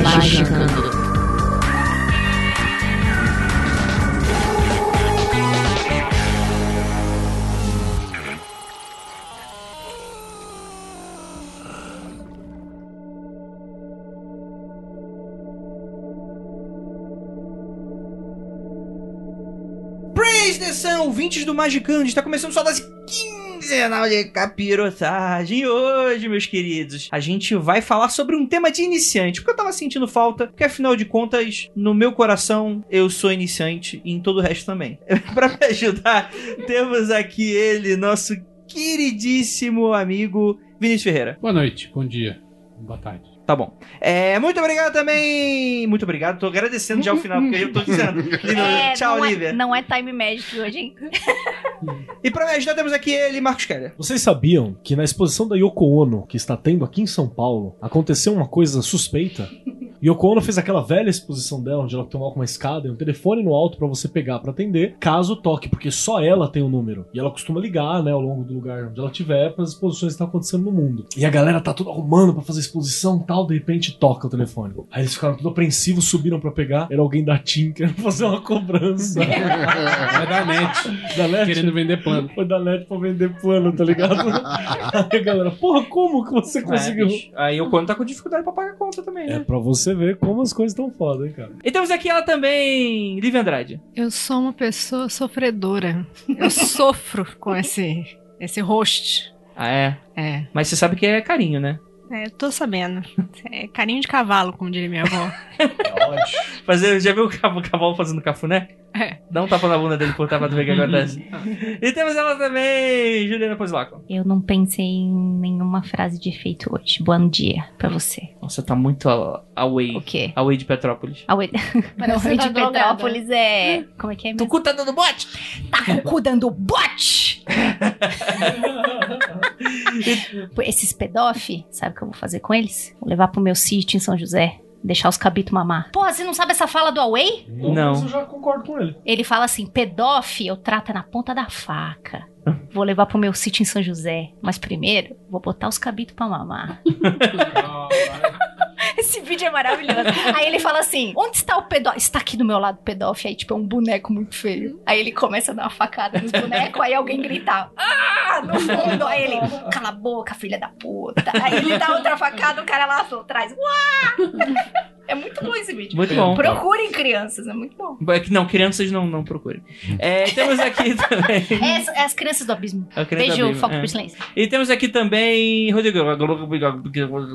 Magicando. Praise atenção, ouvintes do Magicando, está começando só das quinzenal de capirotagem. E hoje, meus queridos, a gente vai falar sobre um tema de iniciante, porque eu tava sentindo falta, porque afinal de contas, no meu coração, eu sou iniciante e em todo o resto também. pra me ajudar, temos aqui ele, nosso queridíssimo amigo Vinícius Ferreira. Boa noite, bom dia, boa tarde. Tá bom. É, muito obrigado também. Muito obrigado. Tô agradecendo já o final, porque eu tô dizendo. É, Tchau, não Olivia. É, não é time magic hoje, hein? E pra me ajudar, temos aqui ele, Marcos Keller. Vocês sabiam que na exposição da Yoko Ono, que está tendo aqui em São Paulo, aconteceu uma coisa suspeita? Yoko Ono fez aquela velha exposição dela, onde ela tem uma escada e um telefone no alto pra você pegar pra atender, caso toque, porque só ela tem o número. E ela costuma ligar, né, ao longo do lugar onde ela estiver, para as exposições que estão acontecendo no mundo. E a galera tá tudo arrumando pra fazer exposição e tal, de repente toca o telefone. Aí eles ficaram tudo apreensivos, subiram pra pegar, era alguém da TIM querendo fazer uma cobrança. Vai da net, da net? querendo vender plano. Foi da net pra vender plano, tá ligado? Aí a galera, porra, como que você conseguiu? É, bicho. Aí o Kono tá com dificuldade pra pagar a conta também, É né? pra você ver como as coisas estão foda, hein, cara. E temos aqui ela também, Lívia Andrade. Eu sou uma pessoa sofredora. Eu sofro com esse, esse host. Ah, é? É, Mas você sabe que é carinho, né? é, tô sabendo. É carinho de cavalo, como diria minha avó. Fazer, já viu o cavalo fazendo cafuné? É. Dá um tapa na bunda dele por tapa do ver o que acontece. e temos ela também, Juliana Pozilaco. Eu não pensei em nenhuma frase de efeito hoje. Bom dia pra você. Nossa, tá muito a- away. O quê? Away de Petrópolis. A Ue- Parece Não, que tá de Petrópolis é. Como é que é Tu mesmo? cu tá dando bote? Tá cu dando bote! Esses pedófi, sabe o que eu vou fazer com eles? Vou levar pro meu sítio em São José. Deixar os cabitos mamar. Pô, você não sabe essa fala do Away? Não. Mas eu já concordo com ele. Ele fala assim: pedófi eu trato na ponta da faca. Vou levar pro meu sítio em São José. Mas primeiro, vou botar os cabitos pra mamar. Esse vídeo é maravilhoso. Aí ele fala assim: onde está o pedófilo? Está aqui do meu lado o pedófilo. Aí, tipo, é um boneco muito feio. Aí ele começa a dar uma facada nos bonecos, aí alguém grita: Ah! No fundo. Aí ele, cala a boca, filha da puta. Aí ele dá outra facada, o cara lá atrás. Uá! É muito bom esse vídeo. Muito bom. Procurem crianças, é muito bom. É que Não, crianças não, não procurem. É, temos aqui também. É as, é as crianças do abismo. Criança Beijo, da Bíblia, foco é. pro silêncio. E temos aqui também Rodrigo.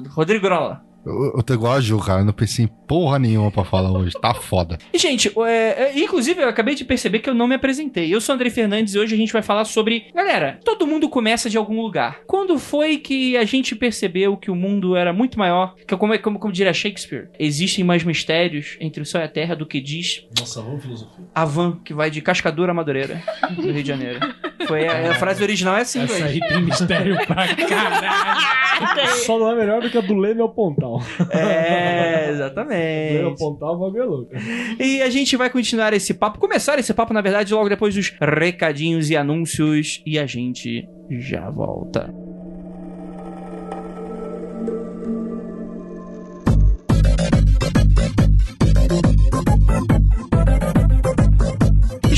Rodrigo Grola. Eu, eu tô igual a Ju, cara. Eu não pensei em porra nenhuma pra falar hoje. Tá foda. E, gente, é, é, inclusive eu acabei de perceber que eu não me apresentei. Eu sou André Fernandes e hoje a gente vai falar sobre. Galera, todo mundo começa de algum lugar. Quando foi que a gente percebeu que o mundo era muito maior? Que como, é- como, como diria Shakespeare, existem mais mistérios entre o céu e a terra do que diz Nossa, vamos filosofia. a van que vai de Cascadura a Madureira, no Rio de Janeiro. Foi a, a frase original é assim, Essa aí tem mistério pra caralho. Só não é melhor do que a do Leme ao Pontal. É, Leme ao exatamente. Pontal, bagulho é louco. E a gente vai continuar esse papo, começar esse papo, na verdade, logo depois dos recadinhos e anúncios. E a gente já volta.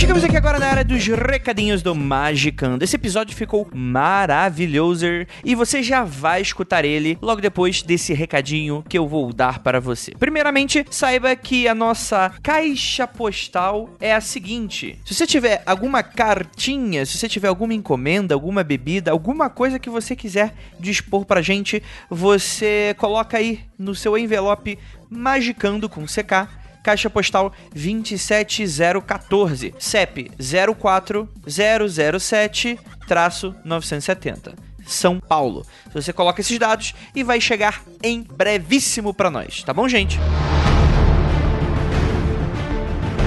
Chegamos aqui agora na área dos recadinhos do Magicando. Esse episódio ficou maravilhoso e você já vai escutar ele logo depois desse recadinho que eu vou dar para você. Primeiramente, saiba que a nossa caixa postal é a seguinte: se você tiver alguma cartinha, se você tiver alguma encomenda, alguma bebida, alguma coisa que você quiser dispor pra gente, você coloca aí no seu envelope Magicando com CK Caixa postal 27014, CEP 04007 970. São Paulo. Você coloca esses dados e vai chegar em brevíssimo pra nós, tá bom, gente?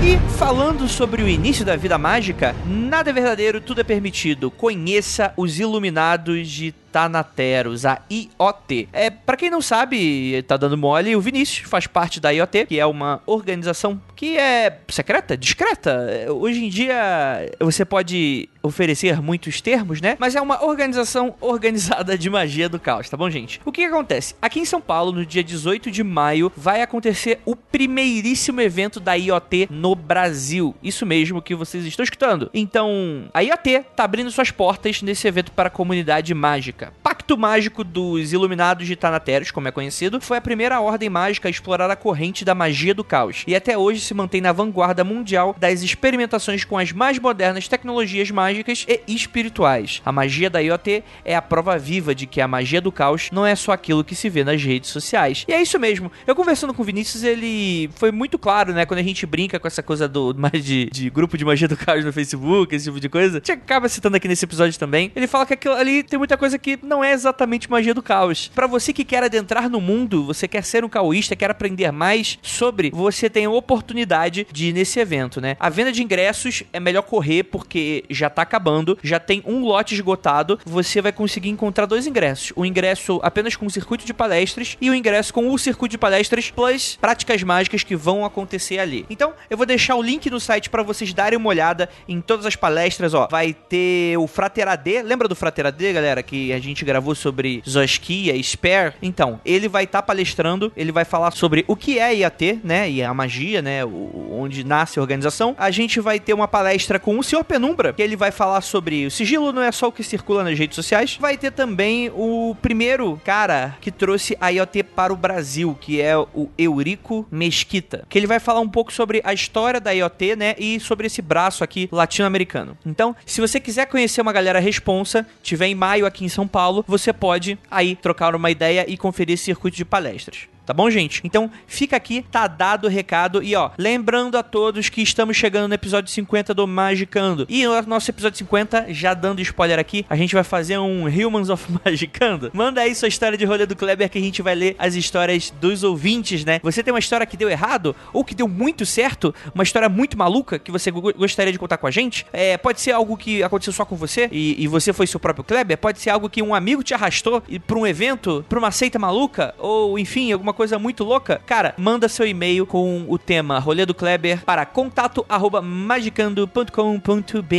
E falando sobre o início da vida mágica, nada é verdadeiro, tudo é permitido. Conheça os iluminados de Tanateros, a IoT. É, para quem não sabe, tá dando mole, o Vinícius faz parte da IoT, que é uma organização que é secreta, discreta. Hoje em dia você pode oferecer muitos termos, né? Mas é uma organização organizada de magia do caos, tá bom, gente? O que acontece? Aqui em São Paulo, no dia 18 de maio, vai acontecer o primeiríssimo evento da IoT no Brasil. Isso mesmo que vocês estão escutando. Então, a IoT tá abrindo suas portas nesse evento para a comunidade mágica. Pacto Mágico dos Iluminados de Tanateros, como é conhecido, foi a primeira ordem mágica a explorar a corrente da magia do caos. E até hoje se mantém na vanguarda mundial das experimentações com as mais modernas tecnologias mágicas e espirituais. A magia da IoT é a prova viva de que a magia do caos não é só aquilo que se vê nas redes sociais. E é isso mesmo. Eu conversando com o Vinícius, ele foi muito claro, né? Quando a gente brinca com essa coisa do mais de, de grupo de magia do caos no Facebook, esse tipo de coisa. A gente acaba citando aqui nesse episódio também. Ele fala que aquilo ali tem muita coisa que não é exatamente magia do caos. Para você que quer adentrar no mundo, você quer ser um caoísta, quer aprender mais sobre, você tem a oportunidade de ir nesse evento, né? A venda de ingressos é melhor correr porque já tá acabando, já tem um lote esgotado, você vai conseguir encontrar dois ingressos. O ingresso apenas com o circuito de palestras e o ingresso com o circuito de palestras plus práticas mágicas que vão acontecer ali. Então, eu vou deixar o link no site para vocês darem uma olhada em todas as palestras, ó. Vai ter o Frater AD, lembra do Frater AD, galera, que a gente gravou sobre Zoskia, Spare? Então, ele vai estar palestrando, ele vai falar sobre o que é IAT, né, e a magia, né, o- onde nasce a organização. A gente vai ter uma palestra com o Sr. Penumbra, que ele vai falar sobre o sigilo não é só o que circula nas redes sociais. Vai ter também o primeiro cara que trouxe a IoT para o Brasil, que é o Eurico Mesquita, que ele vai falar um pouco sobre a história da IoT, né, e sobre esse braço aqui latino-americano. Então, se você quiser conhecer uma galera responsa, tiver em maio aqui em São Paulo, você pode aí trocar uma ideia e conferir esse circuito de palestras. Tá bom, gente? Então fica aqui, tá dado o recado. E ó, lembrando a todos que estamos chegando no episódio 50 do Magicando. E no nosso episódio 50, já dando spoiler aqui, a gente vai fazer um Humans of Magicando. Manda aí sua história de rolê do Kleber que a gente vai ler as histórias dos ouvintes, né? Você tem uma história que deu errado ou que deu muito certo, uma história muito maluca que você go- gostaria de contar com a gente? É, pode ser algo que aconteceu só com você e, e você foi seu próprio Kleber? Pode ser algo que um amigo te arrastou pra um evento, pra uma seita maluca? Ou, enfim, alguma coisa muito louca? Cara, manda seu e-mail com o tema Rolê do Kleber para contato arroba magicando.com.br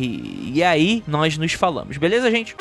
e aí nós nos falamos, beleza, gente?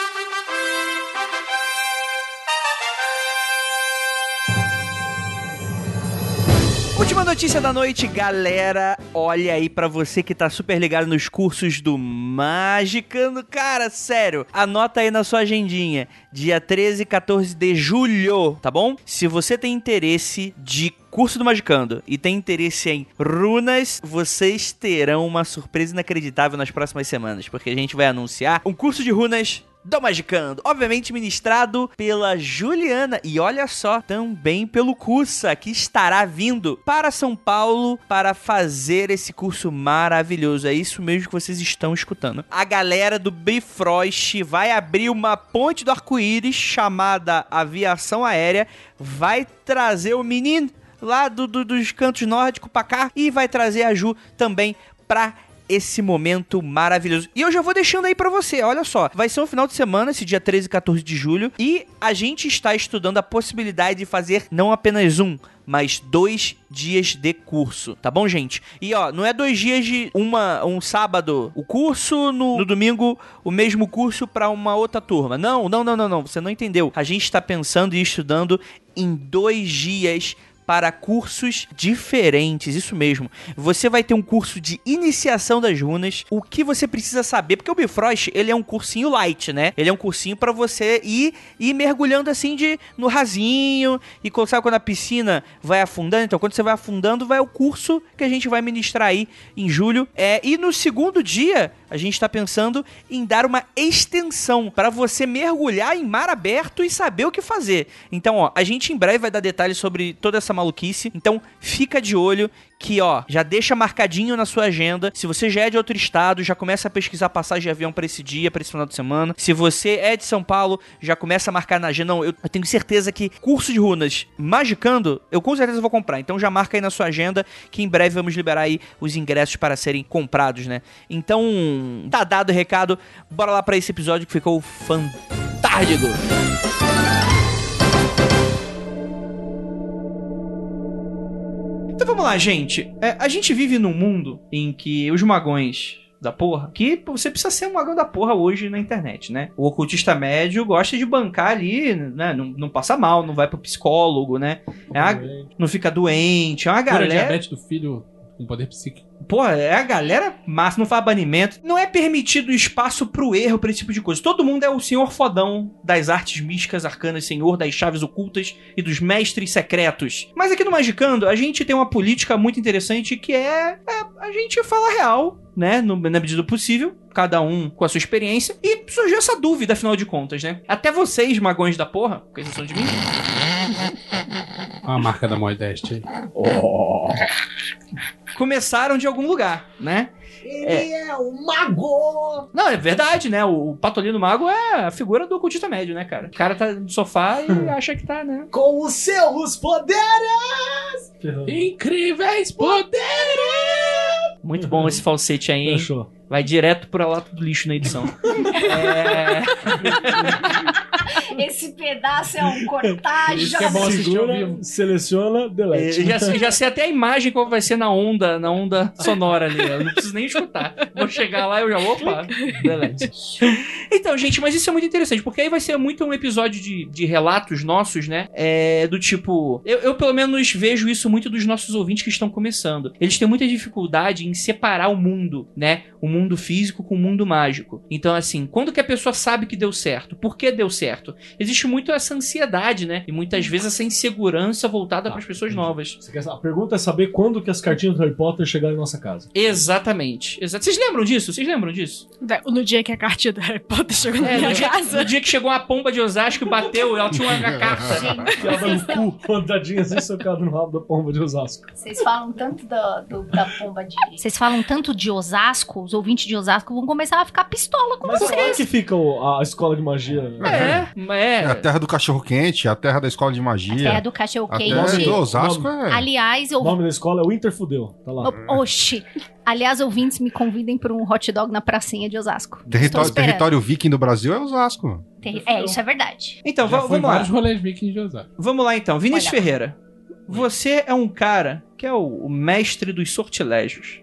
Notícia da noite, galera. Olha aí pra você que tá super ligado nos cursos do Magicando. Cara, sério, anota aí na sua agendinha. Dia 13 e 14 de julho, tá bom? Se você tem interesse de curso do Magicando e tem interesse em runas, vocês terão uma surpresa inacreditável nas próximas semanas, porque a gente vai anunciar um curso de runas do Magicando, obviamente ministrado pela Juliana e olha só, também pelo Cussa, que estará vindo para São Paulo para fazer esse curso maravilhoso. É isso mesmo que vocês estão escutando. A galera do Bifrost vai abrir uma ponte do arco-íris chamada Aviação Aérea, vai trazer o menino lá do- do- dos cantos nórdicos pra cá e vai trazer a Ju também pra esse momento maravilhoso. E eu já vou deixando aí pra você, olha só. Vai ser um final de semana, esse dia 13 e 14 de julho, e a gente está estudando a possibilidade de fazer não apenas um, mas dois dias de curso, tá bom, gente? E ó, não é dois dias de uma um sábado o curso, no, no domingo o mesmo curso pra uma outra turma. Não, não, não, não, não, você não entendeu. A gente está pensando e estudando em dois dias para cursos diferentes, isso mesmo. Você vai ter um curso de iniciação das runas, o que você precisa saber, porque o Bifrost, ele é um cursinho light, né? Ele é um cursinho para você ir, ir mergulhando assim de no rasinho e sabe quando a piscina vai afundando, então quando você vai afundando, vai o curso que a gente vai ministrar aí em julho. É, e no segundo dia, a gente está pensando em dar uma extensão para você mergulhar em mar aberto e saber o que fazer. Então, ó, a gente em breve vai dar detalhes sobre toda essa maluquice. Então, fica de olho que, ó, já deixa marcadinho na sua agenda. Se você já é de outro estado, já começa a pesquisar passagem de avião pra esse dia, pra esse final de semana. Se você é de São Paulo, já começa a marcar na agenda. Não, eu, eu tenho certeza que curso de runas magicando, eu com certeza vou comprar. Então já marca aí na sua agenda que em breve vamos liberar aí os ingressos para serem comprados, né? Então, tá dado o recado. Bora lá pra esse episódio que ficou fantástico. Então vamos lá, gente. É, a gente vive num mundo em que os magões da porra, que você precisa ser um magão da porra hoje na internet, né? O ocultista médio gosta de bancar ali, né? Não, não passa mal, não vai pro psicólogo, né? É uma- não fica doente, é uma Cura galera... diabetes do filho com poder psíquico. Pô, é a galera massa, não faz banimento. Não é permitido espaço pro erro pra esse tipo de coisa. Todo mundo é o senhor fodão das artes místicas, arcanas, senhor das chaves ocultas e dos mestres secretos. Mas aqui no Magicando, a gente tem uma política muito interessante que é, é a gente fala real, né? No- na medida do possível. Cada um com a sua experiência. E surgiu essa dúvida, afinal de contas, né? Até vocês, magões da porra, com exceção de mim, Olha a marca da Moedeste aí. começaram de algum lugar, né? Ele é, o mago! Não, é verdade, né? O, o Patolino Mago é a figura do ocultista médio, né, cara? O cara tá no sofá e acha que tá, né? Com os seus poderes! Incríveis poderes! Muito bom esse falsete aí, hein? Fechou. Vai direto pra lata do lixo na edição. é... Esse pedaço é um que é bom Segura, seleciona, delete. já, sei- já sei até a imagem qual vai ser na onda, na onda sonora ali. Eu não preciso nem escutar. Vou chegar lá e eu já, opa, delete. Então, gente, mas isso é muito interessante, porque aí vai ser muito um episódio de, de relatos nossos, né? É, do tipo. Eu, eu, pelo menos, vejo isso muito dos nossos ouvintes que estão começando. Eles têm muita dificuldade em separar o mundo, né? O mundo físico com o mundo mágico. Então, assim, quando que a pessoa sabe que deu certo? Por que deu certo? Existe muito essa ansiedade, né? E muitas vezes essa insegurança voltada Tá, para as pessoas entendi. novas. Você quer- A pergunta é saber quando que as cartinhas do Harry Potter chegaram em nossa casa. Exatamente. Exa- Vocês lembram disso? Vocês lembram disso? No dia que a cartinha do Harry Potter chegou na É, minha dia, casa. no dia que chegou uma pomba de Osasco e bateu, ela tinha uma carta. Vocês, no cu, mandadinha assim socado no rabo da pomba de Osasco. vocês falam tanto da, do- da pomba de. Vocês falam tanto de Osasco, os ouvintes de Osasco vão começar a ficar pistola com Mas vocês. onde que fica o- a escola de magia? É, É a é. terra do cachorro quente, a terra da escola de magia. Terra do cachorro a terra quente. do Osasco é. Aliás, eu. O nome da escola é Winter Fudeu. Tá lá. Oxi. Aliás, ouvintes, me convidem para um hot dog na pracinha de Osasco. Território, território viking do Brasil é Osasco. Terri- É, isso é verdade. Então, Já vamos lá. vários rolês vikings de Osasco. Vamos lá então. Vinícius Olha. Ferreira. Você é um cara que é o, o mestre dos sortilégios.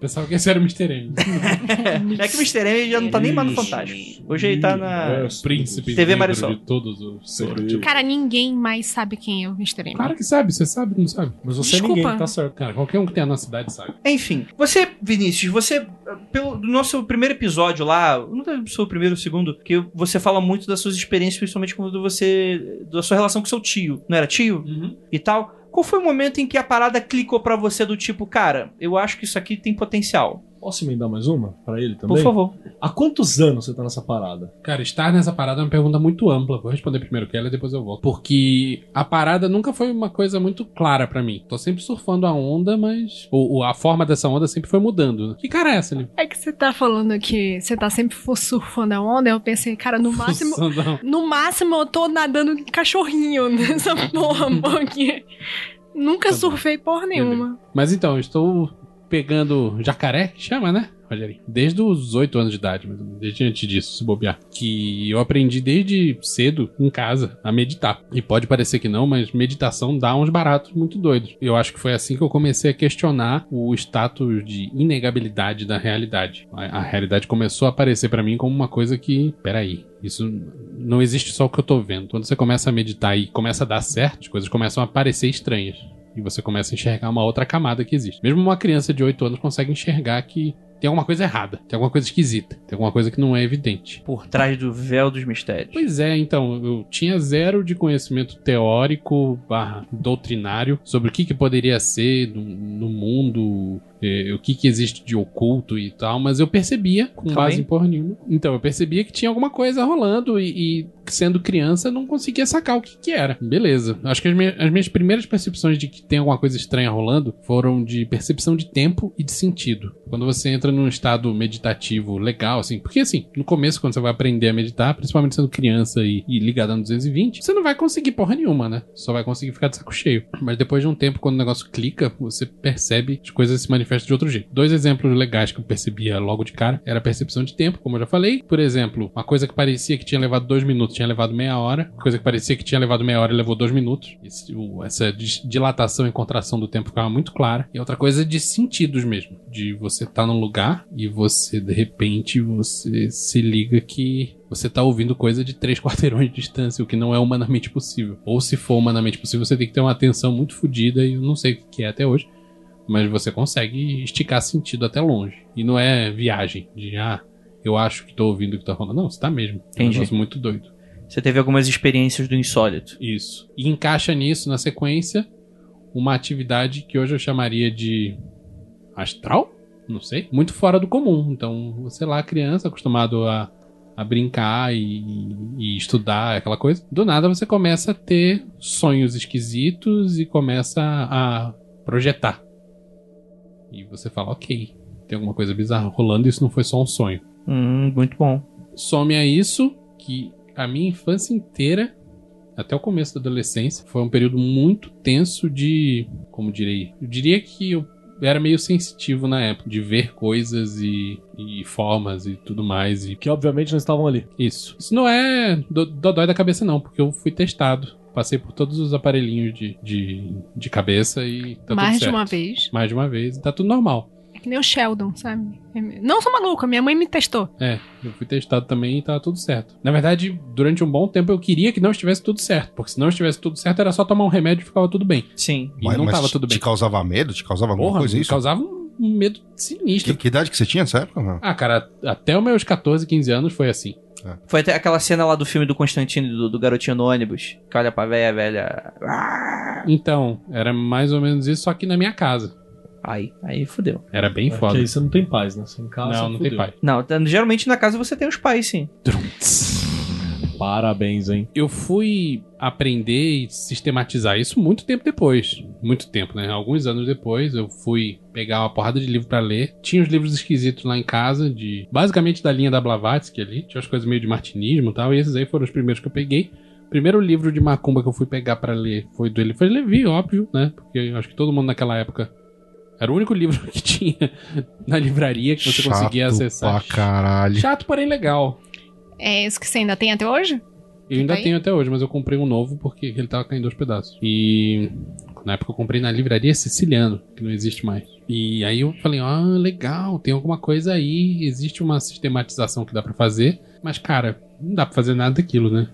Pensava que esse era o Mr. M. É que o Mr. M já não tá nem mais no Fantástico. Hoje ele tá na. É, O príncipe TV Marisol. de todos os. Cara, ninguém mais sabe quem é o Mr. M. Claro que sabe, você sabe, não sabe? Mas você é Desculpa. ninguém, tá certo. Cara, qualquer um que tenha na cidade sabe. Enfim, você, Vinícius, você, pelo do nosso primeiro episódio lá, não do seu primeiro ou segundo, que você fala muito das suas experiências, principalmente quando você. da sua relação com seu tio. Não era tio? E tal. Qual foi o momento em que a parada clicou pra você do tipo, cara, eu acho que isso aqui tem potencial? Posso emendar mais uma pra ele também? Por favor. Há quantos anos você tá nessa parada? Cara, estar nessa parada é uma pergunta muito ampla. Vou responder primeiro que ela e depois eu volto. Porque a parada nunca foi uma coisa muito clara pra mim. Tô sempre surfando a onda, mas o, o- a forma dessa onda sempre foi mudando. Que cara é essa, ali? É que você tá falando que você tá sempre surfando a onda, eu pensei, cara, no máximo. No máximo eu tô nadando cachorrinho nessa porra, porque nunca Tá surfei porra nenhuma. Mas então, eu estou pegando jacaré, que chama, né? Rogerinho? Desde os 8 anos de idade, desde antes disso, se bobear. Que eu aprendi desde cedo, em casa, a meditar. E pode parecer que não, mas meditação dá uns baratos muito doidos. Eu acho que foi assim que eu comecei a questionar o status de inegabilidade da realidade. A, a realidade começou a aparecer pra mim como uma coisa que, peraí, isso não existe só o que eu tô vendo. Quando você começa a meditar e começa a dar certo, as coisas começam a parecer estranhas. E você começa a enxergar uma outra camada que existe. Mesmo uma criança de 8 anos consegue enxergar que tem alguma coisa errada, tem alguma coisa esquisita, tem alguma coisa que não é evidente. Por trás do véu dos mistérios. Pois é, então, eu tinha zero de conhecimento teórico barra doutrinário sobre o que, que poderia ser no, no mundo, eh, o que, que existe de oculto e tal, mas eu percebia, com Calma base em porra nenhuma. Então, eu percebia que tinha alguma coisa rolando e, e, sendo criança, não conseguia sacar o que, que era. Beleza. Acho que as, minhas- as minhas primeiras percepções de que tem alguma coisa estranha rolando foram de percepção de tempo e de sentido. Quando você entra num estado meditativo legal, assim, porque assim, no começo, quando você vai aprender a meditar, principalmente sendo criança e, e ligado a 220, você não vai conseguir porra nenhuma, né? Só vai conseguir ficar de saco cheio. Mas depois de um tempo, quando o negócio clica, você percebe as coisas se manifestam de outro jeito. Dois exemplos legais que eu percebia logo de cara era a percepção de tempo, como eu já falei. Por exemplo, uma coisa que parecia que tinha levado dois minutos tinha levado meia hora. Coisa que parecia que tinha levado meia hora levou dois minutos. Esse- o- essa dilatação e contração do tempo ficava muito clara. E outra coisa de sentidos mesmo. De você estar num lugar e você, de repente, você se liga que você tá ouvindo coisa de três quarteirões de distância, o que não é humanamente possível. Ou se for humanamente possível, você tem que ter uma atenção muito fodida e eu não sei o que é até hoje. Mas você consegue esticar sentido até longe. E não é viagem de, ah, eu acho que tô ouvindo o que tá rolando. Não, você tá mesmo. É um negócio muito doido. Você teve algumas experiências do insólito. Isso. E encaixa nisso, na sequência, uma atividade que hoje eu chamaria de astral? Não sei. Muito fora do comum. Então, você lá, criança, acostumado a, a brincar e, e estudar, aquela coisa. Do nada você começa a ter sonhos esquisitos e começa a projetar. E você fala, ok, tem alguma coisa bizarra rolando, isso não foi só um sonho Hum, muito bom. some a isso que a minha infância inteira, até o começo da adolescência, foi um período muito tenso de. Como direi? Eu diria que eu era meio sensitivo na época, de ver coisas e, e formas e tudo mais. E Que obviamente não estavam ali. isso. Isso não é do- dodói da cabeça, não, porque eu fui testado. Passei por todos os aparelhinhos de, de, de cabeça e tá Mais tudo de uma vez. Mais de uma vez. e Tá tudo normal. É que nem o Sheldon, sabe? Não sou maluca, minha mãe me testou. É, eu fui testado também e tava tudo certo. Na verdade, durante um bom tempo eu queria que não estivesse tudo certo, porque se não estivesse tudo certo era só tomar um remédio e ficava tudo bem. Sim. E não tava tudo bem. Te causava medo? Te causava alguma Porra, coisa me isso? causava um medo sinistro. Que, que idade que você tinha nessa época? Ah, cara, até os meus 14, 15 anos foi assim. Foi até aquela cena lá do filme do Constantino, do, do garotinho no ônibus, que olha pra velha. Ah! Então, era mais ou menos isso, só que na minha casa. Aí, aí fudeu. Era bem foda. Porque aí você não tem paz, né? Você em casa. Não, não fudeu. tem pai. Não, t- geralmente na casa você tem os pais, sim. Parabéns, hein? Eu fui aprender e sistematizar isso muito tempo depois. Muito tempo, né? Alguns anos depois, eu fui pegar uma porrada de livro pra ler. Tinha os livros esquisitos lá em casa, de basicamente da linha da Blavatsky ali. Tinha as coisas meio de martinismo e tal. E esses aí foram os primeiros que eu peguei. O primeiro livro de macumba que eu fui pegar pra ler foi do Eliphas Levi, óbvio, né? Porque eu acho que todo mundo naquela época era o único livro que tinha na livraria que você conseguia acessar. Pra caralho. Chato, porém legal. É isso que você ainda tem até hoje? Eu ainda Tem? tenho até hoje, mas eu comprei um novo porque ele tava caindo aos pedaços. E na época eu comprei na livraria Siciliano, que não existe mais. E aí eu falei, ah, legal, tem alguma coisa aí, existe uma sistematização que dá pra fazer, mas cara, não dá pra fazer nada daquilo, né?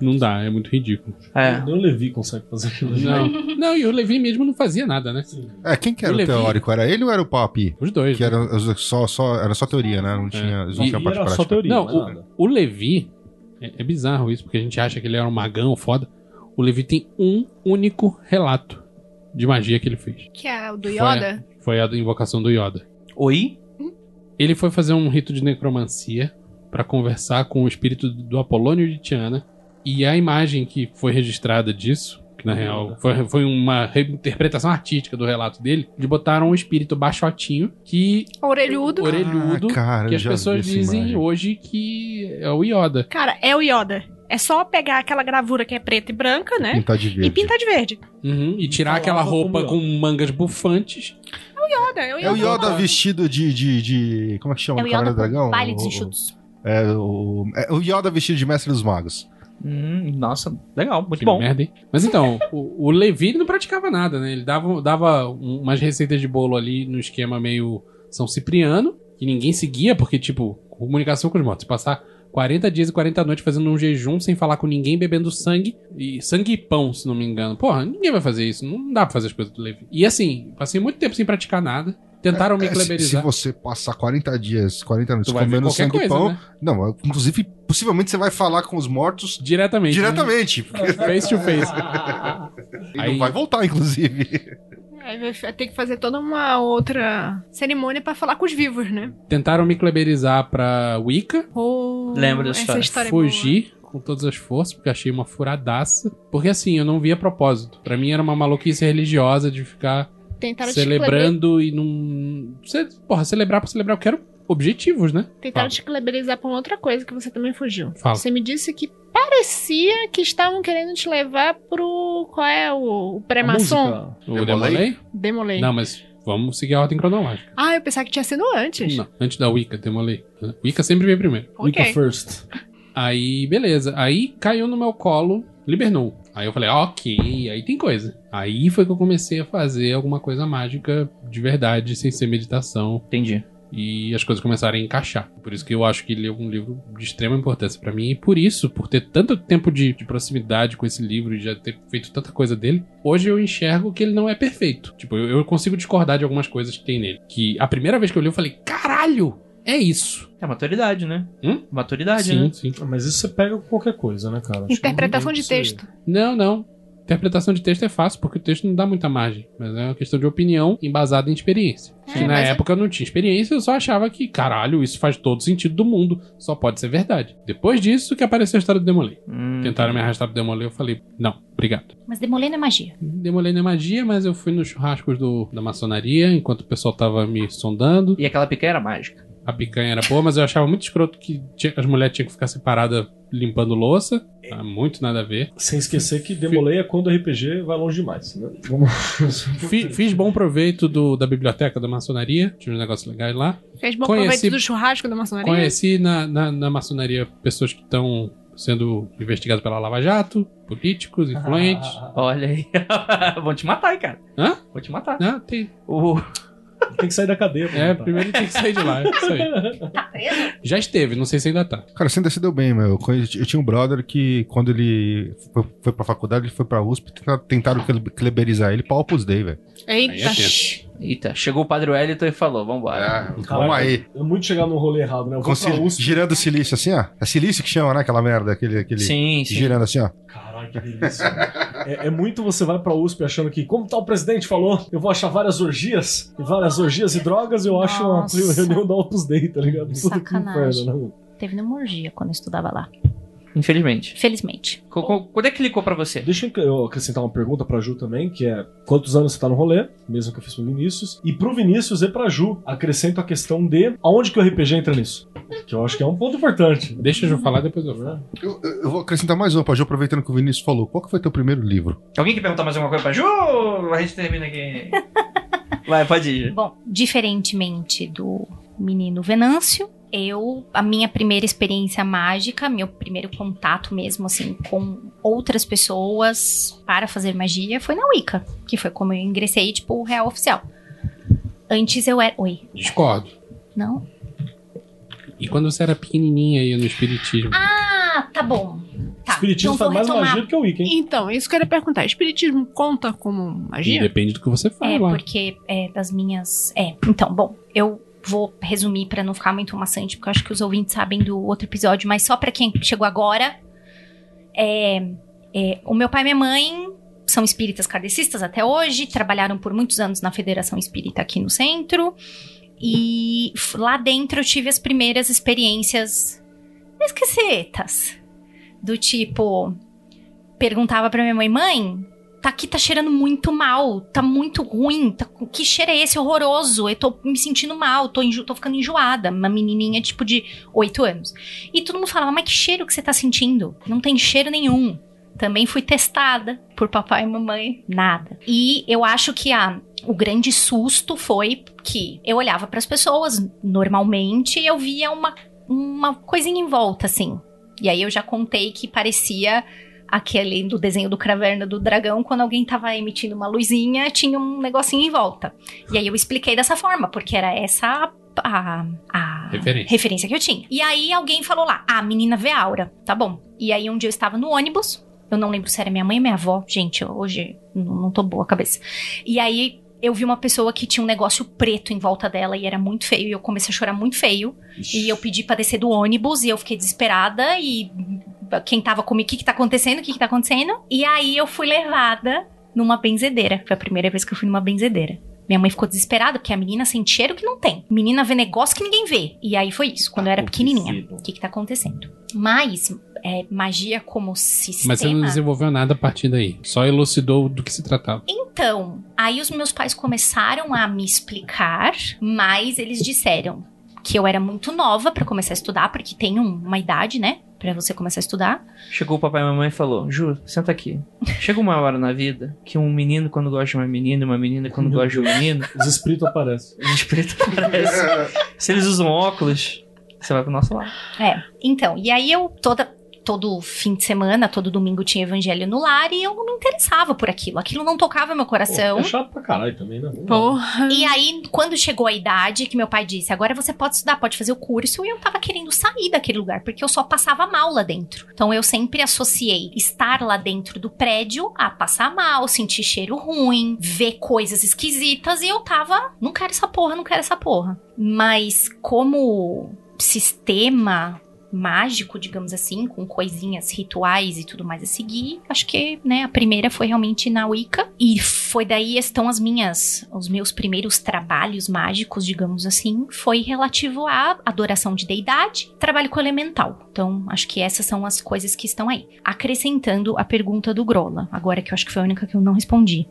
Não dá, é muito ridículo. É. Nem o Levi consegue fazer aquilo. ali. Não, não, e o Levi mesmo não fazia nada, né? É, quem que era O o, teórico? Era ele ou era o Papi? Os dois. Que né? era só, só, era só teoria, né? Não tinha, eles não E, tinham e parte era só prática. teoria, Não, mais nada. o, o Levi. É, é bizarro isso, porque a gente acha que ele era um magão foda. O Levi tem um único relato de magia que ele fez. Que é o do Foi Yoda? Foi a invocação do Yoda. Oi? Ele foi fazer um rito de necromancia pra conversar com o espírito do Apolônio de Tiana. E a imagem que foi registrada disso, que na real foi, foi uma reinterpretação artística do relato dele, de botaram um espírito baixotinho que. Orelhudo. orelhudo. Ah, cara, que as pessoas dizem imagem. hoje que é o Yoda. Cara, é o Yoda. É só pegar aquela gravura que é preta e branca, né? Pintar de verde. E pintar de verde. Uhum, e tirar aquela roupa com mangas bufantes. Yoda, é o Yoda. É o Yoda vestido de, de, de- Como é que chama? É o Cavaleiro Yoda do Dragão? O- enxutos. É o, é o Yoda vestido de Mestre dos Magos. Hum, nossa, legal, muito Que bom. merda, hein? Mas então, o, o Levi não praticava nada, né? Ele dava, dava um- umas receitas de bolo ali no esquema meio São Cipriano, que ninguém seguia, porque, tipo, comunicação com os mortos. Passar 40 dias e 40 noites fazendo um jejum sem falar com ninguém, bebendo sangue. E sangue e pão, se não me engano. Porra, ninguém vai fazer isso. Não dá pra fazer as coisas do Levi. E assim, passei muito tempo sem praticar nada. Tentaram me É, se, se kleberizar. você passar 40 dias, 40 anos Tu vai ver comendo sangue coisa, pão. né? Não, inclusive, possivelmente você vai falar com os mortos Diretamente. né? diretamente. porque Face to face. ele Aí- não vai voltar, inclusive. Aí vai ter que fazer toda uma outra cerimônia pra falar com os vivos, né? Tentaram me kleberizar pra Wicca. Ou Lembro dessa essa história. história é Fugir com todas as forças, porque achei uma furadaça. Porque assim, eu não via propósito. Pra mim era uma maluquice religiosa de ficar. Tentaram celebrando e não. Você, porra, celebrar pra celebrar, eu quero objetivos, né? Tentaram Fala. te kleberizar pra uma outra coisa que você também fugiu. Fala. Você me disse que parecia que estavam querendo te levar pro. Qual é o, o pré-maçom? O Demolei? Demolei? Não, mas vamos seguir a ordem cronológica. Ah, eu pensava que tinha sido antes. Não, antes da Wicca, Demolei. Wicca sempre vem primeiro. Wicca Ok. First. Aí, beleza. Aí caiu no meu colo, libernou. Aí eu falei, ok, aí tem coisa. Aí foi que eu comecei a fazer alguma coisa mágica de verdade, sem ser meditação. Entendi. E as coisas começaram a encaixar. Por isso que eu acho que ele é um livro de extrema importância pra mim. E por isso, por ter tanto tempo de, de proximidade com esse livro e já ter feito tanta coisa dele, hoje eu enxergo que ele não é perfeito. Tipo, eu, eu consigo discordar de algumas coisas que tem nele. Que a primeira vez que eu li, eu falei, caralho, é isso. É maturidade, né? Hum? Maturidade, sim, né? sim. Ah, Mas isso você pega com qualquer coisa, né, cara? Interpretação de texto. Não, não. Interpretação de texto é fácil, porque o texto não dá muita margem. Mas é uma questão de opinião embasada em experiência. É, que na é- época eu não tinha experiência, eu só achava que, caralho, isso faz todo sentido do mundo. Só pode ser verdade. Depois disso que apareceu a história do Demolei. Hum, Tentaram me arrastar pro Demolei, eu falei, não, obrigado. Mas demolei não é magia. Demolei não é magia, mas eu fui nos churrascos do, da maçonaria, enquanto o pesal tava me sondando. E aquela picanha era mágica. A picanha era boa, mas eu achava muito escroto que tinha- as mulheres tinham que ficar separadas limpando louça. Ah, muito nada a ver. Sem esquecer que Demolei é quando o RPG vai longe demais, né? Vamos... Fi- Fiz bom proveito do- da biblioteca da maçonaria, tinha uns negócios legais lá. Fez bom Conheci- proveito do churrasco da maçonaria? Conheci na, na, na maçonaria pessoas que estão sendo investigadas pela Lava Jato, políticos, influentes. Olha aí. Vão te matar aí, cara. Hã? Vou te matar. Ah, tem. O... Tem que sair da cadeia. É, matar. primeiro tem que sair de lá. é Isso aí. Tá preso? Já esteve, não sei se ainda tá. Cara, você ainda se deu bem, meu. Eu tinha um brother que, quando ele foi, foi pra faculdade, ele foi pra USP, tenta- tentaram cle- kleberizar ele pra Opus Dei, velho. Aí Eita. é. Eita, chegou o Padre Wellington e falou, vambora. É, Caraca, calma aí. É muito chegar num rolê errado, né? Eu vou Com pra USP. girando silício assim, ó. É silício que chama, né? Aquela merda, aquele. aquele Sim, sim. Girando assim, ó. Que delícia. é, é muito você vai pra USP achando que, como tal presidente falou, eu vou achar várias orgias, e várias orgias e drogas, eu acho uma Nossa. reunião da Opus Dei, tá ligado? Puta que Sacanagem. inferno, né? Teve quando eu estudava lá. Infelizmente. Felizmente. Co- co- Quando é que clicou pra você? Deixa eu acrescentar uma pergunta pra Ju também, que é quantos anos você tá no rolê, mesmo que eu fiz pro Vinícius, e pro Vinícius e pra Ju, acrescento a questão de aonde que o RPG entra nisso. Que eu acho que é um ponto importante. Deixa eu falar, depois eu. Eu, eu- eu vou acrescentar mais uma pra Ju, aproveitando que o Vinícius falou. Qual que foi teu primeiro livro? Alguém quer perguntar mais alguma coisa pra Ju? A gente termina aqui. Vai, pode ir. Bom, diferentemente do menino Venâncio, eu, a minha primeira experiência mágica, meu primeiro contato mesmo, assim, com outras pessoas para fazer magia foi na Wicca, que foi como eu ingressei, tipo, real oficial. Antes eu era. Oi. Discordo. Não? E quando você era pequenininha aí no espiritismo? Ah, tá bom. Tá. Espiritismo então faz mais retomar. magia do que o Wicca, hein? Então, isso que eu ia perguntar. Espiritismo conta como E magia? depende do que você É, fala. porque é das minhas. É, então, bom, eu vou resumir pra não ficar muito maçante, porque eu acho que os ouvintes sabem do outro episódio, mas só pra quem chegou agora. É, é, o meu pai e minha mãe são espíritas kardecistas até hoje, trabalharam por muitos anos na Federação Espírita aqui no centro. E lá dentro eu tive as primeiras experiências esquisitas. Do tipo, perguntava pra minha mãe, mãe, tá aqui tá cheirando muito mal, tá muito ruim, tá, que cheiro é esse horroroso? Eu tô me sentindo mal, tô, enjo, tô ficando enjoada. Uma menininha tipo de 8 anos. E todo mundo falava, mas que cheiro que você tá sentindo? Não tem cheiro nenhum. Também fui testada por papai e mamãe, nada. E eu acho que a, o grande susto foi que eu olhava pras pessoas normalmente e eu via uma, uma coisinha em volta, assim. E aí eu já contei que parecia aquele do desenho do Caverna do Dragão, quando alguém tava emitindo uma luzinha, tinha um negocinho em volta. E aí eu expliquei dessa forma, porque era essa a, a Referência. referência que eu tinha. E aí alguém falou lá, ah, a menina vê aura, tá bom. E aí um dia eu estava no ônibus, eu não lembro se era minha mãe ou minha avó, gente, hoje não, não tô boa a cabeça. E aí eu vi uma pessoa que tinha um negócio preto em volta dela e era muito feio. E eu comecei a chorar muito feio. E eu pedi pra descer do ônibus e eu fiquei desesperada. E quem tava comigo, o que que tá acontecendo? O que que tá acontecendo? E aí eu fui levada numa benzedeira. Foi a primeira vez que eu fui numa benzedeira. Minha mãe ficou desesperada, porque a menina sente cheiro que não tem. Menina vê negócio que ninguém vê. E aí foi isso, quando eu era pequenininha. O que que tá acontecendo? Mas, é, magia como sistema... Mas você não desenvolveu nada a partir daí. Só elucidou do que se tratava. Então, aí os meus pais começaram a me explicar, mas eles disseram que eu era muito nova pra começar a estudar, porque tem um- uma idade, né? Pra você começar a estudar. Chegou o papai e a mamãe e falou: Ju, senta aqui. Chega uma hora na vida que um menino, quando gosta de uma menina, e uma menina, quando gosta de um menino, Os espíritos aparecem. os espíritos aparecem. Se eles usam óculos, você vai pro nosso lado. É. Então, e aí eu toda todo fim de semana, todo domingo tinha evangelho no lar e eu não me interessava por aquilo. Aquilo não tocava meu coração. Pô, é chato pra caralho também, né? Porra. E aí, quando chegou a idade que meu pai disse, agora você pode estudar, pode fazer o curso, e eu tava querendo sair daquele lugar, porque eu só passava mal lá dentro. Então eu sempre associei estar lá dentro do prédio a passar mal, sentir cheiro ruim, ver coisas esquisitas, e eu tava, não quero essa porra, não quero essa porra. Mas como sistema mágico, digamos assim, com coisinhas rituais e tudo mais a seguir. Acho que, né, a primeira foi realmente na Wicca e foi daí estão as minhas, os meus primeiros trabalhos mágicos, digamos assim, foi relativo à adoração de deidade, trabalho com elemental. Então, acho que essas são as coisas que estão aí. Acrescentando a pergunta do Grola, agora que eu acho que foi a única que eu não respondi.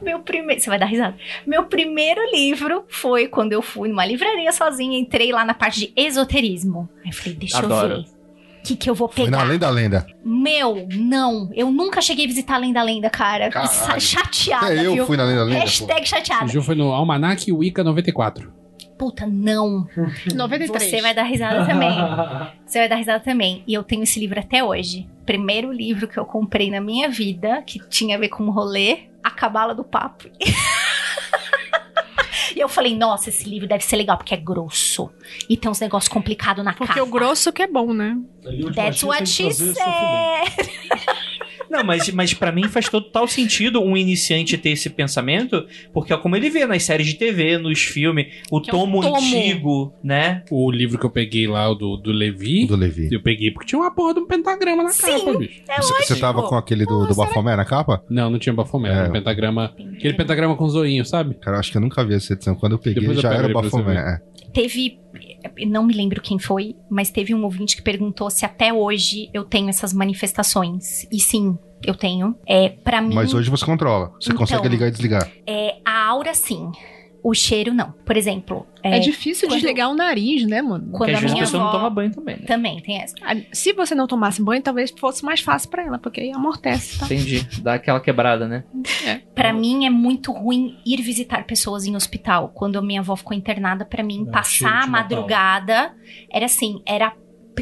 Meu primeiro. Você vai dar risada. Meu primeiro livro foi quando eu fui numa livraria sozinha, entrei lá na parte de esoterismo. Aí eu falei, deixa Adoro. eu ver. O que, que eu vou Foi pegar? na Além da Lenda. Meu, não. Eu nunca cheguei a visitar Além da Lenda, cara. Caralho. Chateada, Até eu viu? fui na Além da Lenda. pô. Hashtag chateada. O Ju foi no Almanac Wicca 94. Puta, não. 93. Você vai dar risada também. Você vai dar risada também. E eu tenho esse livro até hoje. Primeiro livro que eu comprei na minha vida, que tinha a ver com rolê, A Cabala do Papo. e eu falei, nossa, esse livro deve ser legal, porque é grosso. E tem uns negócios complicados na Porque capa. o grosso que é bom, né? That's what she said. Não, mas, mas para mim faz total sentido um iniciante ter esse pensamento, porque é como ele vê nas séries de TV, nos filmes, o Que é um tomo tomo. antigo, né? O livro que eu peguei lá, o do, do Levi, Do Levi. eu peguei porque tinha uma porra de um pentagrama na Sim. capa, bicho. É Você, você tava com aquele do, do Bafomé na capa? Não, não tinha bafomé, era É. um pentagrama. Aquele pentagrama com zoinho, sabe? Cara, eu acho que eu nunca vi essa edição. Quando eu peguei, Depois eu já pego era Bafomé. Teve. Não me lembro quem foi, mas teve um ouvinte que perguntou se até hoje eu tenho essas manifestações. E sim, eu tenho. É, para mim, Mas hoje você controla. Você Então. consegue ligar e desligar. é, a aura sim. O cheiro não. Por exemplo, É, é, difícil quando- desligar o nariz, né, mano? Quando Porque a às vezes a minha pessoa não avó- toma banho também, né? também tem essa. Ah, Se você não tomasse banho, talvez fosse mais fácil pra ela, porque aí amortece, tá? Entendi. Dá aquela quebrada, né? Pra mim é muito ruim ir visitar pessoas em hospital. Quando a minha avó ficou internada, pra mim É, passar a madrugada era assim, era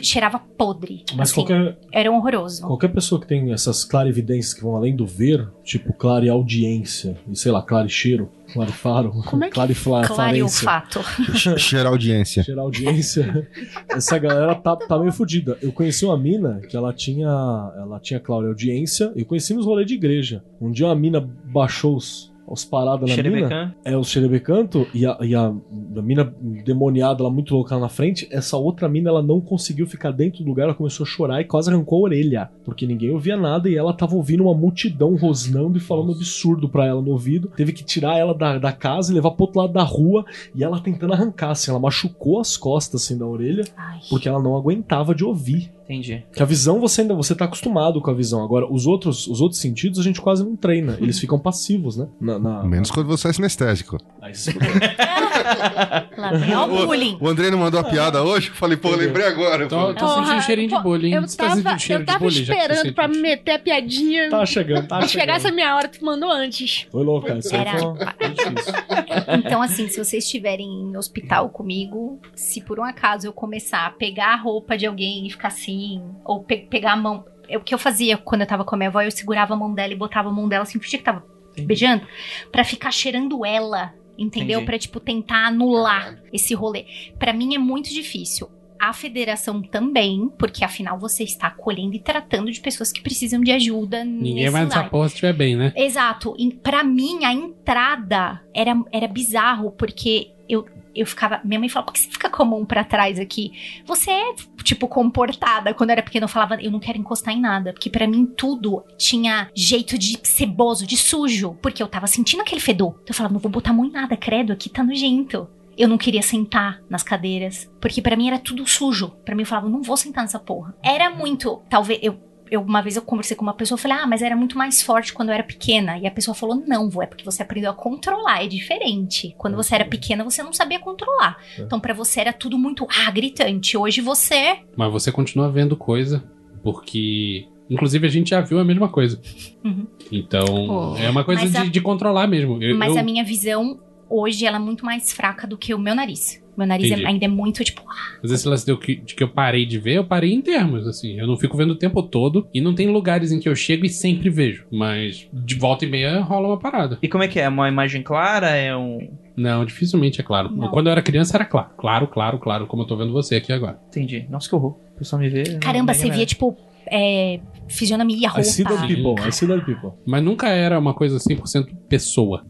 cheirava podre. Mas assim, qualquer, era horroroso. qualquer pessoa que tem essas clarividências que vão além do ver, tipo clareaudiência, e sei lá, clarecheiro, clarifaro, Como é que- clariflarência, Clariofato. Che- Cheirar audiência. cheirar audiência, essa galera tá, tá meio fodida. Eu conheci uma mina que ela tinha, ela tinha clareaudiência, eu conheci nos rolês de igreja. Um dia uma mina baixou os, os paradas na mina, é o xerebecanto, e a, e a, a mina demoniada, ela muito louca lá na frente, essa outra mina, ela não conseguiu ficar dentro do lugar, ela começou a chorar e quase arrancou a orelha, porque ninguém ouvia nada e ela tava ouvindo uma multidão rosnando e falando absurdo pra ela no ouvido. Teve que tirar ela da, da casa e levar pro outro lado da rua, e ela tentando arrancar, assim, ela machucou as costas, assim, da orelha, Ai. porque ela não aguentava de ouvir. Entendi. Que a visão você ainda você tá acostumado com a visão. Agora, os outros, os outros sentidos a gente quase não treina. Eles ficam passivos, né? Na, na- Menos quando você é sinestésico. Aí Lá vem ó, o bullying. O André não mandou a piada hoje? Eu falei, pô, lembrei agora. Eu Tô, tô sentindo cheirinho de bullying. Eu Você tá tava, sentindo cheiro eu tava bullying, esperando pra isso? meter a piadinha. Tá chegando, tá chegando. chegasse a minha hora, tu mandou antes. Foi louco, cara. Isso aí Era- foi. Então, assim, se vocês estiverem em hospital comigo, se por um acaso eu começar a pegar a roupa de alguém e ficar assim, ou pe- pegar a mão. é O que eu fazia quando eu tava com a minha avó, eu segurava a mão dela e botava a mão dela assim, fingia que tava beijando, pra ficar cheirando ela, entendeu? Entendi. Pra, tipo, tentar anular esse rolê. Pra mim é muito difícil. a federação também, porque afinal você está acolhendo e tratando de pessoas que precisam de ajuda. Ninguém vai nessa porra se estiver bem, né? Exato. Pra mim, a entrada era, era bizarro, porque eu, eu ficava. Minha mãe falava, por que você fica com a mão pra trás aqui? Você é, tipo, comportada. Quando eu era pequena, eu falava, eu não quero encostar em nada. Porque pra mim tudo tinha jeito de ceboso, de sujo. Porque eu tava sentindo aquele fedor. Então eu falava, não vou botar mão em nada, credo, aqui tá nojento. Eu não queria sentar nas cadeiras, porque pra mim era tudo sujo. Pra mim eu falava, não vou sentar nessa porra. Era muito, talvez eu eu, uma vez eu conversei com uma pessoa, eu falei, ah, mas era muito mais forte quando eu era pequena. E a pessoa falou, não, vô, é porque você aprendeu a controlar, é diferente. Quando você era pequena, você não sabia controlar. Então, pra você era tudo muito, ah, gritante. Hoje você. Mas você continua vendo coisa, porque. Inclusive, a gente já viu a mesma coisa. Uhum. Então, Oh. é uma coisa de, a- de controlar mesmo. Eu, Mas eu- a minha visão, hoje, ela é muito mais fraca do que o meu nariz. Meu nariz é- ainda é muito, tipo, Mas esse lance de que, de que eu parei de ver, eu parei em termos, assim. Eu não fico vendo o tempo todo. E não tem lugares em que eu chego e sempre vejo. Mas de volta e meia rola uma parada. E como é que é? Uma imagem clara? É um. Não, dificilmente é claro. Não. Quando eu era criança era claro. Claro, claro, claro, como eu tô vendo você aqui agora. Entendi. Nossa, que horror. O pessoal me vê. caramba, não- você via, tipo, é, fisionomia, I see that roupa. people, I see that people. Mas nunca era uma coisa 100% pessoa.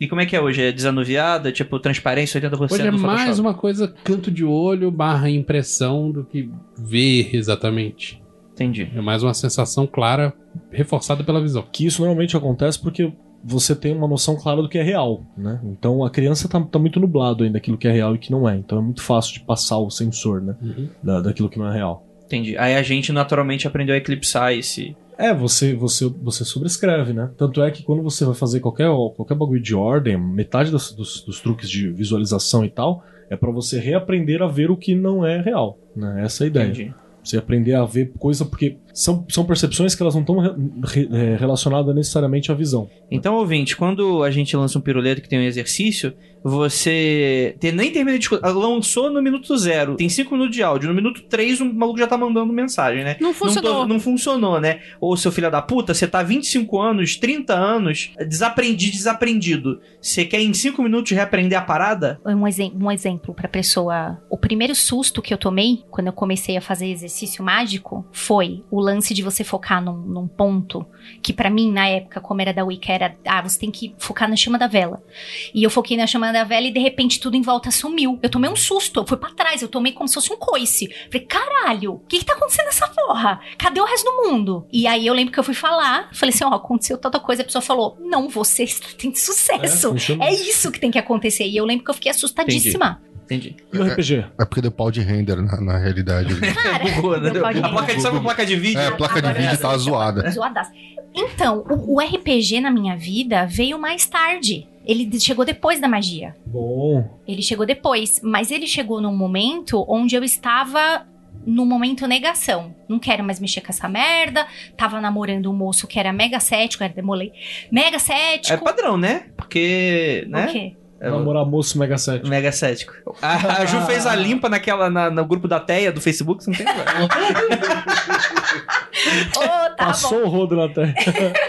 E como é que é hoje? É desanuviada? Tipo, transparência 80% Hoje é mais uma coisa canto de olho barra impressão do que ver exatamente. Entendi. É mais uma sensação clara, reforçada pela visão. Que isso normalmente acontece porque você tem uma noção clara do que é real, né? Então a criança tá, tá muito nublado ainda aquilo que é real e que não é. Então é muito fácil de passar o sensor, né? Uhum. Da, daquilo que não é real. Entendi. Aí a gente naturalmente aprendeu a eclipsar esse. É, você, você, você sobrescreve, né? Tanto é que quando você vai fazer qualquer, qualquer bagulho de ordem, metade dos, dos, dos truques de visualização e tal é pra você reaprender a ver o que não é real, né? Essa é a ideia. Entendi. Você aprender a ver coisa porque são, são percepções que elas não estão relacionadas necessariamente à visão. Então, ouvinte, quando a gente lança um piruleto que tem um exercício, você te- nem termina de escutar. Lançou no minuto zero, tem cinco minutos de áudio. No minuto três, o maluco já tá mandando mensagem, né? Não Não, funcionou. tô- não funcionou, né? Ou seu filho da puta, você tá 25 anos, 30 anos, desaprendi, desaprendido. Você quer em 5 minutos reaprender a parada? um, exem- um exemplo pra pessoa. O primeiro susto que eu tomei quando eu comecei a fazer exercício mágico foi o lance de você focar num, num ponto que pra mim na época, como era da Wicca, era ah, você tem que focar na chama da vela. E eu foquei na chama da vela e de repente tudo em volta sumiu. Eu tomei um susto, eu fui pra trás, eu tomei como se fosse um coice. Falei, caralho, o que, que tá acontecendo nessa porra? Cadê o resto do mundo? E aí eu lembro que eu fui falar, falei assim, ó, aconteceu tanta coisa, a pessoa falou, não, você está tendo sucesso. funciona. É isso que tem que acontecer. E eu lembro que eu fiquei assustadíssima. Entendi. E o RPG? É porque deu pau de render na, na realidade. Cara, Bugou, né? não pode A placa de, sabe a placa de vídeo? É, a placa de vídeo sei. zoada. zoadaço. Então, o, o RPG na minha vida veio mais tarde. Ele chegou depois da magia. Bom. Ele chegou depois. Mas ele chegou num momento onde eu estava no momento negação. Não quero mais mexer com essa merda. Tava namorando um moço que era mega cético, era demolei. Mega cético. É padrão, né? Porque, né? O quê? É, Namorar moço mega 7. Mega cético. A, a Ju fez a limpa naquela, na- no grupo da Teia do Facebook, você não tem Ô, tá Passou bom. o rodo na terra.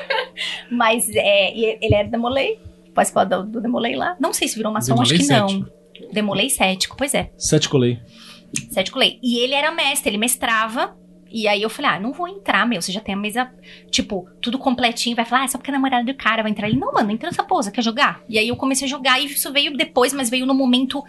Mas é, ele era demolei. Participou do, do demolei lá. Não sei se virou maçom, acho que não. cético. Demolei cético, pois é. Sete colei. Cético lei. E ele era mestre, ele mestrava. E aí eu falei, ah, não vou entrar, meu. Você já tem a mesa, tipo, tudo completinho. Vai falar, ah, só porque é namorada do cara vai entrar. Ele, não, mano, entra nessa pose, quer jogar? E aí eu comecei a jogar e isso veio depois, mas veio no momento.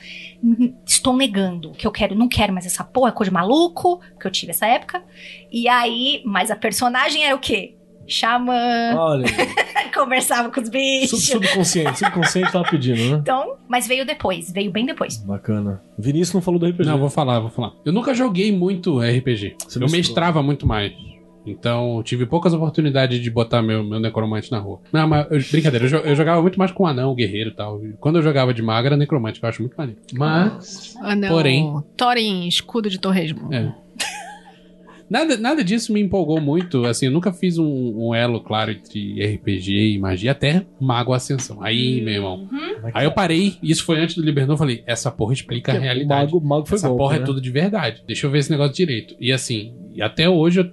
Estou negando. Que eu quero, não quero mais essa porra, cor de maluco, que eu tive essa época. E aí, mas a personagem era o quê? Xamã, Olha, conversava com os sub bichos. subconsciente. Subconsciente tava pedindo, né? Então, mas veio depois, veio bem depois. Bacana. Vinícius não falou do RPG. Não, vou falar, vou falar. Eu nunca joguei muito RPG. Você eu misturou. mestrava muito mais. Então, tive poucas oportunidades de botar meu, meu necromante na rua. Não, mas eu- brincadeira, eu, eu jogava muito mais com anão, guerreiro e tal. Quando eu jogava de mago era necromante, que eu acho muito maneiro. Mas. Ah, não. Porém- Thorin, escudo de torresmo. É. Nada, nada disso me empolgou muito. Assim, eu nunca fiz um, um elo claro entre RPG e magia, até Mago Ascensão. Aí, meu irmão. É Aí eu é? parei, isso foi antes do Libernou, eu falei, essa porra explica a Porque realidade. O mago, mago foi Essa golpe, porra né? é tudo de verdade. Deixa eu ver esse negócio direito. E assim, e até hoje eu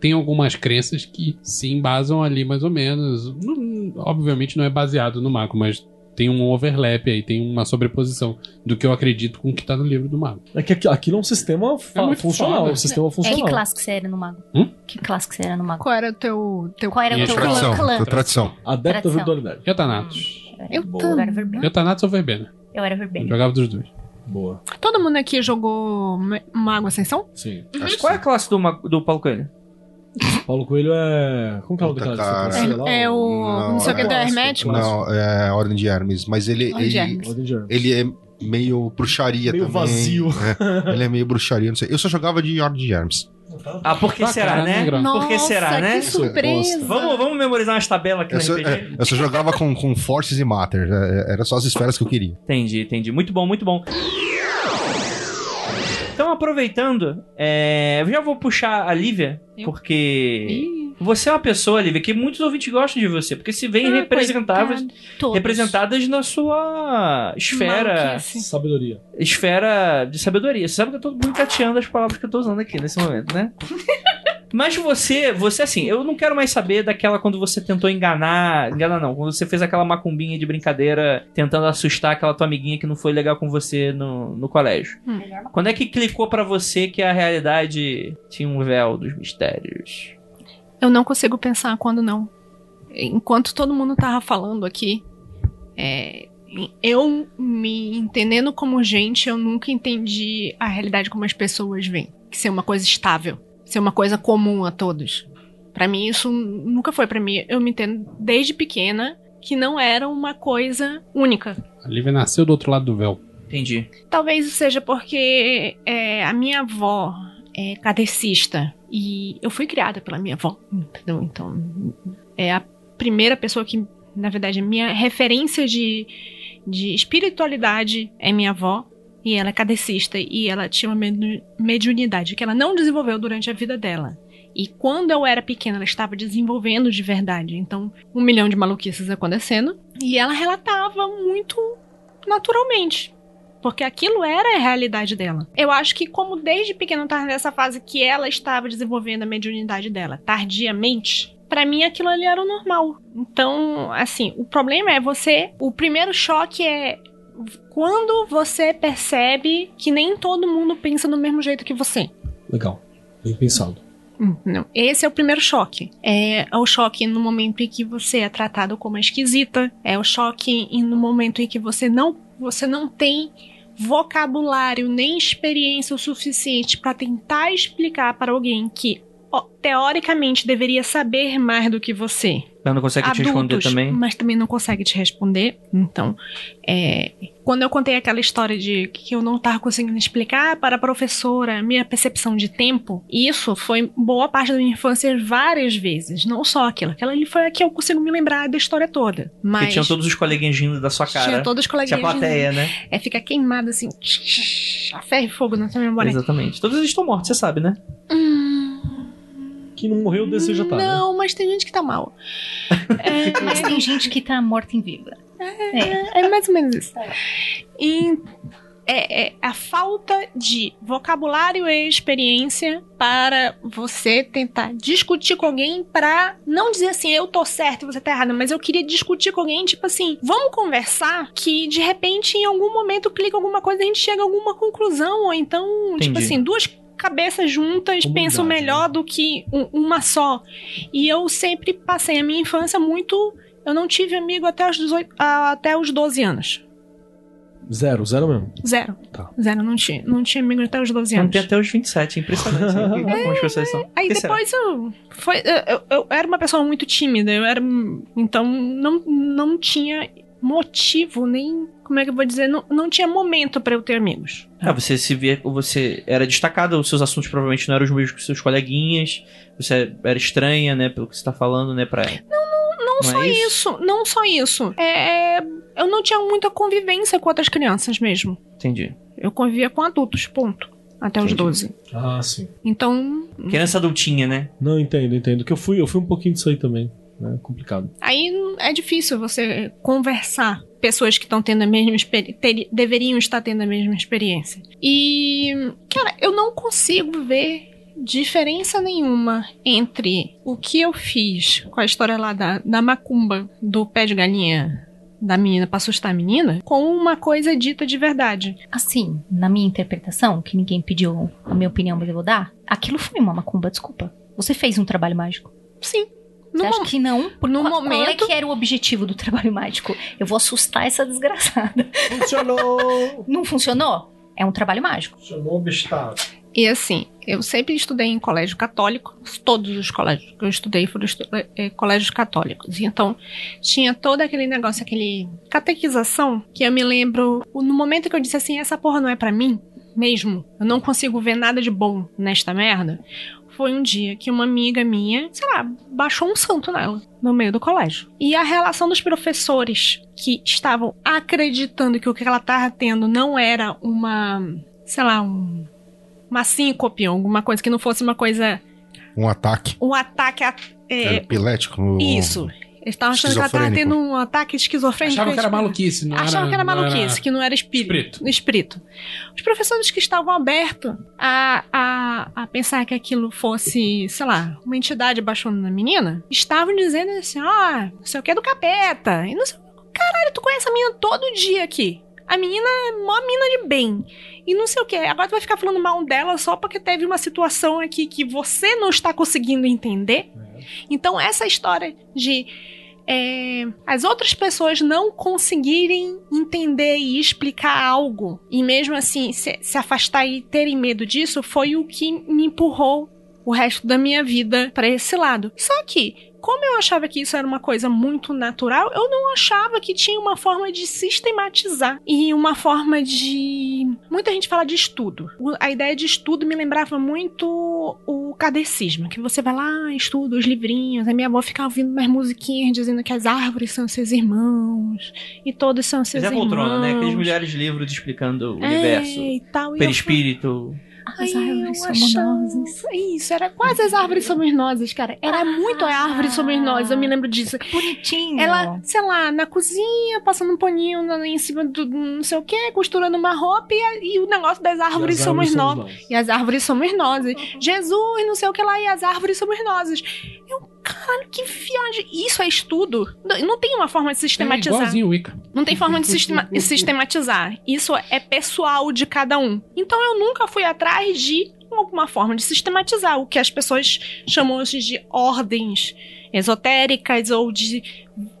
tenho algumas crenças que se embasam ali mais ou menos. Não- obviamente não é baseado no mago, mas tem um overlap aí, tem uma sobreposição do que eu acredito com o que tá no livro do mago. É que aqui- aquilo é um sistema É muito funcional. foda. Um sistema É, que funcional. classe que você era no mago? Hum? Que classe que você era no mago? Qual era o teu. teu... Qual era Minha o teu Tradição, clã? tua tradição. Adepto da virtualidade. Eu Thanatos. Eu Boa. Eu era também. verbena. Eu Thanatos ou Verbena. Eu era Eu verbena. jogava dos dois. Boa. Todo mundo aqui jogou Ma- Mago Ascensão? Sim. Acho que Qual é a classe do, do Paulo Coelho? Paulo Coelho é. Como que é o daquela cara. É, é o. Não sei o que é do Hermético. Não, é a Ordem de Hermes. Mas ele, Ordem de ele, de Hermes. ele é meio bruxaria Meio também. vazio. É, ele é meio bruxaria, não sei. Eu só jogava de Ordem de Hermes. Ah, por que será, né? negrão. Por que será, Nossa, né? Que surpresa. Vamos, vamos memorizar umas tabelas aqui Eu só, RPG? é, eu só jogava com, com Forces e Matter. É, Era só as esferas que eu queria. Entendi, entendi. Muito bom, muito bom. Então, aproveitando, é, eu já vou puxar a Lívia, Eu? porque Ih, você é uma pessoa, Lívia, que muitos ouvintes gostam de você, porque se veem ah. Todos. representadas na sua esfera. Sabedoria. esfera de sabedoria. Você sabe que eu tô muito cateando as palavras que eu tô usando aqui nesse momento, né? Mas você, você assim, eu não quero mais saber daquela quando você tentou enganar, enganar não, quando você fez aquela macumbinha de brincadeira tentando assustar aquela tua amiguinha que não foi legal com você no, no colégio. Quando é que clicou pra você que a realidade tinha um véu dos mistérios? Eu não consigo pensar quando não. Enquanto todo mundo tava falando aqui, é, eu me entendendo como gente, eu nunca entendi a realidade como as pessoas veem. Que ser uma coisa estável, ser uma coisa comum a todos. Pra mim isso nunca foi pra mim. Eu me entendo desde pequena que não era uma coisa única. A Lívia nasceu do outro lado do véu. Entendi. Talvez seja porque é, a minha avó é cadecista e eu fui criada pela minha avó, entendeu? Então é a primeira pessoa que, na verdade, a minha referência de, de espiritualidade é minha avó. E ela é cadecista e ela tinha uma medi- mediunidade que ela não desenvolveu durante a vida dela. E quando eu era pequena, ela estava desenvolvendo de verdade. Então, um milhão de maluquices acontecendo. E ela relatava muito naturalmente. Porque aquilo era a realidade dela. Eu acho que, como desde pequena estava nessa fase que ela estava desenvolvendo a mediunidade dela, tardiamente, pra mim aquilo ali era o normal. Então, assim, o problema é você. O primeiro choque é quando você percebe que nem todo mundo pensa do mesmo jeito que você. Legal. Bem pensado. Hum, Não. Esse é o primeiro choque. É o choque no momento em que você é tratado como esquisita. É o choque no momento em que você não, você não tem vocabulário nem experiência o suficiente para tentar explicar para alguém que teoricamente deveria saber mais do que você. Ela não consegue te responder Adultos, também? mas também não consegue te responder. Então, é, quando eu contei aquela história de que eu não estava conseguindo explicar para a professora a minha percepção de tempo, isso foi boa parte da minha infância várias vezes. Não só aquilo. Aquela ali foi a que eu consigo me lembrar da história toda. Porque Mas tinham todos os coleguinhas rindo da sua cara. tinha todos os Tinha coleguinhas. plateia, né? É, fica queimado assim. A ferro e fogo na sua memória. Exatamente. Todos eles estão mortos, você sabe, né? Que não morreu, deseja tá. né? Não, mas tem gente que tá mal. É, Mas tem gente que tá morta em vida. É, é mais ou menos isso. E é, é a falta de vocabulário e experiência para você tentar discutir com alguém para não dizer assim, eu tô certo e você tá errado, mas eu queria discutir com alguém, tipo assim, vamos conversar que de repente em algum momento clica alguma coisa e a gente chega a alguma conclusão, ou então, tipo Entendi. assim, duas cabeças juntas Comunidade, pensam melhor né? do que um- uma só. E eu sempre passei a minha infância muito eu não tive amigo até os, 18, ah, até os 12 anos. Zero, zero mesmo. Zero. Tá. Zero, não tinha, não tinha amigo até os 12 Não anos. tem até os 27, é impressionante. né? Como as pessoas são. Aí Que será? depois eu, foi, eu, eu- eu era uma pessoa muito tímida, eu era. Então não, não tinha motivo, nem. Como é que eu vou dizer? Não, não tinha momento pra eu ter amigos. Ah, você se via, você era destacada, os seus assuntos provavelmente não eram os mesmos que seus coleguinhas, você era estranha, né, pelo que você tá falando, né, pra... Não, Não só é isso? isso? não só isso. É, é, eu não tinha muita convivência com outras crianças mesmo. Entendi. Eu convivia com adultos, ponto. Até os Entendi. 12. Ah, sim. Então, Criança adultinha, né? Não, entendo, entendo. Que eu fui, eu fui um pouquinho disso aí também. Né? Complicado. Aí é difícil você conversar. Pessoas que estão tendo a mesma experiência. Deveriam estar tendo a mesma experiência. E, cara, eu não consigo ver diferença nenhuma entre o que eu fiz com a história lá da, da macumba do pé de galinha da menina pra assustar a menina com uma coisa dita de verdade. Assim, na minha interpretação, que ninguém pediu a minha opinião, mas eu vou dar, aquilo foi uma macumba, desculpa. Você fez um trabalho mágico. Sim. Você No acha mom- que não? Por no qual, qual é momento- que era o objetivo do trabalho mágico? Eu vou assustar essa desgraçada. Funcionou! Não funcionou? É um trabalho mágico. Funcionou, bestado. E assim, eu sempre estudei em colégio católico, todos os colégios que eu estudei foram estu eh, colégios católicos. Então, tinha todo aquele negócio, aquele catequização, que eu me lembro, no momento que eu disse assim, essa porra não é pra mim, mesmo, eu não consigo ver nada de bom nesta merda, foi um dia que uma amiga minha, sei lá, baixou um santo nela, no meio do colégio. E a relação dos professores que estavam acreditando que o que ela tava tendo não era uma, sei lá, um uma síncope, alguma coisa que não fosse uma coisa. Um ataque Um ataque. A, é, epilético. isso. Eles estavam achando que ela estava tendo um ataque esquizofrênico. Achavam que era Eles- maluquice, não Achavam era, que era não maluquice, que não era espírito. espírito. espírito. Os professores que estavam abertos a, a, a pensar que aquilo fosse, sei lá, uma entidade baixando na menina, estavam dizendo assim: ah, não sei o que é do capeta. E não sei. Caralho, tu conhece a menina todo dia aqui. A menina é mó mina de bem. E não sei o que. Agora tu vai ficar falando mal dela só porque teve uma situação aqui que você não está conseguindo entender. Então, essa história de é, as outras pessoas não conseguirem entender e explicar algo, e mesmo assim se, se afastar e terem medo disso, foi o que me empurrou o resto da minha vida para esse lado. Só que, como eu achava que isso era uma coisa muito natural, eu não achava que tinha uma forma de sistematizar e uma forma de. Muita gente fala de estudo. A ideia de estudo me lembrava muito o kardecismo, que você vai lá, estuda os livrinhos, a minha avó ficava ouvindo umas musiquinhas dizendo que as árvores são seus irmãos e todos são seus Zé irmãos. Poltrona, né? Aqueles milhares de livros explicando o É, universo. e tal, e eu Perispírito. As Ai, árvores somos. Isso, era quase as árvores somos nós, cara. Era muito a árvore somos nós, eu me lembro disso. Bonitinho. Ela, sei lá, na cozinha, passando um paninho em cima do não sei o que, costurando uma roupa e, e o negócio das árvores E as somos nós. nós. E as árvores somos nós. Jesus, não sei o que lá, e as árvores somos nós. Eu, caralho, que viagem. Isso é estudo? Não, tem uma forma de É sistematizar. igualzinho o Wicca. Não tem forma de sistema- sistematizar. Isso é pessoal de cada um. Então eu nunca fui atrás de alguma forma de sistematizar o que as pessoas chamam hoje de ordens esotéricas ou de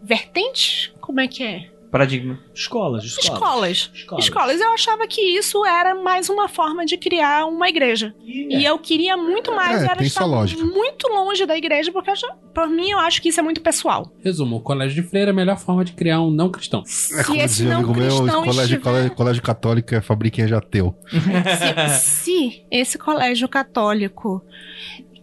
vertentes. Como é que é? Paradigma. Escolas, escolas. Escolas. Escolas. Escolas. Eu achava que isso era mais uma forma de criar uma igreja. E eu queria muito mais É, era estar muito longe da igreja, porque já, por mim eu acho que isso é muito pessoal. Resumo, o colégio de freira é a melhor forma de criar um não cristão. É Se como esse dizia um não amigo meu, cristão colégio, estiver- colégio, colégio católico é fabriquinha de ateu. se, se esse colégio católico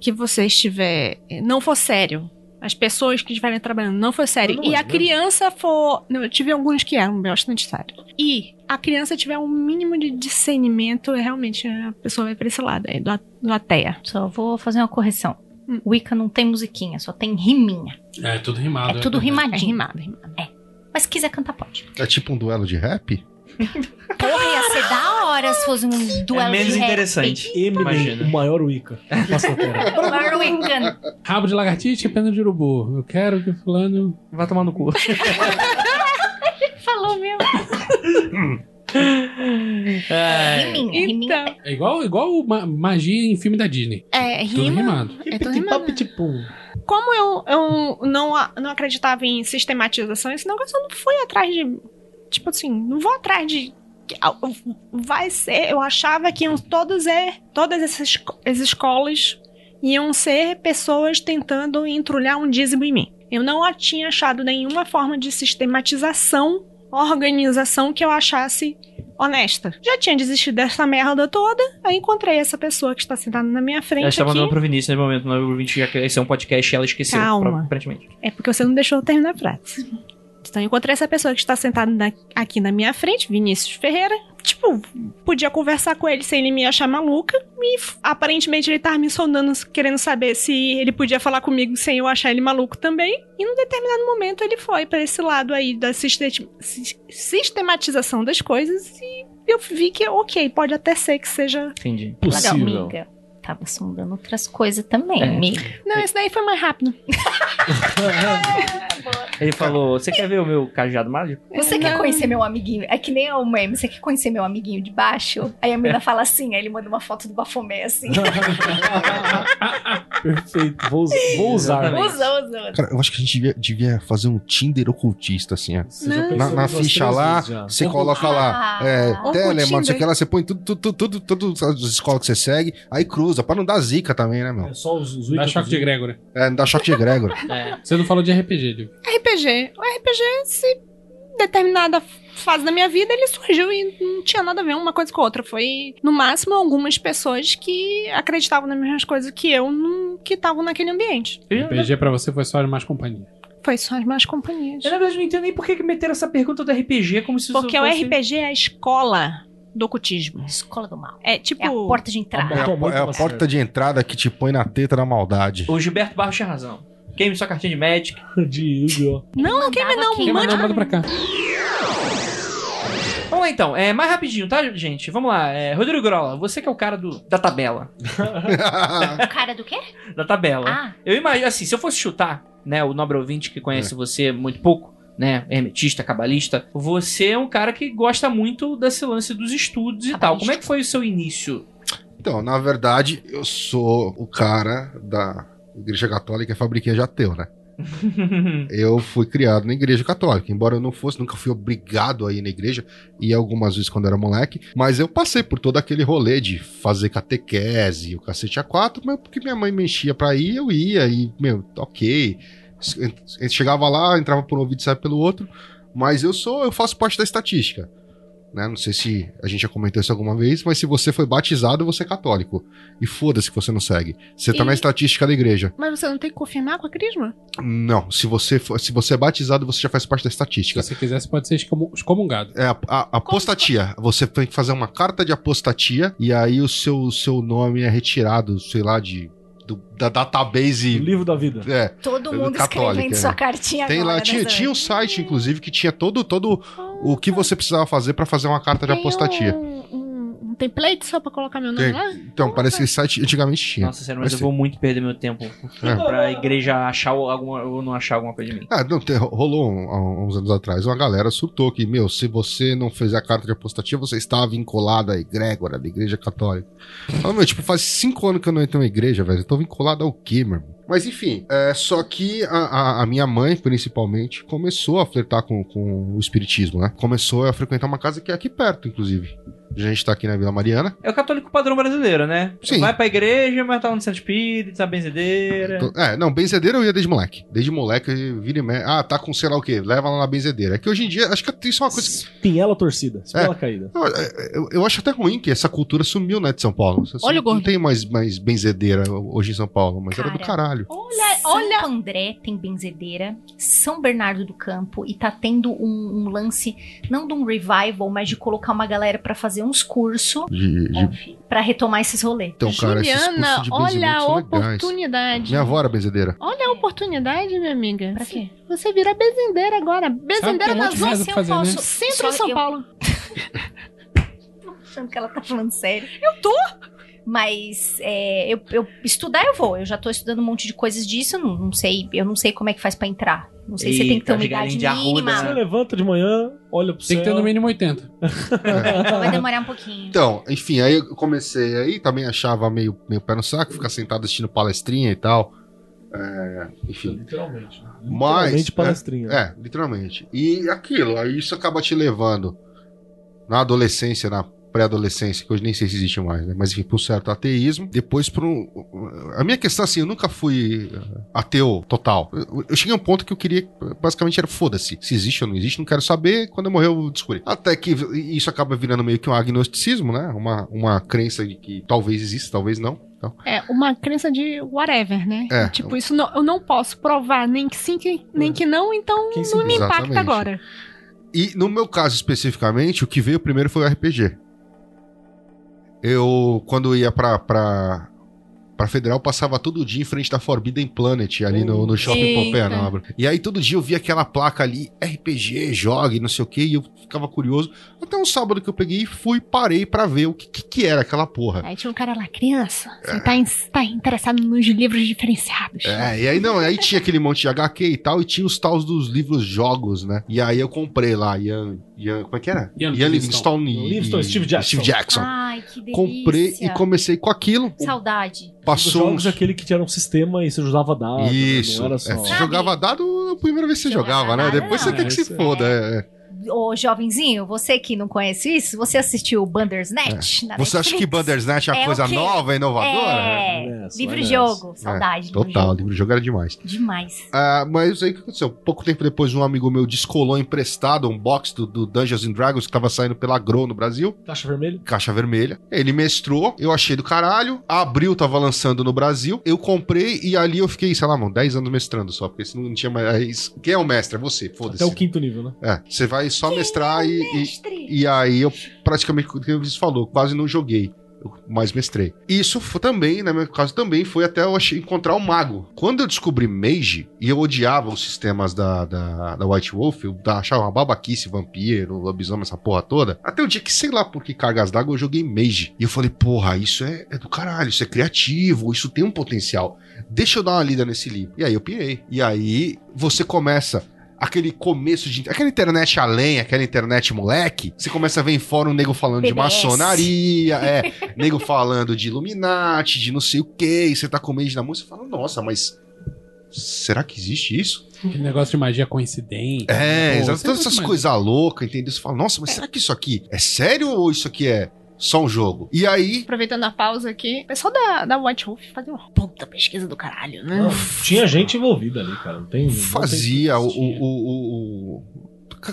que você estiver não for sério, as pessoas que estiverem trabalhando não for sério Não e é, a né? criança for, não, eu tive alguns que eram bastante sérios. E a criança tiver um mínimo de discernimento, realmente a pessoa vai pra esse lado, é do, do ateia. Só vou fazer uma correção. Hum. Wicca não tem musiquinha, só tem riminha. É tudo rimado. É tudo É rimadinho. rimado, rimado. Mas se quiser cantar, pode. É tipo um duelo de rap? Porra, ia ser da hora se fosse um duelo é menos de interessante. Eminem, o maior Wicca. Terra. Maior Wiccan. Rabo de lagartixa e pena de urubu. Eu quero que fulano... Vai tomar no cu. Falou mesmo. É. Riminha. Então, É igual, igual ma- magia em filme da Disney. é, Tudo rima, rimado. é tudo rimado. Pipitipapitipum. como eu, eu não, a- não acreditava em sistematização, esse negócio eu não fui atrás de. Tipo assim, não vou atrás de. Que- ah, Vai ser. Eu achava que iam todos é, todas essas, esco- as escolas iam ser pessoas tentando entrulhar um dízimo em mim. Eu não tinha achado nenhuma forma de sistematização, organização que eu achasse honesta. Já tinha desistido dessa merda toda, aí encontrei essa pessoa que está sentada na minha frente Ela está aqui. mandando pro Vinícius nesse momento, não é o Vinícius já quer esse é um podcast e ela esqueceu, Calma. aparentemente. É porque você não deixou eu terminar a frase. Então eu encontrei essa pessoa que está sentada na- aqui na minha frente, Vinícius Ferreira. Tipo, podia conversar com ele sem ele me achar maluca. E aparentemente ele tava me sondando, querendo saber se ele podia falar comigo sem eu achar ele maluco também. E num determinado momento ele foi para esse lado aí da sistematização das coisas. E eu vi que, ok, pode até ser que seja. Entendi. Legal, Possível. amiga. Tava sondando outras coisas também, É. amiga. Não, esse daí foi mais rápido. Ele falou: Você quer ver o meu cajado mágico? Você quer conhecer meu amiguinho? É que nem o meme, você quer conhecer meu amiguinho de baixo? Aí a menina fala assim, aí ele manda uma foto do Bafomé assim. Perfeito. Vou, vou usar. Exatamente. usa, usa, usa. Cara, eu acho que a gente devia, devia fazer um Tinder ocultista, assim, ó. Não. pensou Na, na ficha lá, você coloca lá, é, Ah. Telemann, não sei que lá, você põe tudo, tudo, tudo, tudo, todas as escolas que você segue, aí cruza, pra não dar zica também, né, meu? É só os, os Dá choque de Grégora. É, não dá choque de egrégora. É. Você não falou de RPG, Liv. RPG. O RPG, se em determinada fase da minha vida, ele surgiu e não tinha nada a ver uma coisa com a outra. Foi, no máximo, algumas pessoas que acreditavam nas mesmas coisas que eu, não- que estavam naquele ambiente. RPG pra você foi só mais companhia. Foi só as más companhias. eu, na verdade, não entendo nem por que que meteram essa pergunta do RPG como se Porque isso o fosse... RPG é a escola do ocultismo. Escola do mal. É tipo. É a porta de entrada. É a, é a porta de entrada que te põe na teta da maldade. O Gilberto Barros tinha razão. Queime sua cartinha de Magic. de Yu-Gi-Oh! Não, não queima não. Quem Mande manda, manda pra cá. Vamos lá então, é mais rapidinho, tá, gente? Vamos lá. É, Rodrigo Grola, você que é o cara do, da tabela. O cara do quê? Da tabela. Ah, Eu imagino, assim, se eu fosse chutar, né, o nobre ouvinte que conhece você muito pouco, né, hermetista, cabalista, você é um cara que gosta muito desse lance dos estudos e tal. Cabalista. Como é que foi o seu início? Então, na verdade, eu sou o cara da Igreja Católica e fabriquei de ateu, né? Eu fui criado na igreja católica, embora eu não fosse, nunca fui obrigado a ir na igreja, e algumas vezes quando era moleque, mas eu passei por todo aquele rolê de fazer catequese, o cacete a quatro, mas porque minha mãe mexia pra ir, eu ia, e, meu, ok. A gente chegava lá, entrava por um ouvido e saia pelo outro, mas eu sou, eu faço parte da estatística. Né? Não sei se a gente já comentou isso alguma vez, mas se você foi batizado, você é católico. E foda-se que você não segue. Você tá E- na estatística da igreja. Mas você não tem que confirmar com a crisma? Não, se você for, se você é batizado, você já faz parte da Se estatística. você quiser, você pode ser excomu- excomungado. É a, a- apostatia. Você tem que fazer uma carta de apostatia e aí o seu, o seu nome é retirado, sei lá, de do- da O database. livro da vida. É, todo mundo Católica, escrevendo né? sua cartinha tem agora, lá, né, tinha, Zé? tinha um site, inclusive, que tinha todo, todo o que você precisava fazer pra fazer uma carta de apostatia. Template só pra colocar meu nome Tem. lá? Então, parece que esse site antigamente tinha. Nossa, sério, mas eu vou muito perder meu tempo É. pra igreja achar alguma, ou não achar alguma coisa de mim. Ah, não, te- rolou um- há uns anos atrás, uma galera surtou que, meu, se você não fez a carta de apostatia, você está vinculado à egrégora da igreja católica. Fala, meu, tipo, faz cinco anos que eu não entro na igreja, velho. Eu tô vinculado ao quê, meu irmão? Mas enfim, é, só que a, a- a minha mãe, principalmente, começou a flertar com, com o espiritismo, né? Começou a frequentar uma casa que é aqui perto, inclusive. A gente tá aqui na Vila Mariana. É o católico padrão brasileiro, né? Sim. Vai pra igreja, mas tá no centro espírita, benzedeira. É, não, benzedeira eu ia desde moleque. Desde moleque, vira e me... Ah, tá com sei lá o quê, leva lá na benzedeira. É que hoje em dia, acho que isso é uma coisa Pinhela torcida. Espela É. caída. Eu, eu- eu acho até ruim que essa cultura sumiu, né, de São Paulo. Você Olha o não tem mais, mais benzedeira hoje em São Paulo, mas era do Cara. caralho. Olha, Santo olha. André tem benzedeira, São Bernardo do Campo e tá tendo um, um lance não de um revival, mas de colocar uma galera pra fazer uns cursos De, de- pra retomar esses rolês. Então, cara, esses Juliana, cursos de olha a são legais. oportunidade. Minha avó era benzedeira. Olha a oportunidade, minha amiga. Pra quê? Você vira bezendeira agora. Um na zona eu fazer, né? posso- centro Só de São eu- Paulo. achando que ela tá falando sério. Eu tô. Mas é, eu, eu estudar eu vou. Eu já tô estudando um monte de coisas disso. eu Não, não sei, eu não sei como é que faz pra entrar. Não sei se você tem que ter uma idade de arruda, mínima. né? Você levanta de manhã, olha pro Tem céu. que ter no mínimo 80. Vai demorar um pouquinho. Então, enfim, aí eu comecei aí, também achava meio, meio pé no saco, ficar sentado assistindo palestrinha e tal. É, enfim. Literalmente. Mas, Literalmente palestrinha. É, literalmente. E aquilo, aí isso acaba te levando na adolescência, na pré-adolescência, que hoje nem sei se existe mais, né? Mas enfim, para um certo ateísmo. Depois para um. A minha questão, assim, eu nunca fui eh, ateu total. Eu, eu cheguei a um ponto que eu queria, basicamente, era foda-se. Se existe ou não existe, não quero saber. Quando eu morrer, eu descobri. Até que isso acaba virando meio que um agnosticismo, né? Uma, uma crença de que talvez exista, talvez não. Então, É uma crença de whatever, né? É. Tipo, isso não- eu não posso provar nem que sim, que- nem que não, então não me impacta Exatamente. agora. E no meu caso especificamente, o que veio primeiro foi o RPG. Eu, quando ia pra, pra, Federal passava todo dia em frente da Forbidden Planet, ali no, no Shopping. Pompeia Nobre. E aí todo dia eu via aquela placa ali, RPG, jogue, não sei o que, e eu ficava curioso. Até um sábado que eu peguei e fui, parei pra ver o que, que, que era aquela porra. Aí tinha um cara lá, criança, você tá, in- tá interessado nos livros diferenciados. É, e aí não, aí tinha aquele monte de HQ e tal, e tinha os tals dos livros jogos, né? E aí eu comprei lá, Ian, Ian como é que era? Ian Livingstone e, Livingstone, Steve Jackson. Steve Jackson. Ai, que delícia. Comprei e comecei com aquilo. Saudade. Os Passou jogos uns... é aquele que tinha um sistema e você usava dado. né? Isso. Não era É, só. você jogava dado a primeira vez que você jogava, né? Depois você quer que se Esse- foda. é, é. Ô, jovenzinho, você que não conhece isso, você assistiu Bandersnatch na Você acha que Netflix? Bandersnatch é uma É coisa nova, inovadora? É, Vai nessa, livro vai de nessa. jogo. Saudade. de Total, jogo. livro de jogo era demais. Demais. Ah, mas aí o que aconteceu? Pouco tempo depois, um amigo meu descolou emprestado um box do, do Dungeons and Dragons que tava saindo pela Grow no Brasil. Caixa vermelha? Caixa vermelha. Ele mestrou, eu achei do caralho. A Abril tava lançando no Brasil. Eu comprei e ali eu fiquei, sei lá, mano, 10 anos mestrando só, porque senão não tinha mais. Quem é o mestre? É você, foda-se. Até o quinto nível, né? É, você vai só mestrar e, e, e aí eu praticamente, o que você falou, quase não joguei. Eu mais mestrei. Isso foi também, né, no meu caso, também foi até eu achei, encontrar o mago. Quando eu descobri Mage, e eu odiava os sistemas da, da, da White Wolf, eu achava uma babaquice, vampiro, lobisomem, essa porra toda. Até o dia que, sei lá por que cargas d'água, eu joguei Mage. E eu falei, porra, isso é, é do caralho, isso é criativo, isso tem um potencial. Deixa eu dar uma lida nesse livro. E aí eu pirei. E aí você começa aquele começo de. Aquela internet além, aquela internet moleque. Você começa a ver em fórum nego falando de maçonaria, é, nego falando de Illuminati, de não sei o que, e você tá com medo na música e fala, nossa, mas. Será que existe isso? Aquele negócio de magia coincidente. É, Pô, exato. isso é Todas essas coisas loucas, entendeu? Você fala, nossa, mas será que isso aqui é sério ou isso aqui é só um jogo? E aí. Aproveitando a pausa aqui, o pessoal da, da White Wolf fazia uma puta pesquisa do caralho, né? Não, tinha gente envolvida ali, cara. Não tem. não tem fazia existir. o, o, o-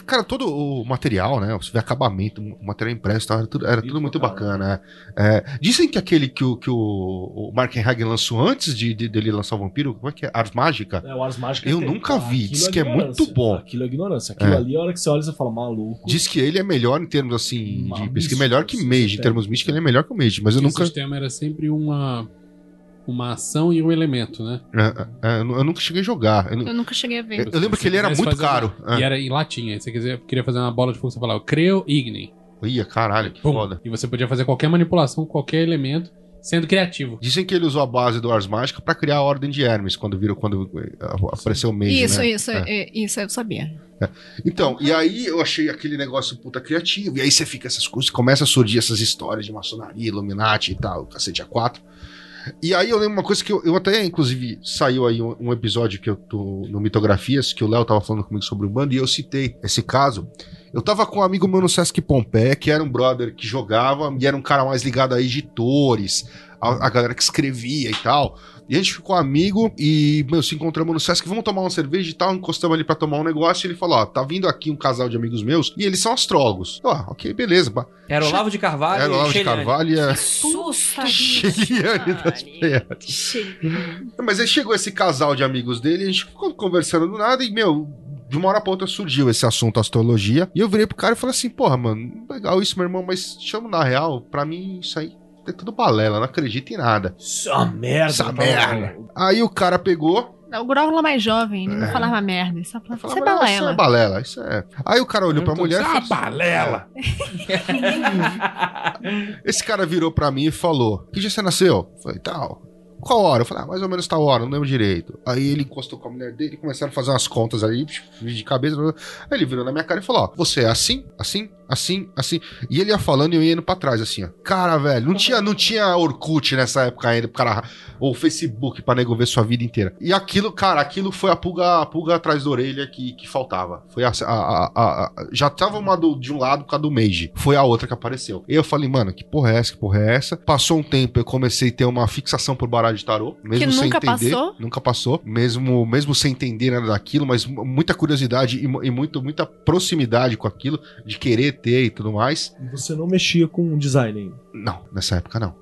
Cara, todo o material, né? Você vê acabamento, o material impresso, tal, era tudo, era tudo muito bacana. é. É, dizem que aquele que o, que o, o Mark Hagen lançou antes de, de- dele lançar o Vampiro, como é que é? Ars Mágica? É, o Ars Mágica Eu tem. nunca vi, diz que é muito bom. Aquilo é ignorância. Aquilo É. ali, a hora que você olha, você fala, maluco. Diz que ele é melhor em termos assim. Uma De, diz que é melhor que Mage. Em termos místicos, ele é melhor que o Mage, mas eu nunca. O sistema era sempre uma, uma ação e um elemento, né? é, é, eu nu- eu nunca cheguei a jogar. Eu, Eu nunca cheguei a ver. eu- eu lembro que ele era muito caro. uma- E era em latinha. Se você quiser, queria fazer uma bola de fogo, você falava Creo Igni. É. Ia, caralho, que Pum. foda. E você podia fazer qualquer manipulação, qualquer elemento, sendo criativo. Dizem que ele usou a base do Ars Mágica pra criar a Ordem de Hermes, quando viram, quando eh, apareceu o Mage, Isso, né? isso, É. é, isso eu sabia. Então, e aí eu achei aquele negócio puta criativo, e aí você fica essas coisas, começa a surgir essas histórias de maçonaria, Illuminati e tal, cacete a quatro. E aí eu lembro uma coisa que eu, eu até, inclusive, saiu aí um, um episódio que eu tô no Mitografias, que o Léo tava falando comigo sobre o bando, e eu citei esse caso. Eu tava com um amigo meu no Sesc Pompé, que era um brother que jogava, e era um cara mais ligado a editores, a, a galera que escrevia e tal. E a gente ficou amigo e, meu, se encontramos no Sesc, vamos tomar uma cerveja e tal, encostamos ali pra tomar um negócio, e ele falou, ó, tá vindo aqui um casal de amigos meus, e eles são astrólogos. Ó, ok, beleza. Era Olavo de Carvalho Era o Olavo e de. Carvalho e a Susto. Sheiliane das Pleiades. Mas aí chegou esse casal de amigos dele, a gente ficou conversando do nada e, meu, de uma hora pra outra surgiu esse assunto astrologia. E eu virei pro cara e falei assim: porra, mano, legal isso, meu irmão, mas chama na real, pra mim isso aí é tudo balela, não acredito em nada. Isso é uma merda. Essa merda. Aí o cara pegou. O Grola mais jovem, ele não É. falava merda, ele só falava, falava, isso é "Ah, Isso é balela. balela, isso é. Aí o cara olhou pra mulher e Ah, falou: assim, balela! Esse cara virou pra mim e falou: Que dia você nasceu? Eu falei, tal. Qual hora? Eu falei, ah, mais ou menos tal hora, não lembro direito. Aí ele encostou com a mulher dele começaram a fazer umas contas ali, de cabeça. Aí ele virou na minha cara e falou: Ó, você é assim, assim, assim, assim. E ele ia falando e eu ia indo pra trás, assim, ó. Cara, velho, não tinha, não tinha Orkut nessa época ainda, cara, ou Facebook pra nego ver sua vida inteira. E aquilo, cara, aquilo foi a pulga, a pulga atrás da orelha que, que faltava. Foi a, a- a- a- já tava uma do- de um lado por causa do Mage. Foi a outra que apareceu. E eu falei, mano, que porra é essa? Que porra é essa? Passou um tempo, eu comecei a ter uma fixação por baralho de tarô. Mesmo Que sem nunca entender. passou? Nunca passou. Mesmo, mesmo sem entender nada daquilo, mas mu- muita curiosidade e, e muito, muita proximidade com aquilo, de querer ter e tudo mais. E você não mexia com design ainda. Não, nessa época não.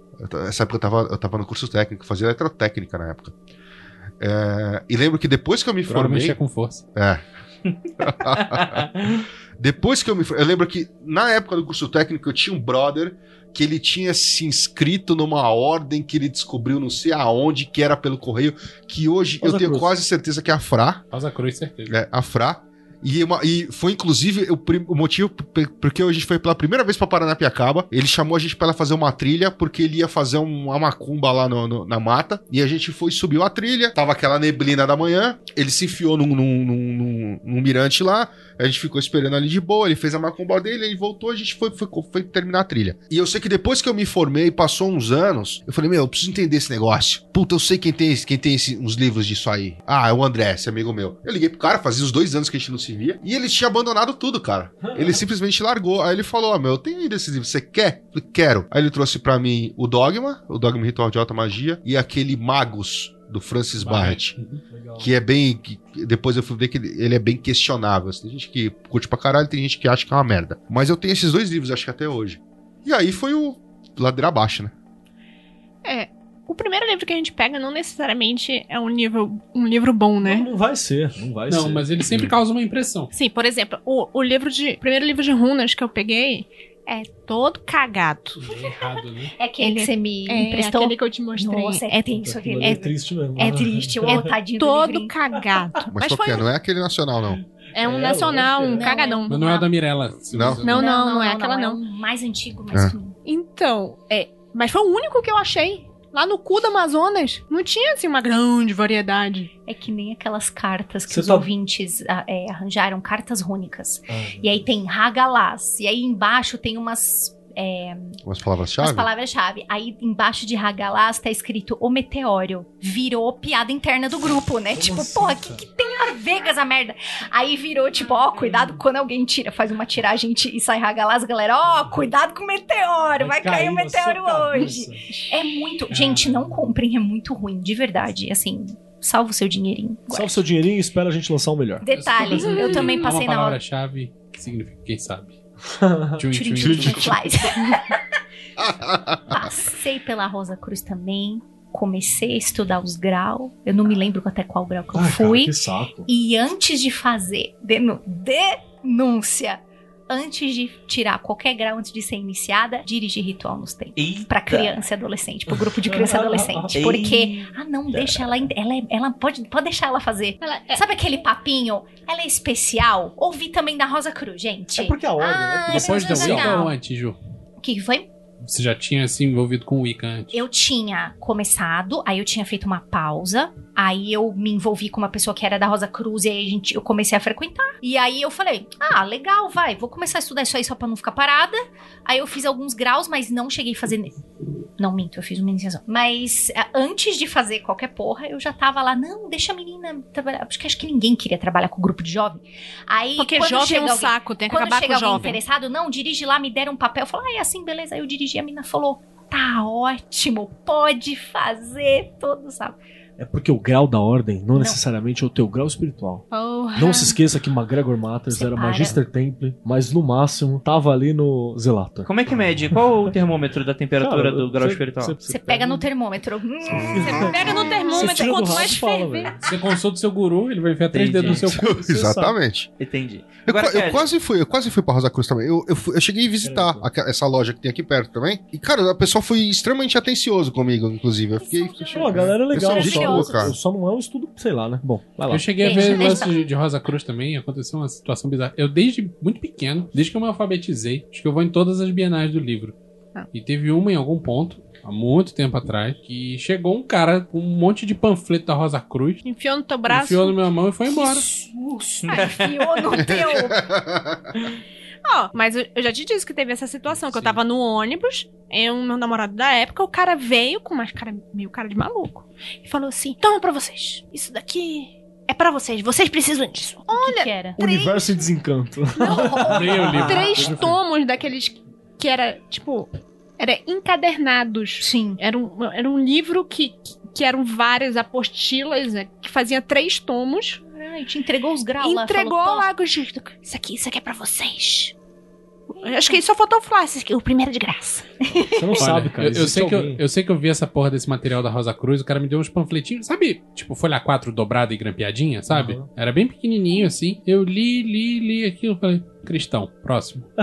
Nessa época eu tava, eu tava no curso técnico, fazia eletrotécnica na época. É, e lembro que depois que eu me Provavelmente formei. é com força. É. Depois que eu me. Eu lembro que na época do curso técnico eu tinha um brother que ele tinha se inscrito numa ordem que ele descobriu não sei aonde, que era pelo correio, que hoje eu tenho Cruz. quase certeza que é a Fra. Rosa Cruz, certeza. É, a Fra. E, uma- e foi inclusive o, o motivo porque a gente foi pela primeira vez pra Paranapiacaba. Ele chamou a gente pra ela fazer uma trilha, porque ele ia fazer um- uma macumba lá no- no- na mata. E a gente foi, subiu a trilha, tava aquela neblina da manhã. Ele se enfiou num- num- num- num mirante lá. A gente ficou esperando ali de boa. Ele fez a macumba dele, ele voltou, a gente foi, foi, foi terminar a trilha. E eu sei que depois que eu me formei, passou uns anos, eu falei, meu, eu preciso entender esse negócio. Puta, eu sei quem tem, quem tem esse- uns livros disso aí. Ah, é o André, esse amigo meu. Eu liguei pro cara, fazia uns dois anos que a gente não se via. E ele tinha abandonado tudo, cara. Ele simplesmente largou. Aí ele falou: Ó, meu, eu tenho aí desses livros, você quer? Eu falei, quero. Aí ele trouxe pra mim o Dogma, o Dogma Ritual de Alta Magia, e aquele Magus. Do Francis Barrett. Legal. Que é bem. que- depois eu fui ver que ele ele é bem questionável. Tem gente que curte pra caralho, tem gente que acha que é uma merda. Mas eu tenho esses dois livros, acho que até hoje. E aí foi o ladeira abaixo, né? É. O primeiro livro que a gente pega não necessariamente é um livro, um livro bom, né? Não, não vai ser, não vai Não, ser. mas ele sempre causa uma impressão. Sim, por exemplo, o, o livro de. O primeiro livro de runas que eu peguei é todo cagado. Bem errado, né? É aquele Ele- que você me É emprestou. aquele que eu te mostrei. Nossa, é tenso Aquilo aquele. ali É, é triste mesmo. é triste, o É tadinho do todo cagado. Mas, Mas, qual foi que é? Não é aquele nacional, não. é um É, nacional, um lógico. cagadão. Mas não é o da Mirella. Não? Não, não, não é aquela é não. um mais antigo, mais É. ruim. Então, é. Mas foi o único que eu achei. Lá no cu do Amazonas, não tinha assim uma grande variedade. É que nem aquelas cartas que Você os tá- ouvintes ah, é, arranjaram, cartas rúnicas. Ah, E aí tem Hagalaz. E aí embaixo tem umas, é, Umas umas palavras-chave? palavras-chave. Aí embaixo de Hagalaz tá escrito o meteoro. Virou piada interna do grupo, né? tipo, assim, porra, o que, que tem a ver com essa merda? Aí virou tipo, ó, cuidado quando alguém tira, faz uma tiragem e sai Hagalaz, galera, ó, cuidado com o meteoro, vai, cair o meteoro hoje. É muito. Gente, não comprem, é muito ruim, de verdade. Assim, salva o seu dinheirinho. Salva o seu dinheirinho e espera a gente lançar o melhor. Detalhe, eu também É passei uma na hora. palavra-chave que significa quem sabe. Flies. Passei pela Rosa Cruz também. Comecei a estudar os graus. Eu não me lembro até qual grau que eu Ai, cara, fui. que saco. E antes de fazer denu- denúncia, antes de tirar qualquer grau, antes de ser iniciada, dirigir ritual nos tempos. Eita. Pra criança e adolescente, pro grupo de criança e adolescente. Porque, ah não, deixa ela, ela, é- ela pode, pode deixar ela fazer. Sabe aquele papinho? Ela é especial. Ouvi também da Rosa Cruz, gente. É porque a ordem, Ah, né? Depois da é Wicca ou antes, Ju? Que foi? Você já tinha se envolvido com o Wicca antes? Eu tinha começado, aí eu tinha feito uma pausa, aí eu me envolvi com uma pessoa que era da Rosa Cruz e aí a gente, eu comecei a frequentar. E aí eu falei: "Ah, legal, vai, vou começar a estudar isso aí só pra não ficar parada". Aí eu fiz alguns graus, mas não cheguei a fazer não minto, eu fiz uma iniciação. Mas ah, antes de fazer qualquer porra, eu já tava lá, não, deixa a menina trabalhar. Porque acho que ninguém queria trabalhar com grupo de jovem. Aí Porque jovem é um alguém- saco, tem que quando acabar com o alguém jovem. interessado, não, dirige lá, me deram um papel. Eu falo, ah, é assim, beleza. Aí eu dirigi, a menina falou, tá ótimo, pode fazer todo sábado. É porque o grau da ordem não, necessariamente é o teu grau espiritual. Porra. Não se esqueça que McGregor Matters era. Magister Temple, mas no máximo tava ali no Zelator. Como é que mede? Qual o termômetro da temperatura Cara, do grau você- espiritual? Você pega no termômetro. Hum, Você pega no termômetro, quanto mais e ferver. Você consulta o seu guru, ele vai enfiar três Entendi. dedos no seu cu. Exatamente. Entendi. Eu, Agora, eu Kelly, quase fui, eu quase fui pra Rosa Cruz também. Eu, eu, fui- eu cheguei a visitar aqua- essa loja que tem aqui perto também. E, cara, a pessoa foi extremamente atencioso comigo, inclusive. Eu fiquei. Pô, a galera é legal, Pessoal, gente só, boa, cara. só não é um estudo, sei lá, né? Bom, vai lá. Eu cheguei a ver o lance de, de Rosa Cruz também, aconteceu uma situação bizarra. Eu, desde muito pequeno, desde que eu me alfabetizei, acho que eu vou em todas as bienais do livro. Ah. E teve uma em algum ponto, há muito tempo atrás, que chegou um cara com um monte de panfleto da Rosa Cruz, Enfiou no teu braço. enfiou na minha mão e foi embora. Ah, enfiou no teu. Ó, mas eu, eu já te disse que teve essa situação, que eu tava no ônibus, eu, meu namorado da época, o cara veio com uma cara, meio cara de maluco. E falou assim: toma pra vocês. Isso daqui é pra vocês. Vocês precisam disso. O que, que era? Universo e desencanto. Leia o livro. Três tomos daqueles que era, tipo, era encadernados. Sim. Era um, era um livro que, que eram várias apostilas, né, que fazia três tomos. Ai, te entregou os graus lá. entregou falou, lá com o Isso aqui, isso aqui é pra vocês. Acho acho que só faltou falar esse aqui, o primeiro de graça. Você não sabe, cara. Eu, eu sei que eu, eu sei que eu vi essa porra desse material da Rosa Cruz, o cara me deu uns panfletinhos, sabe? Tipo, folha 4 dobrada e grampeadinha, sabe? Aham. Era bem pequenininho assim. Eu li, li, li aquilo, falei, cristão, próximo.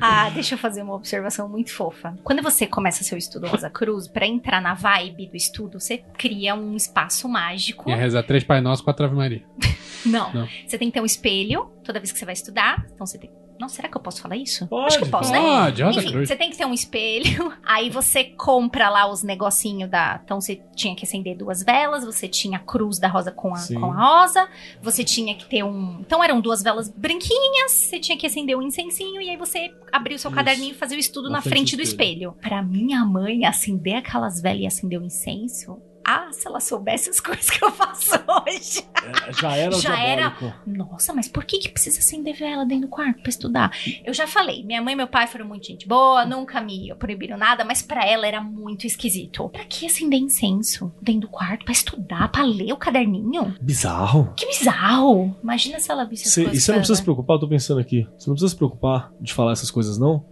Ah, deixa eu fazer uma observação muito fofa. Quando você começa seu estudo Rosa Cruz, pra entrar na vibe do estudo, você cria um espaço mágico. Ia rezar três Pai Nosso, quatro Ave Maria. Não. Não. Você tem que ter um espelho toda vez que você vai estudar. Então você tem. Não, será que eu posso falar isso? Pode, Acho que eu posso, né? Pode, Rosa Enfim, Cruz. você tem que ter um espelho, aí você compra lá os negocinhos da. Então você tinha que acender duas velas, você tinha a cruz da rosa com a, Sim. com a rosa, você tinha que ter um. Então eram duas velas branquinhas, você tinha que acender um incensinho e aí você abria o seu Isso. caderninho e fazia o estudo Na na, frente frente do do espelho. Pra minha mãe acender aquelas velas e acender o incenso. Ah, se ela soubesse as coisas que eu faço hoje. É, Já era Já era-. Nossa, mas por que, que precisa acender vela dentro do quarto pra estudar? Eu já falei, minha mãe e meu pai foram muito gente boa, nunca me proibiram nada, mas pra ela era muito esquisito. Pra que acender incenso dentro do quarto pra estudar, pra ler o caderninho? Bizarro. Que bizarro! Imagina se ela visse as Cê- coisas. e você não precisa se preocupar, eu tô pensando aqui. Você não precisa se preocupar de falar essas coisas, não.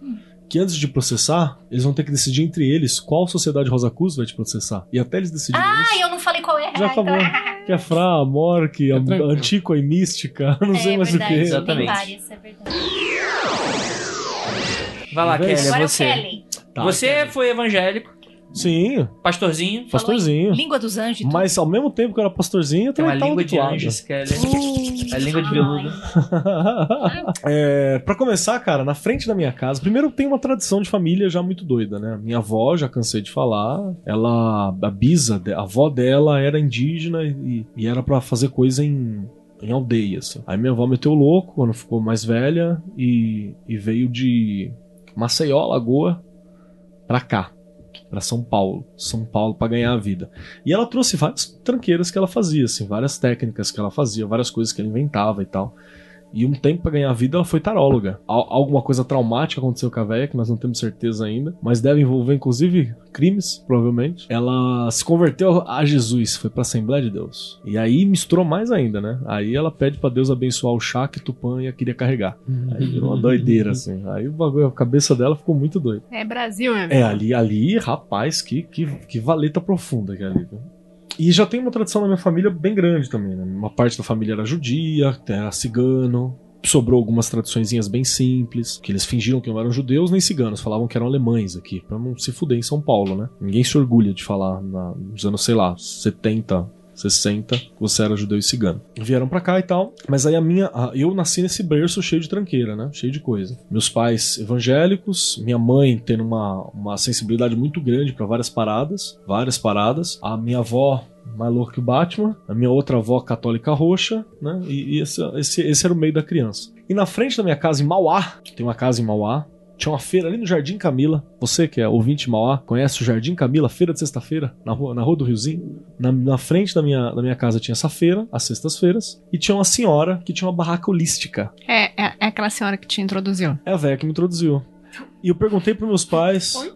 Que antes de processar, eles vão ter que decidir entre eles qual sociedade Rosa Cruz vai te processar. E até eles decidirem Ah, isso. eu não falei qual é. Já Ah, então- acabou. Que é Fra, Mork, É. Antiqua e Mística, não sei é mais verdade, o que. Exatamente. Tem várias, é verdade. Vai lá. Kelly, é Agora você. é o Kelly. Tá, você foi evangélico, Sim, pastorzinho. Pastorzinho. Língua dos anjos. e tudo. Mas ao mesmo tempo que eu era pastorzinho, eu também tava língua de anjos, Kelly. A língua de veludo. é, pra começar, cara, na frente da minha casa, primeiro tem uma tradição de família já muito doida, né? Minha avó, já cansei de falar, ela, a bisa, a avó dela era indígena e, e era pra fazer coisa em, em aldeia, assim. Aí minha avó meteu louco quando ficou mais velha e, e veio de Maceió, Lagoa, pra cá. Pra São Paulo, São Paulo pra ganhar a vida. E ela trouxe várias tranqueiras que ela fazia, assim, várias técnicas que ela fazia, várias coisas que ela inventava e tal. E um tempo pra ganhar vida ela foi taróloga. Al- alguma coisa traumática aconteceu com a véia, que nós não temos certeza ainda, mas deve envolver inclusive crimes, provavelmente. Ela se converteu a Jesus, foi pra Assembleia de Deus. E aí misturou mais ainda, né? Aí ela pede pra Deus abençoar o chá que Tupã ia queria carregar. Aí virou uma doideira, assim. Aí o bagulho, a cabeça dela ficou muito doida. É Brasil, meu É, ali, ali, rapaz, que, que, que valeta profunda que é ali. viu? E já tem uma tradição na minha família bem grande também, né? Uma parte da família era judia, era cigano. Sobrou algumas tradiçõezinhas bem simples, que eles fingiram que não eram judeus nem ciganos, falavam que eram alemães aqui, pra não se fuder em São Paulo, né? Ninguém se orgulha de falar na- nos anos, sei lá, 70, 60, que você era judeu e cigano. Vieram pra cá e tal, mas aí a minha. a- eu nasci nesse berço cheio de tranqueira, né? Cheio de coisa. Meus pais evangélicos, minha mãe tendo uma, uma sensibilidade muito grande pra várias paradas, várias paradas. A minha avó. Mais louca que o Batman, a minha outra avó católica roxa, né? E, e esse, esse, esse era o meio da criança. E na frente da minha casa em Mauá, tem uma casa em Mauá, tinha uma feira ali no Jardim Camila. Você que é ouvinte de Mauá, conhece o Jardim Camila, feira de sexta-feira, na rua, na rua do Riozinho? Na, na frente da minha, da minha casa tinha essa feira, às sextas-feiras, e tinha uma senhora que tinha uma barraca holística. É, é, é aquela senhora que te introduziu. É a velha que me introduziu. E eu perguntei pros meus pais. Oi?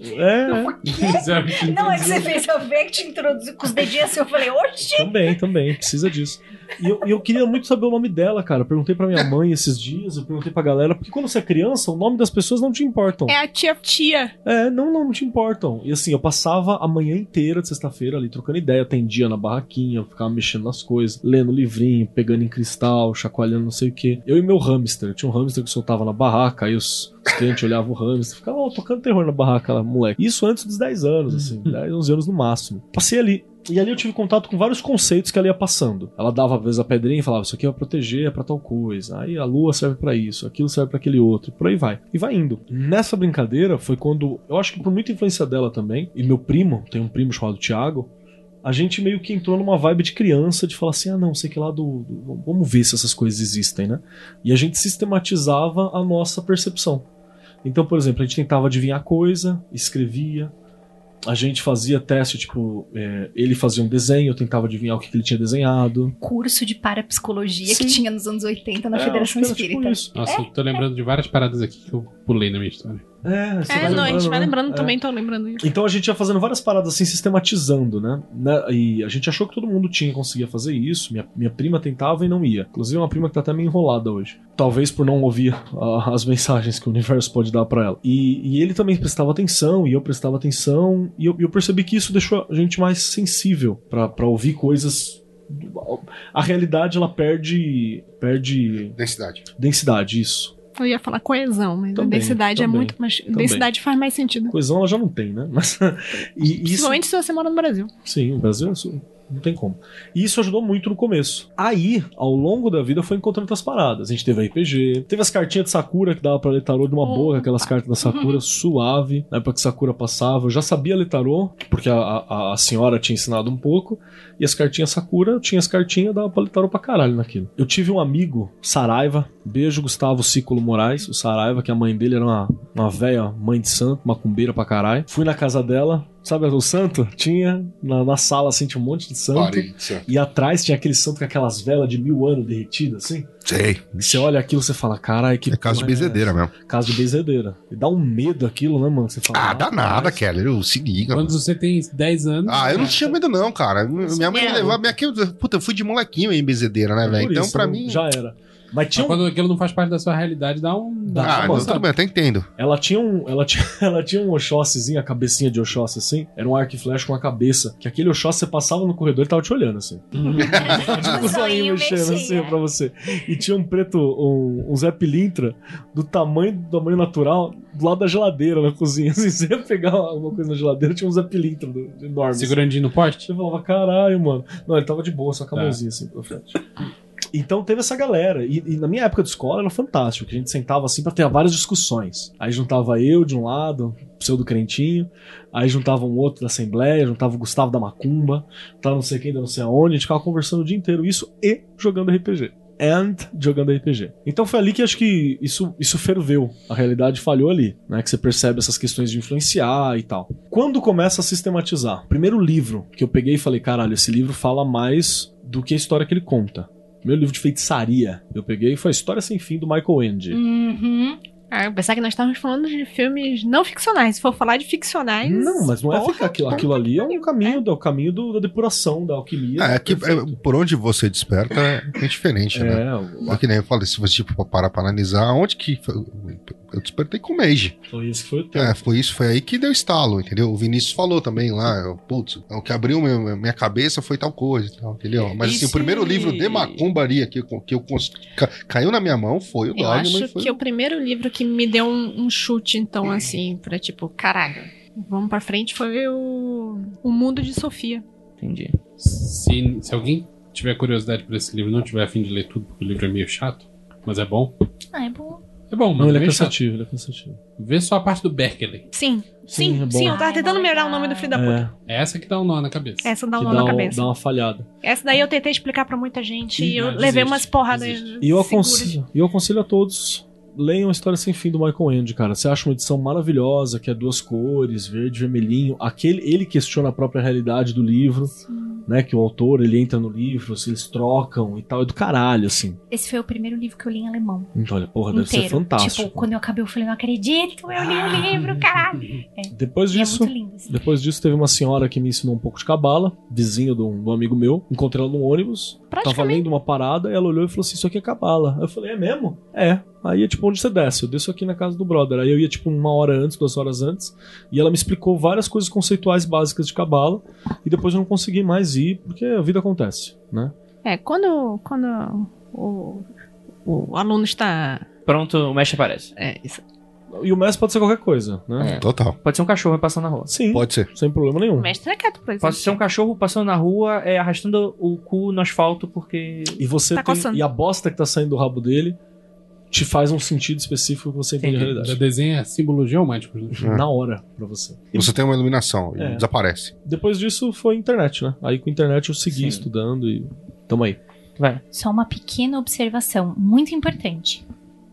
É, Não, é que você fez a ver que te introduziu com os dedinhos assim. Eu falei, oxi! Também, também, precisa disso. E eu, e eu queria muito saber o nome dela, cara. Eu perguntei pra minha mãe esses dias, eu perguntei pra galera, porque quando você é criança, o nome das pessoas não te importam. É a tia tia. É, não, não, não te importam. E assim, eu passava a manhã inteira de sexta-feira ali trocando ideia, atendia na barraquinha, eu ficava mexendo nas coisas, lendo livrinho, pegando em cristal, chacoalhando não sei o que. Eu e meu hamster, tinha um hamster que soltava na barraca, aí os, os clientes olhavam o hamster, ficava ó, tocando terror na barraca, lá, moleque. Isso antes dos 10 anos, assim, 10, 11 anos no máximo. Passei ali. E ali eu tive contato com vários conceitos que ela ia passando. Ela dava às vezes a pedrinha e falava: Isso aqui é pra proteger, é pra tal coisa. Aí a lua serve pra isso, aquilo serve pra aquele outro. Por aí vai. E vai indo. Nessa brincadeira foi quando. Eu acho que por muita influência dela também. E meu primo, tem um primo chamado Thiago. A gente meio que entrou numa vibe de criança de falar assim: ah, não, sei que lá do, do- Vamos ver se essas coisas existem, né? E a gente sistematizava a nossa percepção. Então, por exemplo, a gente tentava adivinhar coisa, escrevia, a gente fazia teste, tipo, é, ele fazia um desenho, eu tentava adivinhar o que, que ele tinha desenhado. Curso de parapsicologia Sim. que tinha nos anos 80 na É, Federação tipo Espírita. isso. Nossa, eu tô lembrando de várias paradas aqui que eu pulei na minha história. É, você É, não, a gente vai né? lembrando É. também, tô lembrando isso. Então a gente ia fazendo várias paradas assim, sistematizando, né? Né? E a gente achou que todo mundo tinha conseguia fazer isso. Minha, minha prima tentava e não ia. Inclusive, é uma prima que tá até meio enrolada hoje. Talvez por não ouvir as mensagens que o universo pode dar pra ela. E, e ele também prestava atenção, e eu prestava atenção. E eu, eu percebi que isso deixou a gente mais sensível pra pra ouvir coisas. A realidade ela perde. perde Densidade. densidade, isso. Eu ia falar coesão, mas Também, a densidade é também, muito mais. Densidade faz mais sentido. Coesão ela já não tem, né? Mas. e isso. Principalmente se você mora no Brasil. Sim, o Brasil isso não tem como. E isso ajudou muito no começo. Aí, ao longo da vida, foi encontrando outras paradas. A gente teve RPG, teve as cartinhas de Sakura que dava pra ler tarô de uma boca, aquelas cartas da Sakura suave. Na época que Sakura passava, eu já sabia ler tarô, porque a, a, a senhora tinha ensinado um pouco. E as cartinhas Sakura, eu tinha as cartinhas, dava pra ler tarô pra caralho naquilo. Eu tive um amigo, Saraiva, beijo Gustavo Cículo Moraes, o Saraiva, que a mãe dele era uma, uma velha mãe de santo, macumbeira pra caralho. Fui na casa dela, sabe o santo? Tinha na, na sala assim, tinha um monte de santo. E atrás tinha aquele santo com aquelas velas de mil anos derretidas, assim. Sei. E você olha aquilo e você fala, caralho, que. É caso de bezedeira mesmo. essa? Casa de bezedeira. E dá um medo aquilo, né, mano? Você fala, Ah, dá nada. Keller. Eu se liga. Quando mano. você tem 10 anos. Ah, eu não tinha medo, não, cara. Minha mãe me É. levava. Minha, puta, eu fui de molequinho em bezedeira, né, É velho? Então, isso, pra não- mim. Já era. Mas tinha Mas um quando aquilo não faz parte da sua realidade, dá um. Dá, Ah, tudo bem, até entendo. Ela tinha um, ela tinha, ela tinha um Oxóssezinho, a cabecinha de Oxóssi assim. Era um arco e flecha com a cabeça. Que aquele Oxóssi você passava no corredor e tava te olhando assim. tipo, O o zoinho mexendo assim pra você. E tinha um preto, um, um Zé Pilintra do tamanho do tamanho natural do lado da geladeira na cozinha. Assim, você ia pegar alguma coisa na geladeira, tinha um Zé Pilintra do, enorme. assim. Segurandinho no poste? Você falava, caralho, mano. Não, ele tava de boa, só com a Tá. mãozinha assim pra frente. Então teve essa galera. E, e na minha época de escola era fantástico, que a gente sentava assim pra ter várias discussões. Aí juntava eu de um lado, pseudo crentinho, aí juntava um outro da Assembleia, juntava o Gustavo da Macumba, tava não sei quem, não sei aonde, a gente ficava conversando o dia inteiro, isso e jogando RPG. And jogando RPG. Então foi ali que acho que isso, isso ferveu. A realidade falhou ali, né? Que você percebe essas questões de influenciar e tal. Quando começa a sistematizar? Primeiro livro que eu peguei e falei, caralho, esse livro fala mais do que a história que ele conta. Meu livro de feitiçaria, eu peguei foi a História Sem Fim do Michael Ende. Uhum. Ah, eu pensava que nós estávamos falando de filmes não ficcionais. Se for falar de ficcionais. Não, mas não é porra, ficar aquilo, aquilo ali é um caminho, do, é o caminho do- da depuração, da alquimia. É, é que é, por onde você desperta é, é diferente, né? É, o- É que nem eu falei, se você tipo, parar pra analisar, onde que. Eu despertei com o Mage. foi esse que foi o teu. É, foi isso, foi aí que deu estalo, entendeu? O Vinícius falou também lá, eu, putz, o que abriu meu- minha cabeça foi tal coisa, tal, entendeu? Mas assim, E o primeiro se- livro de macumbaria que, eu- que eu cons- ca- caiu na minha mão foi o Eu Dogma. acho e foi... que o primeiro livro que me deu um, um chute, então, assim, pra tipo, caralho, vamos pra frente, foi o, o Mundo de Sofia. Entendi. Se, se alguém tiver curiosidade por esse livro e não tiver afim de ler tudo, porque o livro é meio chato, mas é bom. Ah, é bom. É bom, mas Não, ele é chato. cansativo, ele é cansativo. Vê só a parte do Berkeley. Sim, Sim, sim, é sim, eu tava é tentando melhorar o nome do filho da puta. É, É essa que dá um nó na cabeça. Essa dá um que nó dá, na um- cabeça. dá uma falhada. Essa daí eu tentei explicar pra muita gente e eu não, levei desiste, umas porradas. E eu aconselho, e eu aconselho a todos. Leiam a História Sem Fim do Michael Ende, cara. Você acha uma edição maravilhosa, que é duas cores, verde e vermelhinho. Aquele, ele questiona a própria realidade do livro, né? Que o autor, ele entra no livro, se eles trocam e tal. É do caralho, assim. Esse foi o primeiro livro que eu li em alemão. Então, olha, porra, deve inteiro. ser fantástico. Tipo, quando eu acabei, eu falei, não acredito, eu li o livro, caralho. Depois E é disso, muito lindo. assim. depois disso, teve uma senhora que me ensinou um pouco de cabala, vizinho de um, de um amigo meu. Encontrei ela num ônibus, tava lendo uma parada, ela olhou e falou assim: Isso aqui é cabala. Eu falei: É mesmo? É. Aí é tipo onde você desce. Eu desço aqui na casa do brother. Aí eu ia tipo uma hora antes, duas horas antes, e ela me explicou várias coisas conceituais básicas de cabala. E depois eu não consegui mais ir, porque a vida acontece, né? É, quando, quando o, o aluno está. Pronto, o mestre aparece. É, isso. E o mestre pode ser qualquer coisa, né? É. Total. Pode ser um cachorro passando na rua. Sim, Pode ser. sem problema nenhum. O mestre é quieto pra isso. Pode ser um cachorro passando na rua, é, arrastando o cu no asfalto porque. E você Tá tem, coçando. e a bosta que tá saindo do rabo dele te faz um sentido específico que você entende a realidade. Já desenha símbolos geomáticos. Né? É. Na hora pra você. E Você tem uma iluminação e É. desaparece. depois disso foi internet, né? Aí com a internet eu segui Sim. estudando e tamo aí. Vai. Só uma pequena observação, muito importante.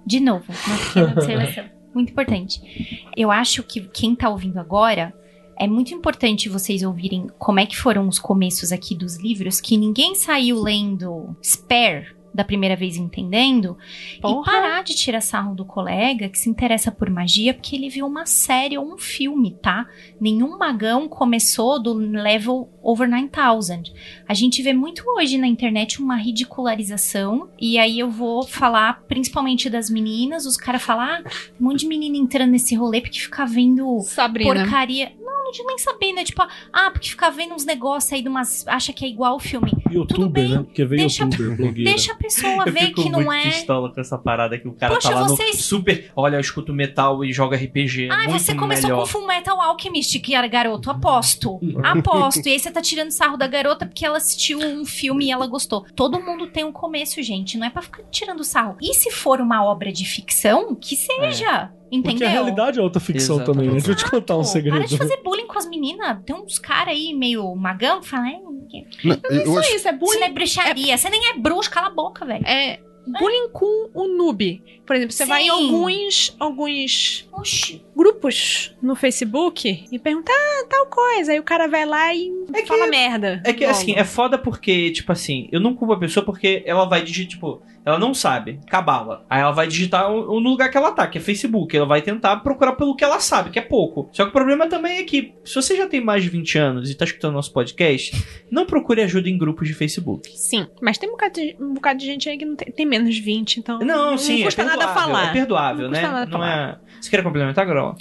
De novo, uma pequena observação, muito importante. Eu acho que quem tá ouvindo agora é muito importante vocês ouvirem como é que foram os começos aqui dos livros, que ninguém saiu lendo Spare da primeira vez entendendo e Porra. parar de tirar sarro do colega que se interessa por magia porque ele viu uma série ou um filme, tá? Nenhum magão começou do level over 9000. A gente vê muito hoje na internet uma ridicularização e aí eu vou falar principalmente das meninas, os caras falam, ah, um monte de menina entrando nesse rolê porque fica vendo Sabrina. porcaria. Não, não digo nem sabendo, é tipo, ah, porque fica vendo uns negócios aí de umas. acha que é igual o filme. Tudo Youtuber, bem, né? Porque veio deixa- youtuber, blogueira. Deixa a pessoa Eu ver fico que não muito é. pistola com essa parada que o cara Poxa, tá lá vocês- no super. Olha, eu escuto metal e joga RPG. Ai, muito você começou melhor. com Full Metal Alchemist, que era garoto. Aposto. Aposto. E aí você tá tirando sarro da garota porque ela assistiu um filme e ela gostou. Todo mundo tem um começo, gente. Não é pra ficar tirando sarro. E se for uma obra de ficção, que seja. Porque Entendeu? a realidade é outra ficção Exatamente. também, né? Deixa eu te contar um segredo. Para de fazer bullying com as meninas. Tem uns caras aí meio magão que falam, "Ai, que- Não, eu Isso acho- é isso, é isso bullying. não é bruxaria. Você nem é bruxo, cala a boca, velho. É bullying com o noob. Por exemplo, você vai em Sim. alguns, alguns Oxi. grupos no Facebook e pergunta, ah, tal coisa. Aí o cara vai lá e É que- fala merda. É que logo. assim, é foda porque, tipo assim, eu não culpo a pessoa porque ela vai digitar, tipo, ela não sabe, cabala. Aí ela vai digitar o- no lugar que ela tá, que é Facebook. Ela vai tentar procurar pelo que ela sabe, que é pouco. Só que o problema também é que, se você já tem mais de 20 anos e tá escutando nosso podcast, não procure ajuda em grupos de Facebook. Sim, mas tem um bocado de, um bocado de gente aí que não tem, tem menos de 20, então Não, sim, custa é nada perdoável. falar. É perdoável, Não né? custa nada não falar. é. Você quer complementar, Grola?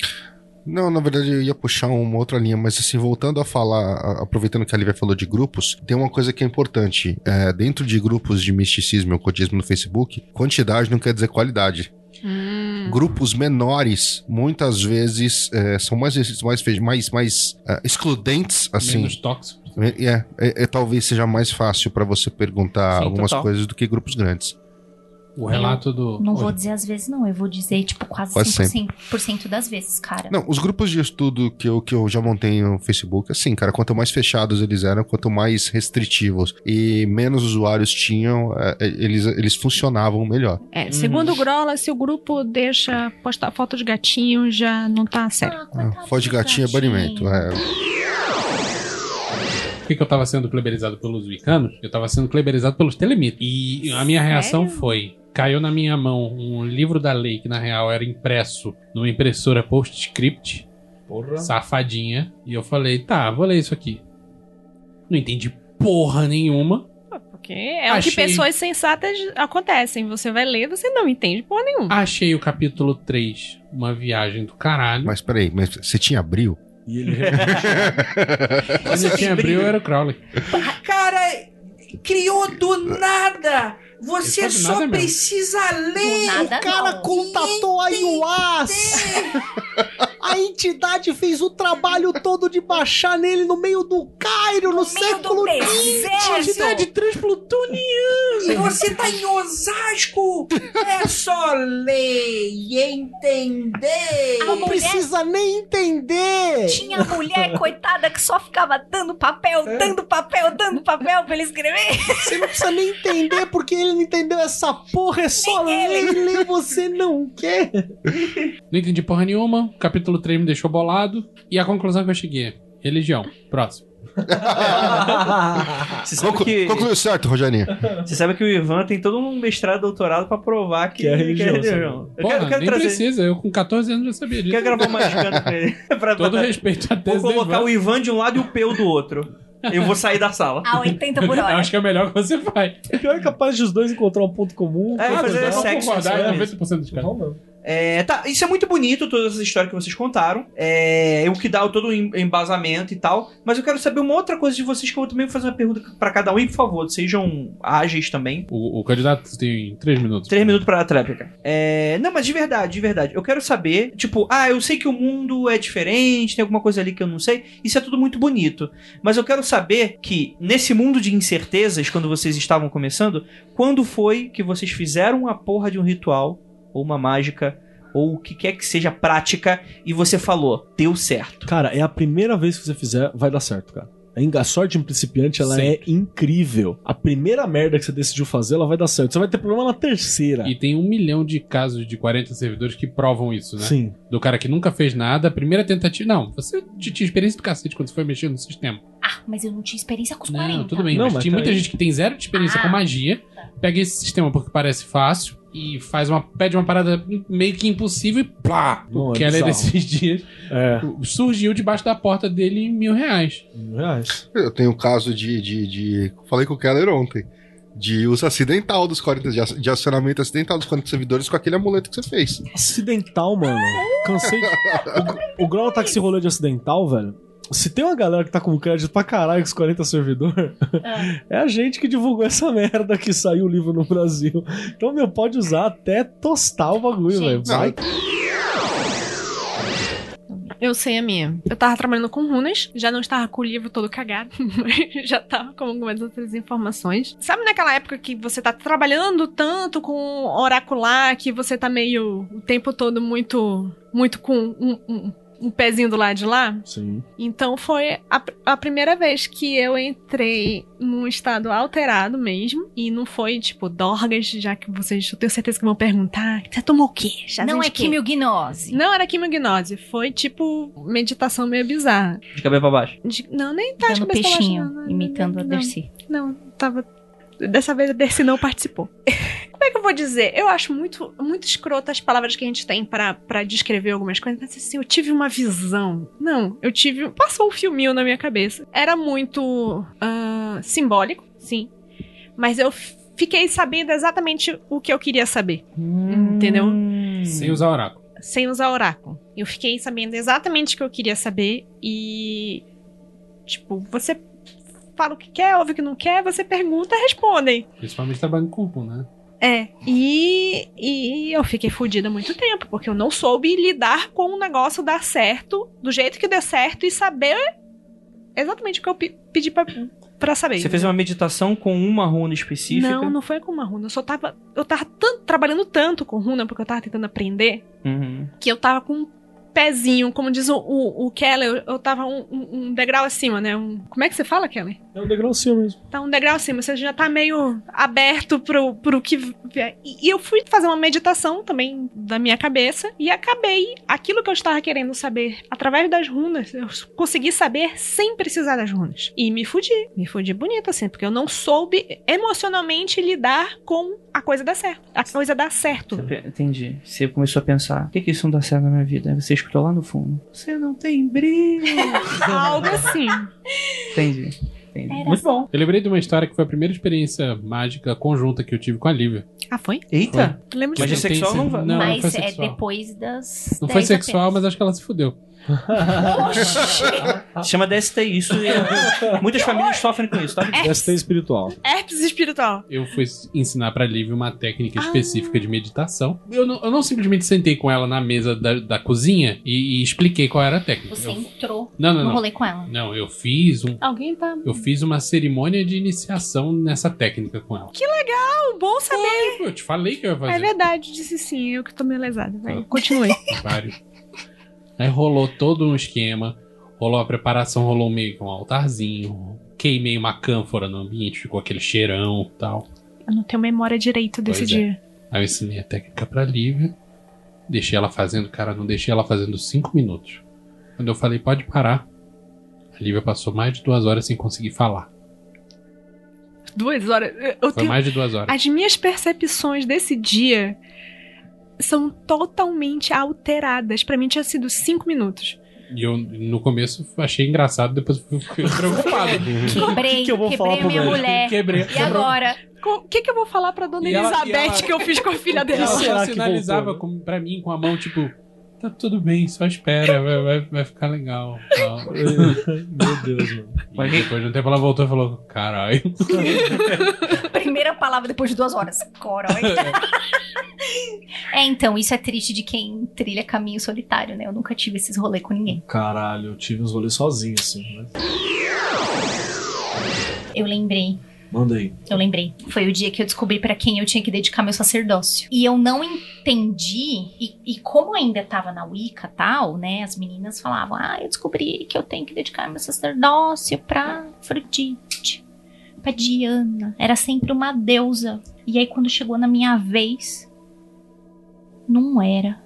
Não, na verdade eu ia puxar uma outra linha, mas assim, voltando a falar, aproveitando que a Lívia falou de grupos, tem uma coisa que é importante. É, dentro de grupos de misticismo e ocultismo no Facebook, quantidade não quer dizer qualidade. Hum, Grupos menores, muitas vezes, é, são mais, mais, mais, mais é, excludentes, assim. Menos tóxico. É, é, é, talvez seja mais fácil pra você perguntar Sim, algumas total. coisas do que grupos grandes. O relato do. Não Oi. vou dizer às vezes, não. Eu vou dizer, tipo, quase, Quase 100% por cento das vezes, cara. Não, os grupos de estudo que eu, que eu já montei no Facebook, assim, cara, quanto mais fechados eles eram, quanto mais restritivos e menos usuários tinham, é, é, eles, eles funcionavam melhor. é, segundo o Grola, se o grupo deixa postar foto de gatinho, já não tá certo. Ah, coitado Foto de do gatinho é banimento. É. Por que, que eu tava sendo kleberizado pelos wicanos? Eu tava sendo kleberizado pelos telemitas. E a minha reação Sério? foi: caiu na minha mão um livro da lei que na real era impresso numa impressora PostScript, Porra. safadinha, e eu falei: tá, vou ler isso aqui. Não entendi porra nenhuma. Porque é o Achei. que pessoas sensatas acontecem. Você vai ler, você não entende porra nenhuma. Achei o capítulo 3 uma viagem do caralho. Mas peraí, mas você tinha abril? E ele Quando eu tinha abril era o Crowley. Cara, criou do nada! Você mesmo. precisa nada, O cara não. contatou a IUAS. A entidade fez o trabalho todo de baixar nele no meio do Cairo, no, meio século do XV. deserto. transplutoniana! E você tá em Osasco! É só ler e entender! A Não mulher precisa nem entender. tinha a mulher, coitada, que só ficava dando papel, dando papel, dando papel pra ele escrever. Você não precisa nem entender porque ele não entendeu essa porra. É só ler e ler. Você não quer. Não entendi porra nenhuma. O capítulo 3 me deixou bolado. E a conclusão que eu cheguei é: religião. Próximo. Você sabe, Conclu- que, Concluiu certo, Rogerinho? você sabe que o Ivan tem todo um mestrado, doutorado pra provar que, Que é religião, Eu Porra, quero, eu quero nem trazer. precisa. Eu com 14 anos já sabia disso. Quer gravar uma magicando pra ele? pra, Todo pra- respeito à Vou tese do colocar Ivan. o Ivan de um lado e o Peu do outro. Eu vou sair da sala. A 80 por Eu hora. acho que é melhor que você faz. Pior é capaz de os dois encontrar um ponto comum. É, Pô, fazer não, Vamos sexo, concordar assim, em 90% dos casos. não, não. É, tá, isso é muito bonito, todas essas histórias que vocês contaram. É, o que dá todo o em- embasamento e tal. Mas eu quero saber uma outra coisa de vocês que eu também vou fazer uma pergunta pra cada um. E, por favor, sejam ágeis também. O, o candidato tem 3 minutos. Três minutos pra tréplica. É, não, mas de verdade, de verdade. Eu quero saber, tipo, ah, eu sei que o mundo é diferente, tem alguma coisa ali que eu não sei. Isso é tudo muito bonito. Mas eu quero saber que, nesse mundo de incertezas, quando vocês estavam começando, quando foi que vocês fizeram uma porra de um ritual, ou uma mágica, ou o que quer que seja prática, e você falou, deu certo. Cara, é a primeira vez que você fizer, vai dar certo, cara. A sorte em principiante, ela é incrível. A primeira merda que você decidiu fazer, ela vai dar certo. Você vai ter problema na terceira. E tem um milhão de casos de 40 servidores que provam isso, né? Sim. Do cara que nunca fez nada, a primeira tentativa. Não, você tinha experiência do cacete quando você foi mexer no sistema. Ah, mas eu não tinha experiência com os Não, 40. tudo bem, Não, mas, mas tem muita aí- gente que tem zero de experiência Ah. com magia, pega esse sistema porque parece fácil e faz uma pede uma parada meio que impossível e plá! Não, o é Keller bizarro. esses dias É. surgiu debaço da porta dele mil reais. Mil reais. Eu tenho um caso de, de, de- Falei com o Keller ontem. De uso acidental dos 40. De, ac- de acionamento acidental dos 40 servidores com aquele amuleto que você fez. Acidental, mano. Cansei de... O, o Grau tá com esse rolê de acidental, velho. Se tem uma galera que tá com crédito pra caralho com os 40 servidor, é a gente que divulgou essa merda que saiu o livro no Brasil. Então, meu, pode usar até tostar o bagulho, velho. Vai. Eu sei a minha. Eu tava trabalhando com runas, já não estava com o livro todo cagado, mas já tava com algumas outras informações. Sabe naquela época que você tá trabalhando tanto com oracular que você tá meio o tempo todo muito, muito com um, um, um pezinho do lado de lá? Sim. Então foi a, a primeira vez que eu entrei num estado alterado mesmo. E não foi tipo Dorgas, já que vocês, eu tenho certeza que vão perguntar: você tomou o quê? Já Não é quê?" quimiognose. Não era quimiognose, foi tipo meditação meio bizarra. De cabeça pra baixo. De- não, nem tá de cabeça pra baixo, peixinho, não, não, imitando a não, Dercy. Não, tava. Dessa vez a Dercy não participou. Como é que eu vou dizer? Eu acho muito, muito escroto as palavras que a gente tem pra, pra descrever algumas coisas. Mas assim, eu tive uma visão. Não, eu tive. Passou um filminho na minha cabeça. Era muito ah, simbólico, sim. Mas eu fiquei sabendo exatamente o que eu queria saber. Entendeu? Sem usar oráculo. sem usar oráculo. Eu fiquei sabendo exatamente o que eu queria saber e. Tipo, você fala o que quer, ouve o que não quer, você pergunta, respondem. Principalmente trabalhando com cúpula, né? É. E, e eu fiquei fodida há muito tempo, porque eu não soube lidar com o negócio dar certo, do jeito que deu certo e saber exatamente o que eu pe- pedi pra, pra saber. Você fez uma meditação com uma runa específica? Não, não foi com uma runa. Eu só tava. Eu tava tan- trabalhando tanto com runa, porque eu tava tentando aprender, Uhum. que eu tava com pezinho, como diz o, o, o Keller, eu, eu tava um, um- degrau acima, né? Um, como é que você fala, Keller? É um degrau assim mesmo. Tá um degrau acima, você já tá meio aberto pro, pro que. E, e eu fui fazer uma meditação também da minha cabeça e acabei aquilo que eu estava querendo saber através das runas. Eu consegui saber sem precisar das runas. E me fudi. Me fudi bonito, assim, porque eu não soube emocionalmente lidar com a coisa dar certo. A coisa dar certo. Entendi. Você começou a pensar, por que, que isso não dá certo na minha vida? Aí você escutou lá no fundo. Você não tem brilho. Algo assim. Entendi. Entendi. Era Muito bom. Eu lembrei de uma história que foi a primeira experiência mágica conjunta que eu tive com a Lívia. Ah, foi? Eita. Lembro Mas disso. de sexual tem- não vai. não, Mas foi é sexual. depois das. Não foi 10 sexual, apenas. mas acho que ela se fudeu. Se chama DST isso. e muitas famílias sofrem com isso, tá? ST espiritual. Herpes espiritual. Eu fui ensinar pra Lívia uma técnica específica de meditação. Eu não, eu não simplesmente sentei com ela na mesa da, da cozinha e, e expliquei qual era a técnica. Você Eu- entrou não, não, no não. rolê com ela. Não, eu fiz um. Alguém tá. Eu fiz uma cerimônia de iniciação nessa técnica com ela. Oh, bom saber. Eu te falei que eu ia fazer. É verdade, disse sim. Eu que tô meio lesada. Vai, continue. Vários. Aí rolou todo um esquema. Rolou a preparação, rolou meio que um altarzinho. Queimei uma cânfora no ambiente, ficou aquele cheirão e tal. Eu não tenho memória direito desse Pois é. dia. Aí eu ensinei a técnica pra Lívia. Deixei ela fazendo, cara, não deixei ela fazendo cinco minutos. Quando eu falei, pode parar. A Lívia passou mais de duas horas sem conseguir falar. Duas horas. Eu Foi tenho... mais de duas horas. As minhas percepções desse dia são totalmente alteradas. Pra mim tinha sido cinco minutos. E eu, no começo, achei engraçado, depois fiquei preocupado. Quebrei, que que eu vou quebrei falar pro minha velho? mulher. Quebrei. E agora? O que, que eu vou falar pra dona E ela- Elizabeth ela- que eu fiz com a filha dela? ela que sinalizava voltou, com, pra mim com a mão, tipo, tá tudo bem, só espera, vai, vai, vai ficar legal. tal. Meu Deus, mano. E depois de um tempo ela voltou e falou, caralho. Primeira palavra depois de duas horas. Corói. é, então, isso é triste de quem trilha caminho solitário, né? Eu nunca tive esses rolês com ninguém. Caralho, eu tive uns rolês sozinho, assim. Né? Eu lembrei Manda aí. Eu lembrei. Foi o dia que eu descobri pra quem eu tinha que dedicar meu sacerdócio. E eu não entendi. E, e como ainda tava na Wicca tal, né? As meninas falavam: Ah, eu descobri que eu tenho que dedicar meu sacerdócio pra Afrodite, pra Diana. Era sempre uma deusa. E aí, quando chegou na minha vez, não era.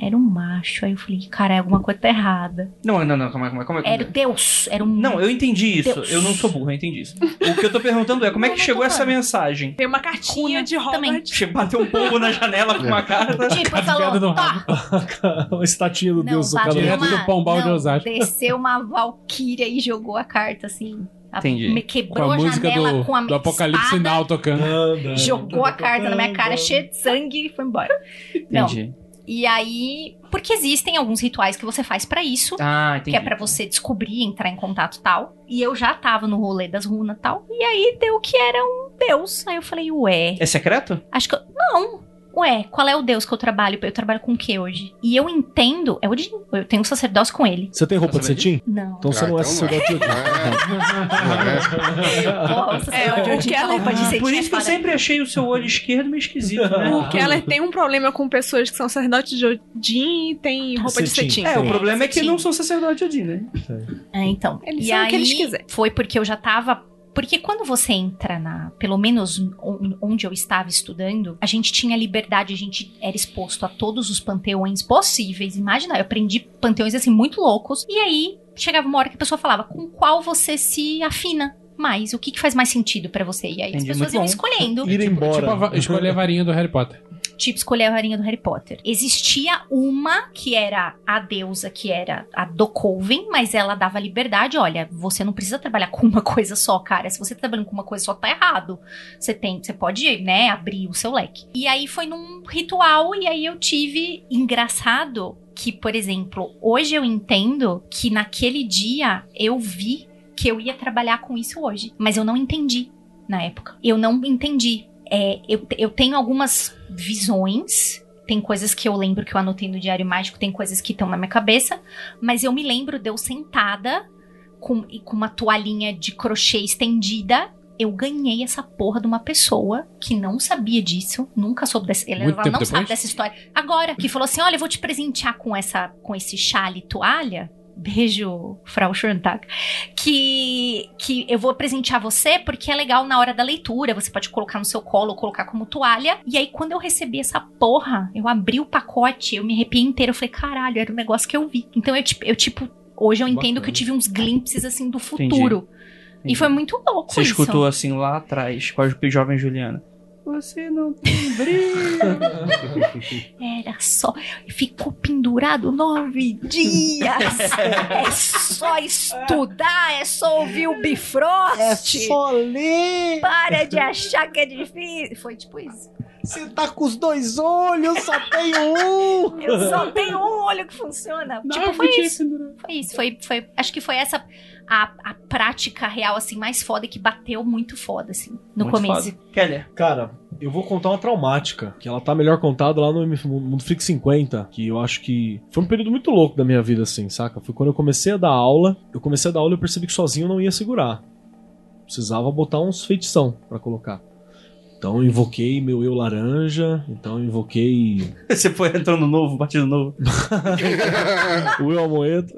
Era um macho. Aí eu falei, cara, alguma coisa tá errada. Não, não, não, calma, aí, calma, aí, calma. aí. Era Deus. Era um. Não, eu entendi isso. Deus. Eu não sou burro, eu entendi isso. O que eu tô perguntando é como é que chegou essa mensagem? Tem uma cartinha Cunha de também. Che- Bateu um pombo na janela com uma carta. Tipo, Piada falou, tá. uma estatinha do Não, Deus do bateu cara. Do Pombal de não, Osasco. Desceu uma valquíria e jogou a carta assim. A- Entendi. Me Com quebrou a a, música janela do, com a do Apocalipse espada, Sinal tocando. Jogou a carta na minha cara cheia de sangue e foi embora. Não. E aí, porque existem alguns rituais que você faz pra isso, Ah, que é pra você descobrir, entrar em contato e tal. E eu já tava no rolê das runas e tal. E aí deu que era um deus. Aí eu falei, ué, É secreto? Acho que. eu- Não! Ué, qual é o Deus que eu trabalho? Eu trabalho com o que hoje? E eu entendo. É Odin. Eu tenho um sacerdócio com ele. Você tem roupa de cetim? Não. Então você Ah, não é então sacerdote de o sacerdote É, Odin o com roupa de cetim Por é isso que eu sempre achei o seu olho esquerdo meio esquisito, né? O Keller tem um problema com pessoas que são sacerdotes de Odin e tem roupa de Cetim. É, o problema é que não sou sacerdote Odin, né? É, então. Eles e são o aí que eles quiserem. foi porque eu já tava. Porque quando você entra na. Pelo menos on- onde eu estava estudando, a gente tinha liberdade, a gente era exposto a todos os panteões possíveis. Imagina, eu aprendi panteões assim muito loucos. E aí chegava uma hora que a pessoa falava com qual você se afina mais, o que, que faz mais sentido pra você. E aí Entendi, as pessoas iam bom. escolhendo. Ir embora. Tipo, a va- escolher a varinha do Harry Potter. Tipo escolher a varinha do Harry Potter. Existia uma que era a deusa, que era a do Coven, mas ela dava liberdade. Olha, você não precisa trabalhar com uma coisa só, cara. Se você tá trabalhando com uma coisa só, tá errado. Você tem, você pode, né, abrir o seu leque. E aí foi num ritual e aí eu tive engraçado que, por exemplo, hoje eu entendo que naquele dia eu vi que eu ia trabalhar com isso hoje, mas eu não entendi na época. Eu não entendi é, eu, eu tenho algumas visões. Tem coisas que eu lembro que eu anotei no Diário Mágico, tem coisas que estão na minha cabeça. Mas eu me lembro de eu sentada com, e com uma toalhinha de crochê estendida. Eu ganhei essa porra de uma pessoa que não sabia disso, nunca soube dessa. Ela, ela não sabe depois? dessa história. Agora, que falou assim: olha, eu vou te presentear com essa com esse chale toalha. Beijo, Frau Schontag. Que, que eu vou presentear você porque é legal na hora da leitura. Você pode colocar no seu colo ou colocar como toalha. E aí, quando eu recebi essa porra, eu abri o pacote, eu me arrepiei inteiro. Eu falei, caralho, era o negócio que eu vi. Então eu, tipo, eu, tipo hoje eu entendo Bacana. que eu tive uns glimpses assim do futuro. E foi muito louco Você isso. escutou assim lá atrás, com a jovem Juliana. Você não tem brilho. Era só. Ficou pendurado nove dias. é só estudar, é só ouvir o Bifrost. É só ler. Para de achar que é difícil. Foi tipo isso. Você tá com os dois olhos, só tem um. Eu só tenho um olho que funciona. tipo, foi isso. Foi isso. Foi, foi, acho que foi essa a, a prática real, assim, mais foda que bateu muito foda, assim, no Muito começo. foda. Keller. Cara, eu vou contar uma traumática, que ela tá melhor contada lá no Mundo Freak 50, que eu acho que foi um período muito louco da minha vida, assim, saca? Foi quando eu comecei a dar aula, eu comecei a dar aula e eu percebi que sozinho eu não ia segurar. Precisava botar uns feitição pra colocar. Então eu invoquei meu eu laranja, então eu invoquei Você foi entrando novo, batido novo. o eu amoedo,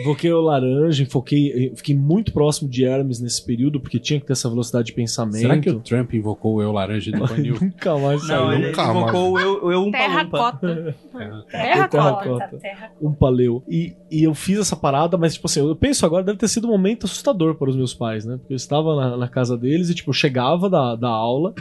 invoquei o laranja, invoquei, fiquei muito próximo de Hermes nesse período, porque tinha que ter essa velocidade de pensamento. Será que o Trump invocou o eu laranja e depois Neil? Nunca mais Não, saiu. ele Nunca invocou o eu, o eu um Terracota. Terra Terracota. cota, terra um paleu. E, e eu fiz essa parada, mas, tipo assim, eu penso agora, deve ter sido um momento assustador para os meus pais, né? Porque eu estava na, na casa deles e, tipo, eu chegava da, da aula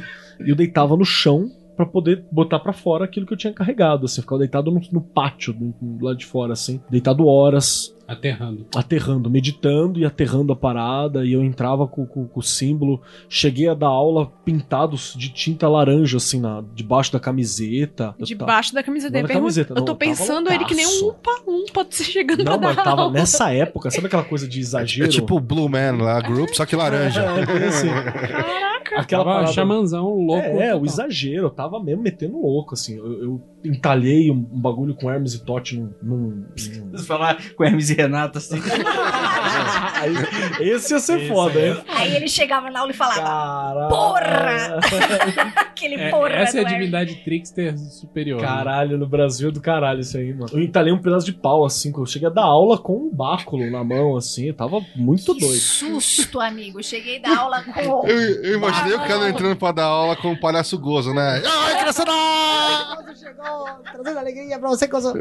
e eu deitava no chão pra poder botar pra fora aquilo que eu tinha carregado, assim. Eu ficava deitado no, no pátio, do, do lado de fora, assim. Deitado horas, Aterrando. aterrando, meditando e aterrando a parada, e eu entrava com, com- com o símbolo. Cheguei a dar aula pintados de tinta laranja, assim, na, debaixo da camiseta. Eu Debaixo da camiseta Não Pergunta- camiseta, eu não, tô tava pensando ele que nem um loucaço. umpa-lumpa se chegando Não, pra mas dar tava aula. nessa época, sabe aquela coisa de É exagero? tipo o Blue Man lá, Group, só que laranja. É, tem assim. Caraca! Aquela Tava parada... chamanzão louco. É, é, o exagero. Eu tava mesmo metendo louco, assim. Eu, eu entalhei um, um bagulho com Hermes e Totti num... num- falar com Hermes e Renato assim. Aí, esse ia ser foda, hein? Aí ele chegava na aula e falava, Caralho. Porra! aquele É, porra essa é a divindade trickster superior. né? Caralho, no Brasil é do caralho isso aí, mano. Eu entalei um pedaço de pau, assim, que eu cheguei a dar aula com um báculo na mão, assim, eu tava muito Que doido. susto, amigo. Cheguei da aula com... Eu, eu imaginei o cara entrando pra dar aula com um palhaço gozo, né? Ai, criançada! chegou, trazendo alegria pra você, coisa.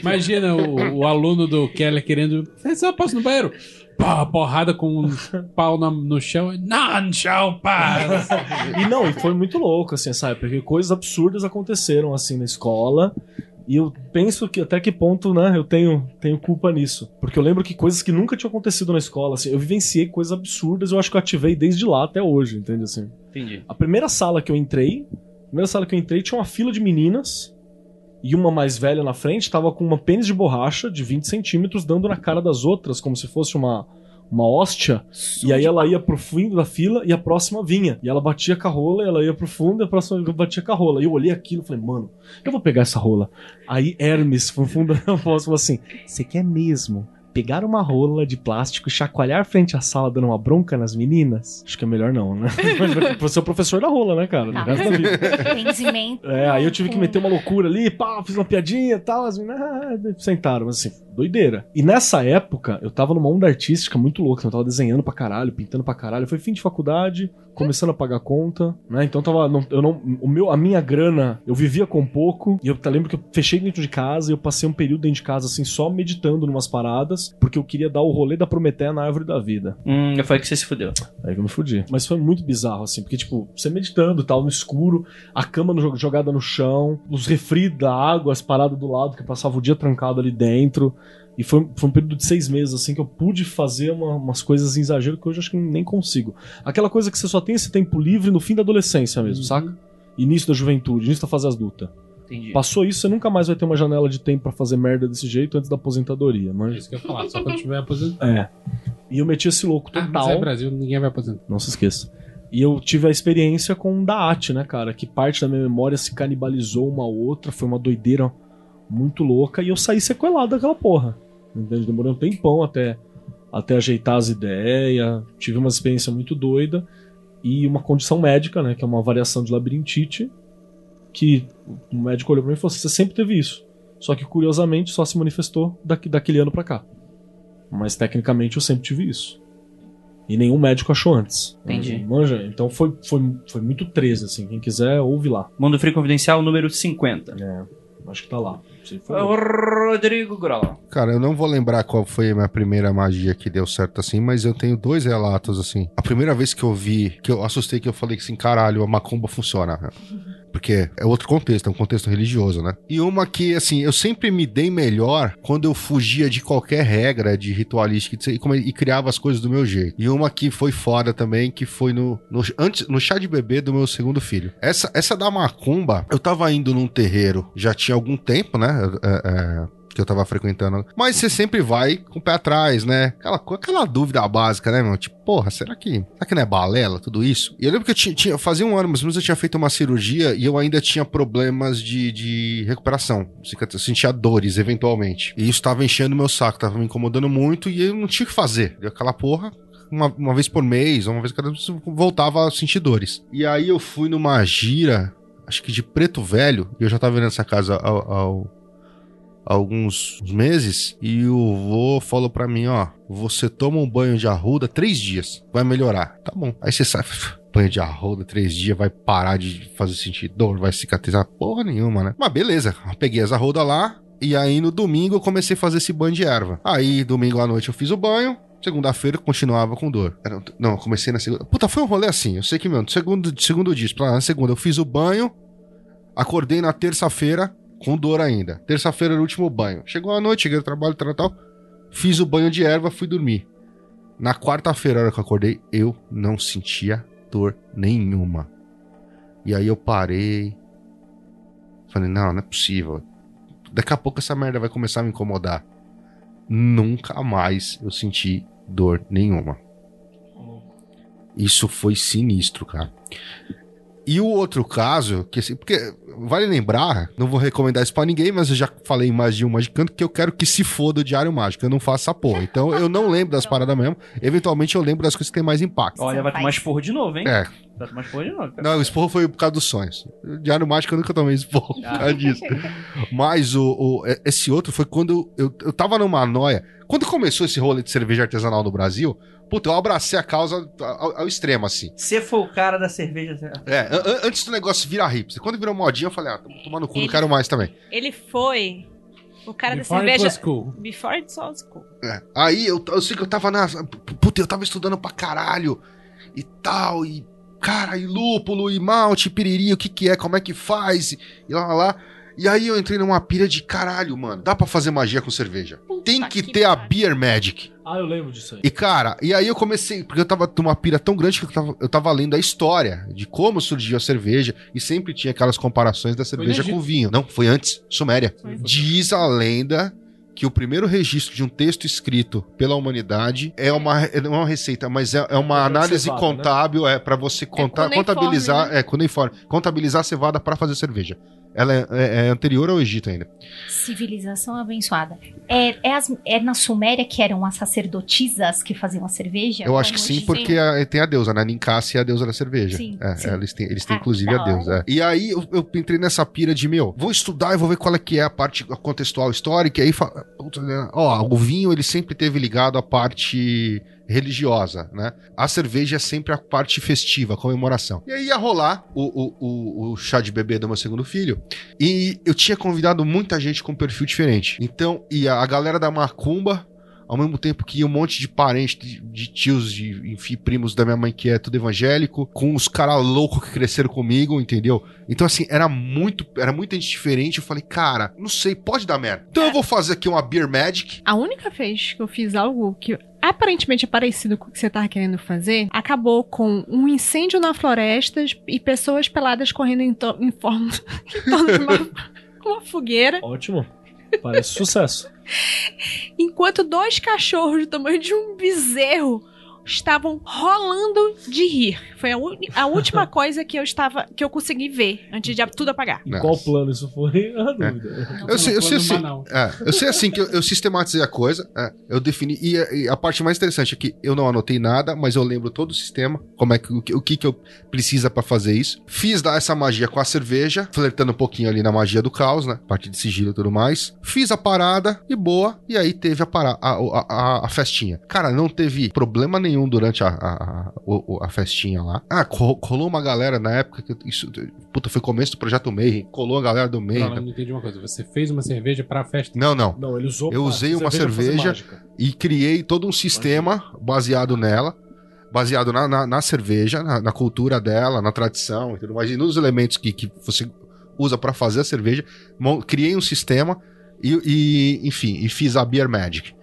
Imagina o, o aluno do Keller querendo. Só posso no banheiro? Pá, porrada com um pau na- no chão. Não, chão, pá! E não, e foi muito louco, assim, sabe? Porque coisas absurdas aconteceram, assim, na escola. E eu penso que até que ponto, né, eu tenho, tenho culpa nisso. Porque eu lembro que coisas que nunca tinham acontecido na escola, assim, eu vivenciei coisas absurdas, eu acho que eu ativei desde lá até hoje, entende assim? Entendi. A primeira sala que eu entrei, a primeira sala que eu entrei tinha uma fila de meninas e uma mais velha na frente tava com uma pênis de borracha de 20 centímetros dando na cara das outras, como se fosse uma, uma hóstia. E aí ela ia pro fundo da fila e a próxima vinha. E ela batia com a rola, e ela ia pro fundo e a próxima batia com a rola. E eu olhei aquilo e falei, mano, eu vou pegar essa rola. Aí Hermes, no fundo da voz, falou assim: Você quer mesmo? Pegar uma rola de plástico e chacoalhar frente à sala dando uma bronca nas meninas? Acho que é melhor não, né? Você é o professor da rola, né, cara? Da vida. Benzimento. É, aí eu tive que meter uma loucura ali, pá, fiz uma piadinha e tal, as meninas ah, sentaram, mas assim, doideira. E nessa época, eu tava numa onda artística muito louca, eu tava desenhando pra caralho, pintando pra caralho. Foi fim de faculdade, começando a pagar conta, né? Então eu tava, não, eu não, o meu, a minha grana, eu vivia com pouco, e eu lembro que eu fechei dentro de casa e eu passei um período dentro de casa, assim, só meditando numas paradas, porque eu queria dar o rolê da Prometeia na árvore da vida. Hum, foi que você se fudeu. Aí que eu me fudi. Mas foi muito bizarro, assim, porque, tipo, você meditando, tal, no escuro, a cama no- jogada no chão, os refri da água, as paradas do lado, que eu passava o dia trancado ali dentro. E foi, foi um período de seis meses, assim, que eu pude fazer uma- umas coisas em exagero que hoje eu acho que nem consigo. Aquela coisa que você só tem esse tempo livre no fim da adolescência mesmo, saca? Início da juventude, início da fase adulta. Entendi. Passou isso, você nunca mais vai ter uma janela de tempo pra fazer merda desse jeito antes da aposentadoria, É mas... isso que eu ia falar, só quando tiver aposentado. É. E eu meti esse louco Ah, total. mas é Brasil, ninguém vai aposentar. Não se esqueça. E eu tive a experiência com o Daat, né, cara? Que parte da minha memória se canibalizou uma outra, foi uma doideira muito louca, e eu saí sequelado daquela porra. Entende? Demorou um tempão até, até ajeitar as ideias, tive uma experiência muito doida, e uma condição médica, né, que é uma variação de labirintite, que o médico olhou pra mim e falou assim, você sempre teve isso. Só que, curiosamente, só se manifestou daqui, daquele ano pra cá. Mas, tecnicamente, eu sempre tive isso. E nenhum médico achou antes. Entendi. Manja? Então foi, foi, foi muito 13, assim. Quem quiser, ouve lá. Mundo Free Confidencial número 50. É, acho que tá lá. O Rodrigo Grola. Cara, eu não vou lembrar qual foi a minha primeira magia que deu certo assim, mas eu tenho dois relatos assim. A primeira vez que eu vi, que eu assustei, que eu falei que assim, caralho, a macumba funciona. Porque é outro contexto, é um contexto religioso, né? E uma que, assim, eu sempre me dei melhor quando eu fugia de qualquer regra de ritualística e, come- e criava as coisas do meu jeito. E uma que foi foda também, que foi no, no, antes, no chá de bebê do meu segundo filho. Essa, essa da macumba, eu tava indo num terreiro já tinha algum tempo, né? É, é, que eu tava frequentando. Mas você sempre vai com o pé atrás, né? Aquela, aquela dúvida básica, né, meu? Tipo, porra, será que, será que não é balela tudo isso? E eu lembro que eu tinha, tinha fazia um ano, ou menos, eu tinha feito uma cirurgia e eu ainda tinha problemas de, de recuperação. Eu sentia dores, eventualmente. E isso tava enchendo meu saco, tava me incomodando muito e eu não tinha o que fazer. E aquela porra, uma, uma vez por mês, uma vez cada vez, voltava a sentir dores. E aí eu fui numa gira, acho que de preto velho, e eu já tava vendo essa casa ao- ao, alguns meses e o vô falou pra mim, ó, você toma um banho de arruda três dias, vai melhorar. Tá bom. Aí você sai, banho de arruda três dias, vai parar de fazer sentir dor, vai cicatrizar porra nenhuma, né? Mas beleza, eu peguei as arrudas lá e aí no domingo eu comecei a fazer esse banho de erva. Aí domingo à noite eu fiz o banho, Segunda-feira continuava com dor. Não, comecei na segunda. Puta, foi um rolê assim. Eu sei que, meu, segundo, segundo dia, na segunda eu fiz o banho, acordei na terça-feira com dor ainda. Terça-feira era o último banho. Chegou a noite, cheguei no trabalho, tal, tal. Fiz o banho de erva, fui dormir. Na quarta-feira, a hora que eu acordei, eu não sentia dor nenhuma. E aí eu parei. Falei, não, não é possível. Daqui a pouco essa merda vai começar a me incomodar. Nunca mais eu senti dor nenhuma. Isso foi sinistro, cara. E o outro caso, que assim, porque vale lembrar, não vou recomendar isso pra ninguém, mas eu já falei em mais de um Magicando que eu quero que se foda o Diário Mágico, eu não faço essa porra. Então eu não lembro das paradas mesmo. Eventualmente eu lembro das coisas que têm mais impacto. Olha, vai tomar esporro de novo, hein? É. Vai tomar esporro de novo. Não, o esporro foi por causa dos sonhos. O Diário Mágico eu nunca tomei esporro por causa disso. Mas o, o- esse outro foi quando eu, eu tava numa noia. Quando começou esse rolê de cerveja artesanal no Brasil, puta, eu abracei a causa ao, ao extremo, assim. Você foi o cara da cerveja. É, an- an- antes do negócio virar hipster. Quando virou modinha, eu falei, ah, tô tomando cu, não Ele- quero mais também. Ele foi o cara Before da it cerveja. was cool. Before it was cool. É. Aí eu, eu sei que eu tava na. Puta, eu tava estudando pra caralho e tal, e. Cara, e lúpulo, e malte, e piriri, o que que é, como é que faz, e lá, lá, lá. E aí eu entrei numa pilha de caralho, mano. Dá pra fazer magia com cerveja. Tem que, que ter a pariu. Beer Magic. Ah, eu lembro disso aí. E cara, e aí eu comecei, porque eu tava numa pira tão grande que eu tava, eu tava lendo a história de como surgiu a cerveja e sempre tinha aquelas comparações da cerveja com vinho. Não, foi antes, Suméria. Diz a lenda que o primeiro registro de um texto escrito pela humanidade é uma, é não é uma receita, mas é, é uma É análise cevada, contábil, é para você contar, cuneiforme, contabilizar, né? é cuneiforme, contabilizar a cevada para fazer cerveja. Ela é, é- é anterior ao Egito ainda. Civilização abençoada. É, é, as- é na Suméria que eram as sacerdotisas que faziam a cerveja? Eu acho que sim, dizer? porque a- tem a deusa, né? Ninkasi é a deusa da cerveja. Sim, é, sim. Eles têm, eles têm Ah, inclusive a deusa. é. E aí eu, eu entrei nessa pira de, meu, vou estudar e vou ver qual é que é a parte contextual histórica. E aí, né, ó, o vinho ele sempre teve ligado à parte religiosa, né? A cerveja é sempre a parte festiva, a comemoração. E aí ia rolar o, o, o, o chá de bebê do meu segundo filho. E eu tinha convidado muita gente com perfil diferente. Então, ia a galera da Macumba, ao mesmo tempo que um monte de parentes, de, de tios, de, enfim, primos da minha mãe que é tudo evangélico, com os caras loucos que cresceram comigo, entendeu? Então, assim, era muito, era muita gente diferente. Eu falei, cara, não sei, pode dar merda. Então eu vou fazer aqui uma Beer Magic. A única vez que eu fiz algo que aparentemente é parecido com o que você tava querendo fazer, acabou com um incêndio na floresta e pessoas peladas correndo em, to- em forma em torno de uma, uma fogueira, Ótimo. Parece sucesso. enquanto dois cachorros do tamanho de um bezerro estavam rolando de rir. Foi a, a última coisa que eu estava que eu consegui ver antes de tudo apagar. Em Nossa. qual plano isso foi? Ah, dúvida. Eu sei, eu sei assim. É, eu sei assim que eu, eu sistematizei a coisa, é, eu defini. E, a- e a parte mais interessante é que eu não anotei nada, mas eu lembro todo o sistema, como é que o, que- o que, que eu precisa pra fazer isso. Fiz dar essa magia com a cerveja, flertando um pouquinho ali na magia do caos, né? Parte de sigilo e tudo mais. Fiz a parada e boa, e aí teve a, para, a, a, a- a festinha. Cara, não teve problema nenhum durante a, a, a, a festinha lá. Ah, co- colou uma galera na época que isso. Puta, foi começo do projeto Mayhem. Colou a galera do Mayhem. Não, não entendi uma coisa. Você fez uma cerveja pra festa. Não, não. Não, ele usou. Eu usei uma cerveja. mágica. e criei todo um sistema baseado nela, baseado na, na, na cerveja, na, na cultura dela, na tradição e tudo mais, e nos elementos que, que você usa pra fazer a cerveja. Criei um sistema e, e, enfim, e fiz a Beer Magic.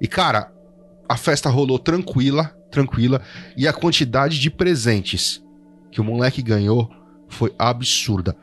E cara, a festa rolou tranquila, tranquila, e a quantidade de presentes que o moleque ganhou foi absurda.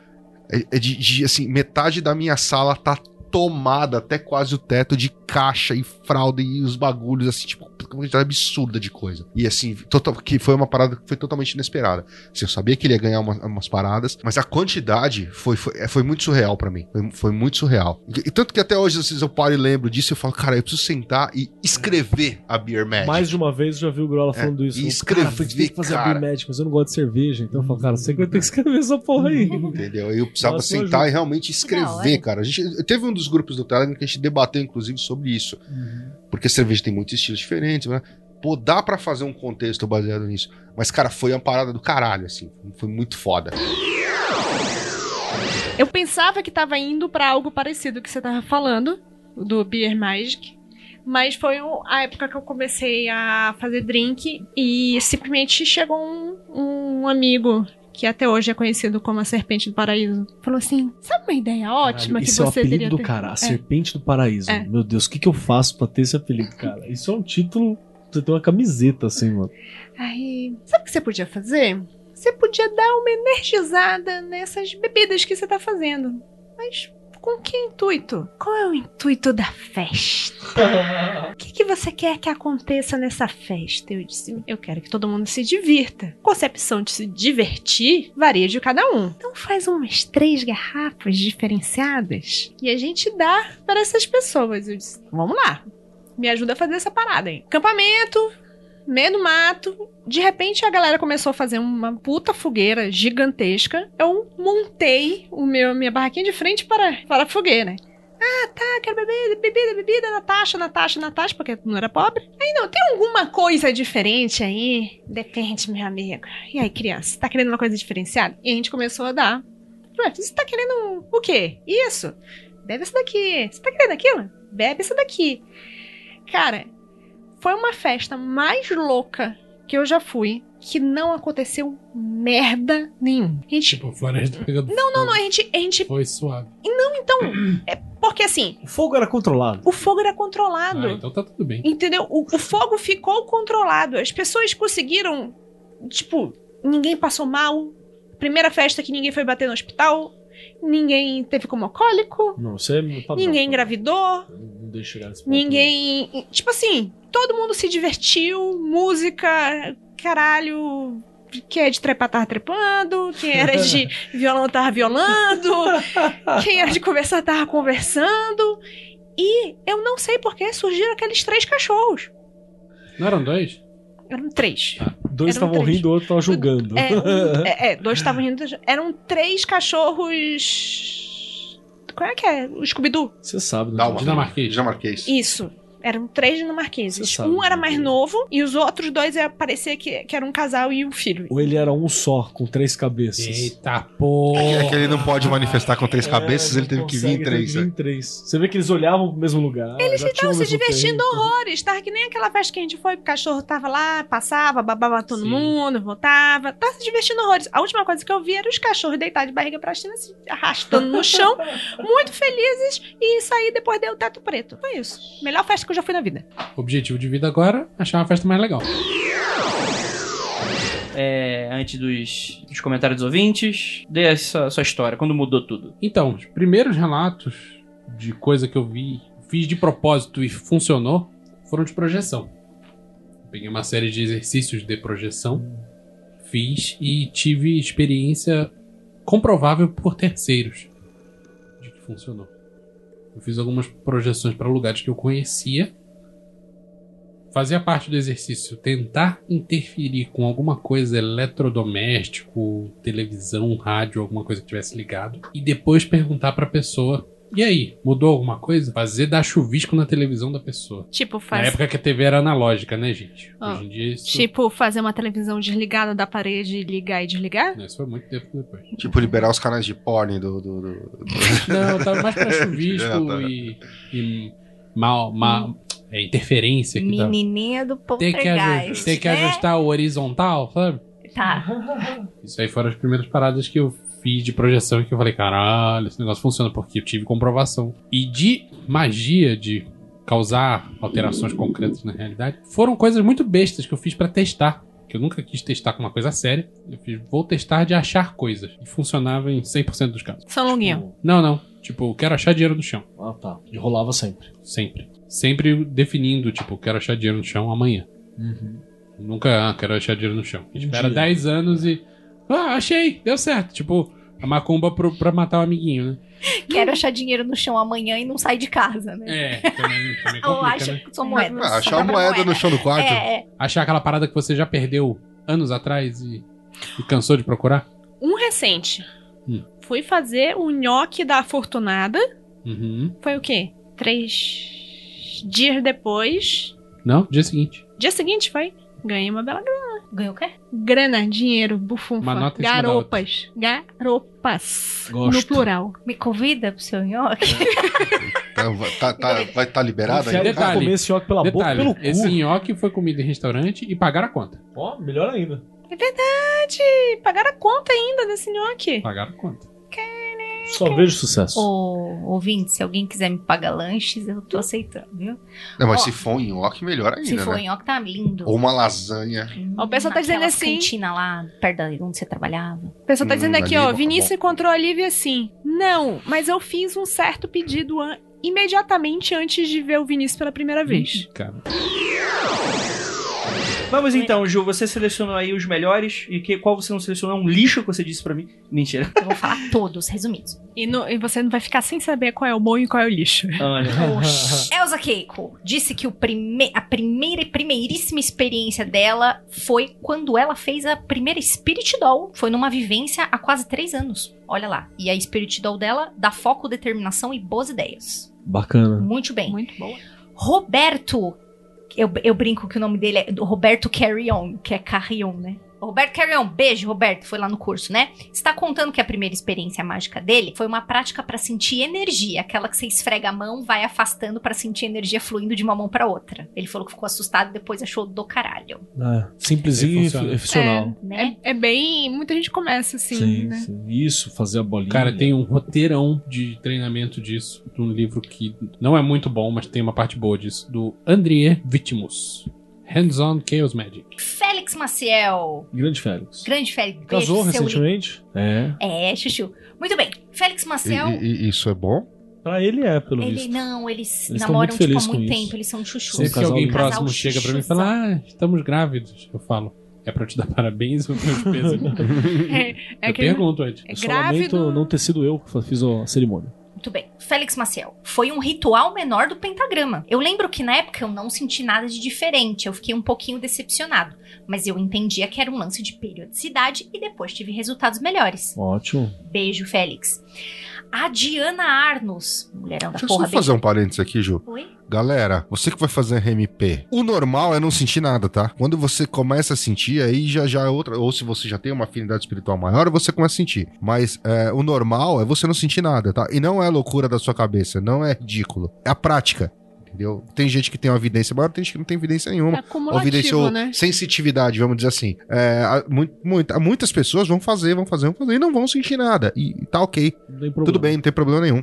É, é de, de, assim, metade da minha sala tá tomada até quase o teto de caixa e fralda e os bagulhos, assim, tipo, uma quantidade absurda de coisa. E assim, total, que foi uma parada que foi totalmente inesperada. Assim, eu sabia que ele ia ganhar uma- umas paradas, mas a quantidade foi, foi, é, foi muito surreal pra mim. Foi, foi muito surreal. E, e tanto que até hoje, às vezes, eu paro e lembro disso e eu falo, cara, eu preciso sentar e escrever a Beer Magic. Mais de uma vez eu já vi o Grola falando isso. e escrever, cara, a tem que fazer a cara. Beer Magic, mas eu não gosto de cerveja. Então eu falo, cara, você que vai ter que escrever essa porra aí. Entendeu? Eu precisava Nossa, eu sentar ajudo. e realmente escrever, hora. cara. A gente, teve um dos grupos do Telegram que a gente debateu, inclusive, sobre isso. Porque cerveja tem muitos estilos diferentes, né? Pô, dá pra fazer um contexto baseado nisso. Mas, cara, foi uma parada do caralho, assim. Foi muito foda. Eu pensava que tava indo pra algo parecido que você tava falando, do Beer Magic. Mas foi a época que eu comecei a fazer drink e simplesmente chegou um, um amigo que até hoje é conhecido como a Serpente do Paraíso. Falou assim: sabe uma ideia ótima Caralho, que Esse é o você apelido teria do ter- cara, a É. Serpente do Paraíso. É. Meu Deus, o que, que eu faço pra ter esse apelido, cara? Isso é um título. Você tem uma camiseta assim, mano. Aí, sabe o que você podia fazer? Você podia dar uma energizada nessas bebidas que você tá fazendo. Mas com que intuito? Qual é o intuito da festa? O que, que você quer que aconteça nessa festa? Eu disse, eu quero que todo mundo se divirta. Concepção de se divertir varia de cada um. Então faz umas três garrafas diferenciadas e a gente dá para essas pessoas. Eu disse, vamos lá. Me ajuda a fazer essa parada aí. Acampamento, meio do mato. De repente a galera começou a fazer uma puta fogueira gigantesca. Eu montei o meu minha barraquinha de frente para, para a fogueira. Ah, tá, quero beber, bebida, bebida, Natasha, Natasha, Natasha, porque não era pobre. Aí não, tem alguma coisa diferente aí? Depende, meu amigo. E aí, criança, tá querendo uma coisa diferenciada? E a gente começou a dar. Ué, você tá querendo o quê? Isso. Bebe isso daqui. Você tá querendo aquilo? Bebe isso daqui. Cara, foi uma festa mais louca que eu já fui, que não aconteceu merda nenhuma. A gente. Tipo, floresta pegando Não, não, não, a gente. A gente Foi suave. não, então. É porque assim, O fogo era controlado. o fogo era controlado. Ah, então tá tudo bem. Entendeu? O, o fogo ficou controlado. As pessoas conseguiram. Tipo, ninguém passou mal. Primeira festa que ninguém foi bater no hospital. Ninguém teve como alcoólico. Não, você é. Ninguém engravidou. Não deixa chegar nesse ponto. Ninguém. Tipo assim, todo mundo se divertiu. Música, caralho. Quem é de trepar tava trepando, quem era de violão tava violando, quem era de conversar tava conversando. E eu não sei por que surgiram aqueles três cachorros. Não eram dois? Eram três. Dois estavam rindo, o outro tava julgando. É, um- é, é, dois estavam rindo. Eram três cachorros. Qual é que é? O Scooby-Doo? Você sabe, né? Dalma. Dinamarquês. Dinamarquês. Isso. Eram três dinamarqueses. Um era né? mais novo e os outros dois é, parecia que, que era um casal e um filho. Ou ele era um só, com três cabeças. Eita porra! É que ele não pode manifestar com três cabeças, É, ele teve que vir em três. teve que vir né? em três. Você vê que eles olhavam pro mesmo lugar. Eles estavam se divertindo tempo. horrores. Tava que nem aquela festa que a gente foi, o cachorro tava lá, passava, babava todo Sim. mundo, voltava. Tava se divertindo horrores. A última coisa que eu vi era os cachorros deitados de barriga pra cima, se arrastando no chão, muito felizes, e sair depois deu o teto preto. Foi isso. Melhor festa que eu já fui na vida. Objetivo de vida agora, achar uma festa mais legal. É, antes dos, dos comentários dos ouvintes, dê essa sua história, quando mudou tudo. Então, os primeiros relatos de coisa que eu vi, fiz de propósito e funcionou, foram de projeção. Peguei uma série de exercícios de projeção, fiz e tive experiência comprovável por terceiros de que funcionou. Eu fiz algumas projeções para lugares que eu conhecia. Fazia parte do exercício tentar interferir com alguma coisa eletrodoméstico, televisão, rádio, alguma coisa que tivesse ligado, e depois perguntar pra pessoa: "E aí, mudou alguma coisa?" Fazer dar chuvisco na televisão da pessoa. Tipo, Na faz, época que a TV era analógica, né, gente? Ah. Hoje em dia isso, tipo fazer uma televisão desligada da parede, ligar e desligar? isso foi muito tempo depois. Tipo, liberar os canais de porn do. do, do- Não, tava mais pra chuvisco Ah, tá. e, e mal, mal, é, interferência que tava. Menininha do poltergeist, tem que né? ajustar o horizontal, sabe? Tá. Isso aí foram as primeiras paradas que eu fiz de projeção e que eu falei, caralho, esse negócio funciona, porque eu tive comprovação. E de magia, de causar alterações concretas na realidade, foram coisas muito bestas que eu fiz pra testar. Que eu nunca quis testar com uma coisa séria. Eu fiz, vou testar de achar coisas. E funcionava em 100% dos casos. São Longuinho. Não, não. Tipo, quero achar dinheiro no chão. Ah, tá. E rolava sempre. Sempre. Sempre definindo, tipo, quero achar dinheiro no chão amanhã. Nunca, ah, quero achar dinheiro no chão. A gente espera dia. 10 anos e. Ah, achei, deu certo. Tipo, a macumba pro, pra matar o amiguinho, né? Quero achar dinheiro no chão amanhã e não sair de casa, né? É, também, também Ou complica, acha né? que são moedas. Ah, achar uma moeda no chão do quarto. É, é. Achar aquela parada que você já perdeu anos atrás e, e cansou de procurar? Um recente. Hum. Fui fazer o nhoque da afortunada. Uhum. Foi o quê? Três dias depois. Não, dia seguinte. Dia seguinte foi. Ganhei uma bela grana. Ganhou o quê? Grana, dinheiro, bufunfa. Garopas. Garopas. Gosto. No plural. Me convida pro seu nhoque? Tá, vai- tá, tá- vai estar liberado Enfiar aí? Detalhe. comer esse nhoque pela boca Detalhe, pelo cu. esse nhoque foi comida em restaurante e pagaram a conta. Ó, melhor ainda. É verdade. Pagaram a conta ainda desse nhoque. Pagaram a conta. Só vejo sucesso. Ô, ouvinte, se alguém quiser me pagar lanches, eu tô aceitando, viu? Não, mas Ó. se for em nhoque, melhor ainda, Se for né? em Oca, tá lindo. Ou uma lasanha. Ó, o pessoal tá dizendo assim- cantina lá, perto da onde você trabalhava. O pessoal tá Hum, dizendo aqui, ó, bom, Vinícius bom. encontrou a Lívia assim. Não, mas eu fiz um certo pedido an- imediatamente antes de ver o Vinícius pela primeira vez. Cara, Vamos então, Ju, você selecionou aí os melhores e que, qual você não selecionou? É um lixo que você disse pra mim. Mentira. Eu vou falar todos, resumidos. E, no- e você não vai ficar sem saber qual é o bom e qual é o lixo. Olha. Elsa Keiko disse que o prime a primeira e primeiríssima experiência dela foi quando ela fez a primeira Spirit Doll. Foi numa vivência há quase três anos. Olha lá. E a Spirit Doll dela dá foco, determinação e boas ideias. Bacana. Muito bem. Muito boa. Roberto. Eu, eu brinco que o nome dele é Roberto Carrion, que é Carrion, né? Roberto Carrion, beijo, Roberto, foi lá no curso, né? Está contando que a primeira experiência mágica dele foi uma prática pra sentir energia, aquela que você esfrega a mão, vai afastando pra sentir energia fluindo de uma mão pra outra. Ele falou que ficou assustado e depois achou do caralho, É, simplesinho e fu- funcional. né? É, é bem. Muita gente começa assim, Sim, né? sim. Isso, fazer a bolinha. cara, tem um roteirão de treinamento disso, de um livro que não é muito bom, mas tem uma parte boa disso, do André Vitimus. Hands-on Chaos Magic. Félix Maciel, Grande Félix. grande Félix, Casou beijo, recentemente? É. É, chuchu. Muito bem, Félix Maciel... e- e isso é bom? Pra ele é, pelo Ele, visto. não, eles, estão namoram muito tipo há muito isso. tempo, eles são chuchus. Sempre que alguém próximo chega pra mim e fala, ah, estamos grávidos, eu falo, é pra te dar parabéns ou meus pêsames? É, é eu pergunto antes. é Eu só grávido. lamento não ter sido eu que fiz a cerimônia. Muito bem. Félix Maciel. Foi um ritual menor do pentagrama. Eu lembro que na época eu não senti nada de diferente. Eu fiquei um pouquinho decepcionado. Mas eu entendia que era um lance de periodicidade e depois tive resultados melhores. Ótimo. Beijo, Félix. A Diana Arnos. Mulherão da Deixa eu porra. só fazer beijo. um parênteses aqui, Ju. Oi? Galera, você que vai fazer RMP, o normal é não sentir nada, tá? Quando você começa a sentir, aí já já é outra. Ou se você já tem uma afinidade espiritual maior, você começa a sentir. Mas é, o normal é você não sentir nada, tá? E não é loucura da sua cabeça, não é ridículo. É a prática. Entendeu? Tem gente que tem uma evidência maior, tem gente que não tem evidência É nenhuma. acumulativo, Evidência ou né? sensitividade, vamos dizer assim. É, muita- muitas pessoas vão fazer, vão fazer, vão fazer e não vão sentir nada. E tá ok. Tudo bem, não tem problema nenhum.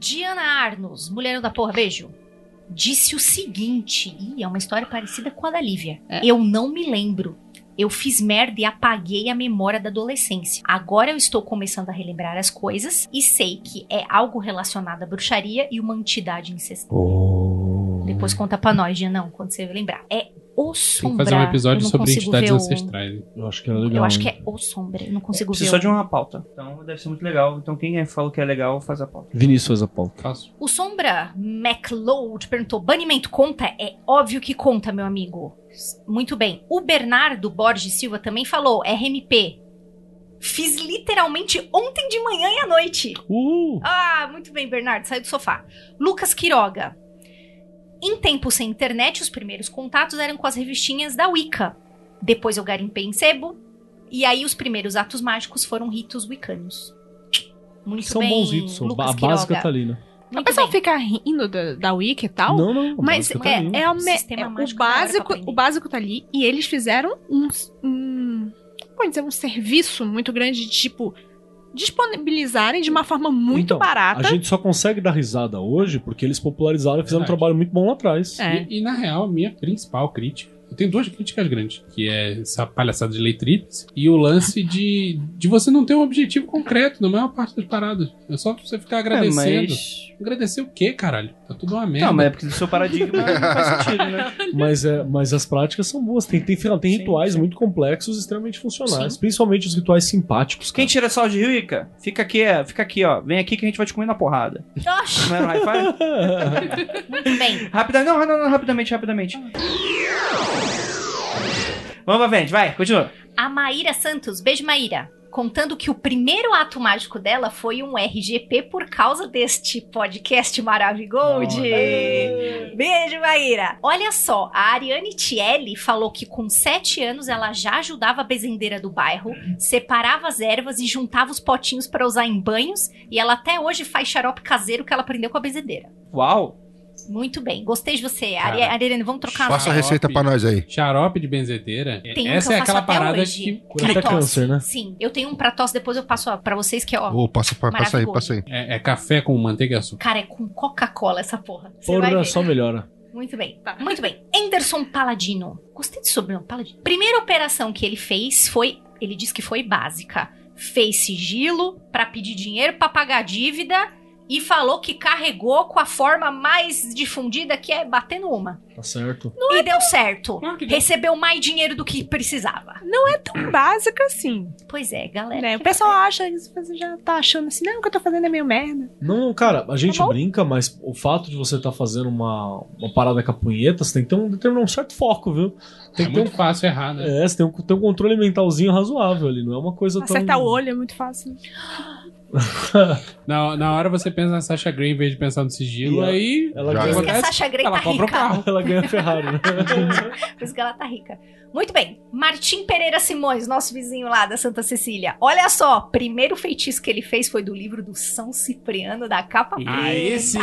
Diana Arnos. Mulherão da porra. Beijo. Disse o seguinte. Ih, é uma história parecida com a da Lívia. É. Eu não me lembro. Eu fiz merda e apaguei a memória da adolescência. Agora eu estou começando a relembrar as coisas e sei que é algo relacionado à bruxaria e uma entidade incestuosa. Oh. Depois conta pra nós, Gianão, quando você lembrar. É o Tem que Sombra. fazer um episódio sobre consigo entidades o- ancestrais. Eu acho que era legal. Eu acho que é o Sombra. Eu não consigo ver. Precisa só de uma pauta. Então deve ser muito legal. Então quem é- falou que é legal, faz a pauta. Vinícius faz a pauta. Faço. O Sombra McLeod perguntou: banimento conta? É óbvio que conta, meu amigo. Muito bem. O Bernardo Borges Silva também falou: RMP. Fiz literalmente ontem de manhã e à noite. Uh! Ah, muito bem, Bernardo, saiu do sofá. Lucas Quiroga. Em tempos sem internet, os primeiros contatos eram com as revistinhas da Wicca. Depois eu garimpei em sebo. E aí os primeiros atos mágicos foram ritos wiccanos. Muito São bem, bons ritos. Lucas A básica Quiroga. tá ali, né? O Muito pessoal bem. fica rindo da, da Wiki e tal. Não, não. a Mas básica tá é, ali. é, o, me- Sistema é o básico, o básico tá ali e eles fizeram um, um pode dizer um serviço muito grande de tipo disponibilizarem de uma forma muito Então, barata. A gente só consegue dar risada hoje porque eles popularizaram e fizeram um Verdade. trabalho muito bom lá atrás. É. E, e, na real, a minha principal crítica. Eu tenho duas críticas grandes, que é essa palhaçada de leitrices e o lance de, de você não ter um objetivo concreto na maior parte das paradas. É só você ficar agradecendo. É, mas... Agradecer o quê, caralho? Tá tudo uma merda. Não, mas é porque o seu paradigma não faz sentido, né? Mas, é, mas as práticas são boas. Tem, tem, tem Sim, rituais sim. muito complexos, extremamente funcionais. Sim. Principalmente os rituais simpáticos. Quem cara. tira sal de Rica, fica aqui, é, fica aqui, ó. Vem aqui que a gente vai te comer na porrada. Oxi, Não era um high five? muito bem. Rapidamente, não, não, não, rapidamente, rapidamente. Vamos pra frente, vai, continua. A Maíra Santos, beijo Maíra, contando que o primeiro ato mágico dela foi um RGP por causa deste podcast Maravigold. Beijo, Maíra. Olha só, a Ariane Tielli falou que com 7 anos ela já ajudava a bezendeira do bairro, separava as ervas e juntava os potinhos para usar em banhos, e ela até hoje faz xarope caseiro que ela aprendeu com a bezendeira. Uau! Muito bem. Gostei de você. Ari- Ariane, vamos trocar Passa a receita pra nós aí. Xarope de benzedeira. Tem um essa é aquela parada hoje. que Cura Pra câncer, né? Sim, eu tenho um pra tosse, depois eu passo pra vocês que é, ó. Ô, passa, pra- passa aí, Maravilhoso. passa aí. é, é café com manteiga e açúcar. Cara, é com Coca-Cola essa porra. Você Porra, ver. só melhora. Muito bem. Anderson Paladino. Gostei de sobrenome, Paladino. Primeira operação que ele fez foi, ele disse que foi básica. Fez sigilo pra pedir dinheiro pra pagar dívida e falou que carregou com a forma mais difundida que é batendo uma. Tá certo. e deu certo. Deu. Recebeu mais dinheiro do que precisava. Tão básica assim. Pois é, galera. Né? O pessoal acha, você já tá achando assim, não, o que eu tô fazendo é meio merda. Não, cara, a gente Tá brinca, mas o fato de você estar fazendo uma, uma parada com a punheta, você tem que ter um, determinar um certo foco, viu? Tem É que ter muito fácil errar, um, né? é, você tem um, tem um controle mentalzinho razoável ali, não é uma coisa Acertar tão... o olho é muito fácil. Na, na hora você pensa na Sasha Grey em vez de pensar no sigilo, E ela- aí. ela o que ganha- Por isso que a? Sasha Grey Ela tá compra o rica. carro. Ela ganha a Ferrari, né? Por isso que ela tá rica. Muito bem. Martim Pereira Simões, nosso vizinho lá da Santa Cecília. Olha só, primeiro feitiço que ele fez foi do livro do São Cipriano, da capa preta. Ah, esse!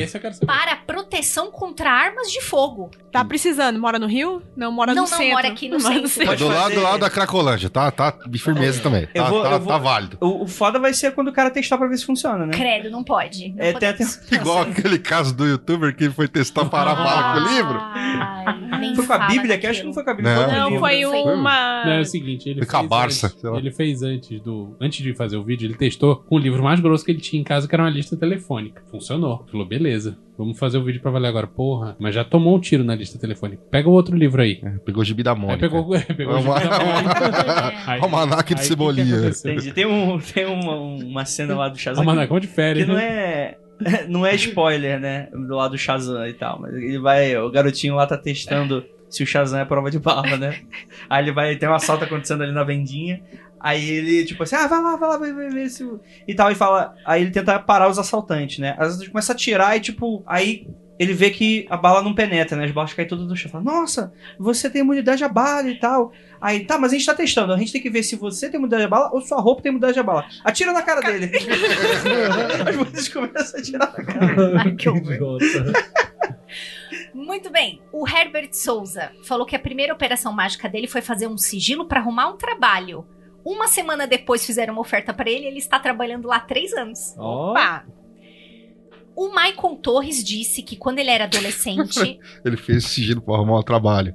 Esse eu quero saber. Para proteção contra armas de fogo. Tá precisando, mora no Rio? Não, mora Não, no não, centro. mora aqui no Mora centro. Tá do lado, do lado da Cracolândia, tá? Tá de firmeza também. Tá, vou- tá, vou- tá válido. O, o foda vai ser quando o cara testar pra ver se funciona, né? Credo, não pode. Não É, tem até... podemos. Igual aquele caso do youtuber que foi testar parar bala com o livro. Ai, nem Foi com a Bíblia, que acho que não foi com a Bíblia. Não. Não, foi uma. Não, é o seguinte, ele Foi com a fez, Barça, antes, sei lá. ele fez antes do. Antes de fazer o vídeo, ele testou com o livro mais grosso que ele tinha em casa, que era uma lista telefônica. Funcionou. Falou, beleza. Vamos fazer o vídeo pra valer agora. Porra, mas já tomou um tiro na lista telefônica. Pega o outro livro aí. Pegou o gibi da Aí Mônica. pegou, pegou o gibi da Mônica. Aí- Almanaque de que que cebolinha. Entendi. Tem, um, tem uma, uma cena lá do Shazam que, Almanacão de que férias, não né? é... Não é spoiler, né? Do lado do Shazam e tal. Mas ele vai... O garotinho lá tá testando se o Shazam é prova de bala, né? Aí ele vai... Tem um assalto acontecendo ali na vendinha. Aí ele, tipo assim, ah, vai lá, vai lá, vai vai ver se... o-" E tal, e fala... Aí ele tenta parar os assaltantes, né? Às vezes começa a atirar e, tipo... Aí ele vê que a bala não penetra, né? As balas caem todas do chão. Fala, nossa, você tem imunidade à bala e tal. Aí, tá, mas a gente tá testando. A gente tem que ver se você tem imunidade à bala ou sua roupa tem imunidade à bala. Atira na cara dele. As mulheres começam a atirar na cara. Ai, que horror. Muito bem. O Herbert Souza falou que a primeira operação mágica dele foi fazer um sigilo pra arrumar um trabalho. Uma semana depois fizeram uma oferta pra ele e ele está trabalhando lá há três anos. Ó, Opa! O Michael Torres disse que quando ele era adolescente. Ele fez sigilo pra arrumar o trabalho.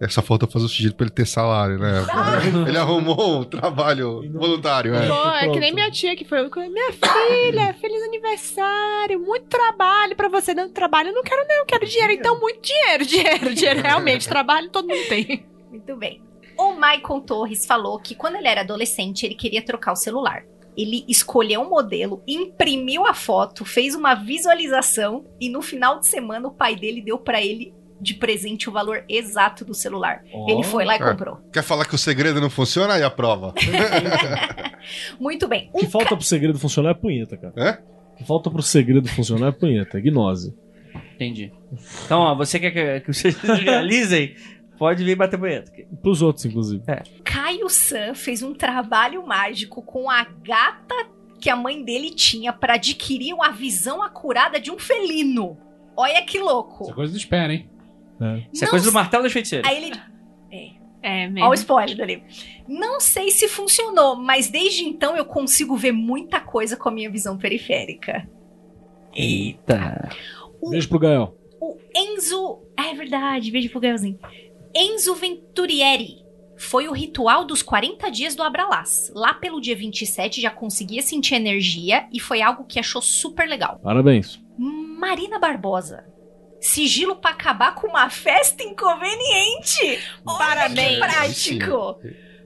É, só falta fazer o sigilo pra ele ter salário, né? ele arrumou um trabalho voluntário, é. Pô, é que nem minha tia que foi. Minha filha, feliz aniversário, muito trabalho pra você. Não, trabalho eu não quero, não, eu quero dinheiro. Então, muito dinheiro, dinheiro, dinheiro. Realmente, trabalho todo mundo tem. Muito bem. O Michael Torres falou que quando ele era adolescente, ele queria trocar o celular. Ele escolheu um modelo, imprimiu a foto, fez uma visualização e no final de semana o pai dele deu pra ele de presente o valor exato do celular. ó. Ele foi lá e É. comprou. Quer falar que o segredo não funciona? Aí a prova. Muito bem. O que falta pro segredo funcionar é punheta, cara. É? O que falta pro segredo funcionar é punheta, é gnose. Entendi. Então, ó, você quer que, que vocês realizem? Pode vir bater punheta. Pros outros, inclusive. Caio San fez um trabalho mágico com a gata que a mãe dele tinha pra adquirir uma visão acurada de um felino. Olha que louco. Essa é coisa do espera, hein? Isso é Não coisa do martelo dos feiticeiros. Aí ele. É, Olha o mesmo. spoiler do livro. Não sei se funcionou, mas desde então eu consigo ver muita coisa com a minha visão periférica. Eita. Beijo pro Gael. O Enzo. Ah, é verdade, beijo pro Gaelzinho. Enzo Venturieri. Foi o ritual dos 40 dias do Abralás. Lá pelo dia 27 já conseguia sentir energia e foi algo que achou super legal. Parabéns. Marina Barbosa. Sigilo pra acabar com uma festa inconveniente. Olha Parabéns. que prático.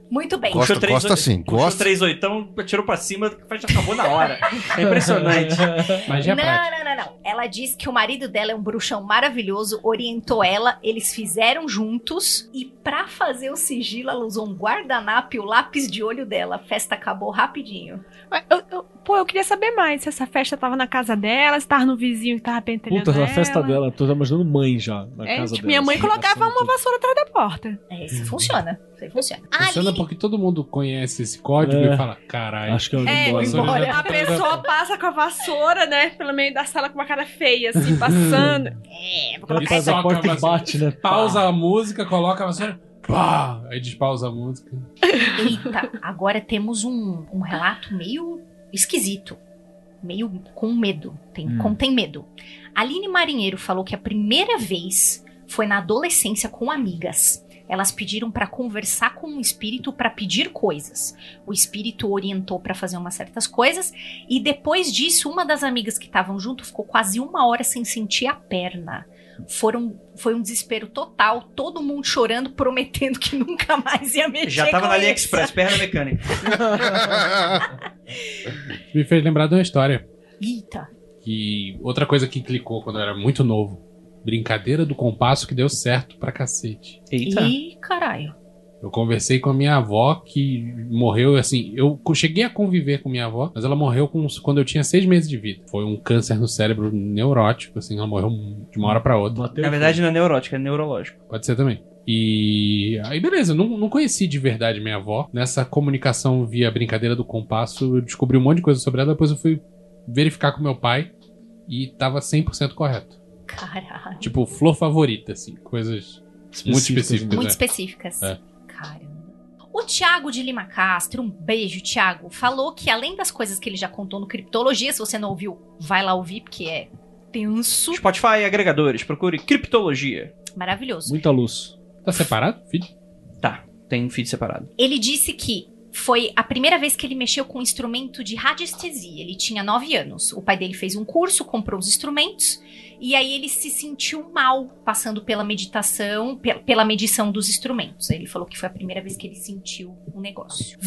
Muito bem. Gosta, três gosta oi- sim, Puxou gosta. três oitão, atirou pra cima, a festa acabou na hora. É impressionante. Mas já é não, não, não, não. Ela diz que o marido dela é um bruxão maravilhoso, orientou ela, eles fizeram juntos e pra fazer o sigilo ela usou um guardanapo e o lápis de olho dela. A festa acabou rapidinho. Eu- eu- pô, eu queria saber mais se essa festa tava na casa dela, se tava no vizinho que tava pentelhando Puta, na festa dela, tô imaginando mãe já, na É, casa tipo, dela. minha mãe assim, colocava uma tudo. vassoura atrás da porta. É, isso funciona. Isso aí funciona. Funciona Ali, porque todo mundo conhece esse código É. e fala, caralho. Acho que eu É, embora. vassoura embora. já A pessoa passa com a vassoura, né, pelo meio da sala com uma cara feia, assim, passando. É, vou colocar isso porta e bate, né? Pausa a música, coloca a vassoura, pá! Aí despausa a música. eita, agora temos um, um relato meio esquisito. Meio com medo. Tem, Hum. Contém medo. Aline Marinheiro falou que a primeira vez foi na adolescência com amigas. Elas pediram pra conversar com um espírito pra pedir coisas. O espírito orientou pra fazer umas certas coisas e depois disso, uma das amigas que estavam junto ficou quase uma hora sem sentir a perna. Foram, foi um desespero total, todo mundo chorando, prometendo que nunca mais ia mexer Já tava com na. AliExpress, perna mecânica. Me fez lembrar de uma história. Eita. Que outra coisa que clicou quando eu era muito novo. Brincadeira do compasso que deu certo pra cacete. Eita. Ih, caralho. Eu conversei com a minha avó que morreu assim. Eu cheguei a conviver com minha avó, mas ela morreu com- quando eu tinha seis meses de vida. Foi um câncer no cérebro neurótico, assim, ela morreu de uma hora pra outra. Bateu Na verdade, não é neurótico, é neurológico. Pode ser também. E aí, beleza, não, não conheci de verdade minha avó. Nessa comunicação via brincadeira do compasso, eu descobri um monte de coisa sobre ela. Depois eu fui verificar com meu pai e tava 100% correto. Caralho. Tipo, flor favorita, assim, coisas muito Específicas, específicas. Muito é. específicas. É. Caramba. O Thiago de Lima Castro, um beijo, Thiago, falou que além das coisas que ele já contou no Criptologia, se você não ouviu, vai lá ouvir, porque é tenso, Spotify, agregadores, procure criptologia. maravilhoso. Muita luz. Tá separado, filho? Tá, tem um feed separado. Ele disse que foi a primeira vez que ele mexeu com um instrumento de radiestesia. Ele tinha nove anos. O pai dele fez um curso, comprou os instrumentos, e aí ele se sentiu mal passando pela meditação, pe- pela medição dos instrumentos. Aí ele falou que foi a primeira vez que ele sentiu um negócio.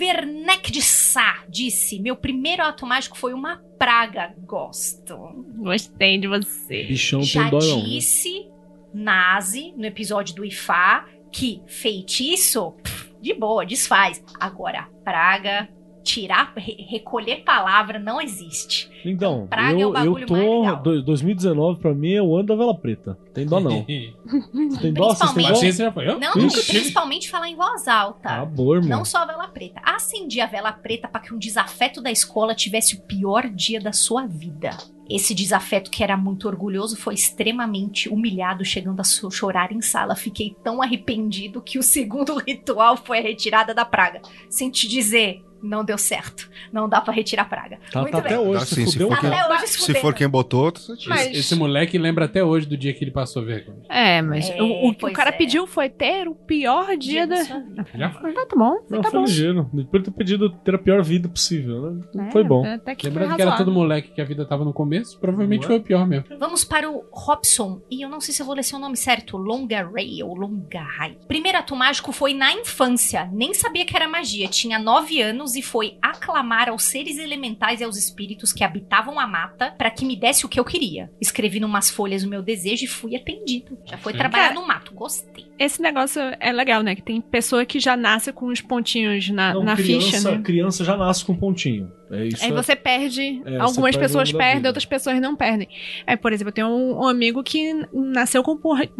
Werneck de Sá disse: Meu primeiro ato mágico foi uma praga. Gosto. Gostei de você. Bichão Já né? disse Nazi, no episódio do Ifá, que feitiço, pff, de boa, desfaz. Agora, praga, tirar, re- recolher palavra não existe. Então, Praga é o eu, eu bagulho mais tô. legal. do- 2019 pra mim é o ano da vela preta. Tem dó não. Tem dó? Vocês têm dó? Achei que você já foi. Eu? Não, não, Ixi. principalmente falar em voz alta. Amor, Não mano. só a vela preta. Acendi a vela preta para que um desafeto da escola tivesse o pior dia da sua vida. Esse desafeto, que era muito orgulhoso, foi extremamente humilhado, chegando a chorar em sala. Fiquei tão arrependido que o segundo ritual foi a retirada da praga. Sem te dizer, não deu certo. Não dá para retirar praga. Tá, muito tá bem. até hoje, Tá se sim, se fudeu for quem- Até hoje se for quem botou. Mas- Esse, esse moleque lembra até hoje do dia que ele passou vergonha. É, mas É, o, o que o pois cara é. pediu foi ter o pior dia, da. sua vida. Já foi. Ah, tá bom. Não, tá foi bom. ligeiro. Depois de ter pedido ter a pior vida possível, né? É, foi bom. Até que Lembrando foi que era todo moleque que a vida tava no começo, provavelmente Não é? foi o pior mesmo. Vamos para o Robson, e eu não sei se eu vou ler seu nome certo, Longaray ou Longaray. Primeiro ato mágico foi na infância, nem sabia que era magia, tinha nove anos e foi aclamar aos seres elementais e aos espíritos que habitavam a mata para que me desse o que eu queria. Escrevi numas folhas o meu desejo e fui atendido. Já foi Sim. trabalhar Cara, no mato, gostei. Esse negócio é legal, né? Que tem pessoa que já nasce com os pontinhos na, Não, na criança, ficha, né? criança já nasce com pontinho. É isso. Aí é- você perde, É, você algumas perde pessoas perdem, outras pessoas não perdem. Aí, por exemplo, eu tenho um, um amigo que nasceu com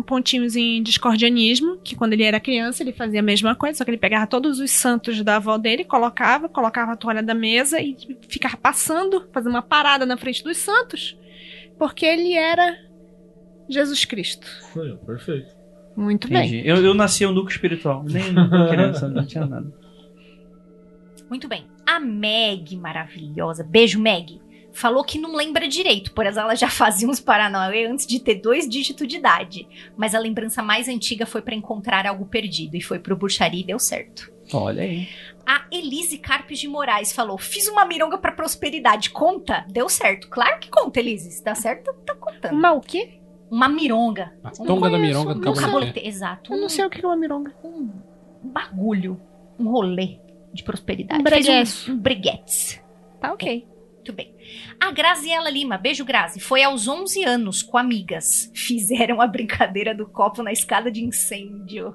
pontinhos em discordianismo, que quando ele era criança ele fazia a mesma coisa, só que ele pegava todos os santos da avó dele, colocava, colocava a toalha da mesa e ficava passando, fazendo uma parada na frente dos santos, porque ele era Jesus Cristo. Aí, Perfeito. Muito bem. Entendi. Eu, eu nasci um núcleo espiritual. Nem criança, não tinha nada. Muito bem. A Meg, maravilhosa, beijo Meg, falou que não lembra direito, pois ela já fazia uns paranauê antes de ter dois dígitos de idade. Mas a lembrança mais antiga foi pra encontrar algo perdido e foi pro bruxaria e deu certo. Olha aí. A Elise Carpes de Moraes falou: Fiz uma mironga pra prosperidade. Conta? Deu certo. Claro que conta, Elise. Se dá certo, tá contando. Uma o quê? Uma mironga. A tonga da mironga do Um Cabo cabulete. Exato. Eu não sei o que é uma mironga. um bagulho. Um rolê de prosperidade. Um breguete. um, um breguete. Tá ok. Muito bem. A Graziela Lima, beijo Grazi, foi aos 11 anos com amigas. Fizeram a brincadeira do copo na escada de incêndio.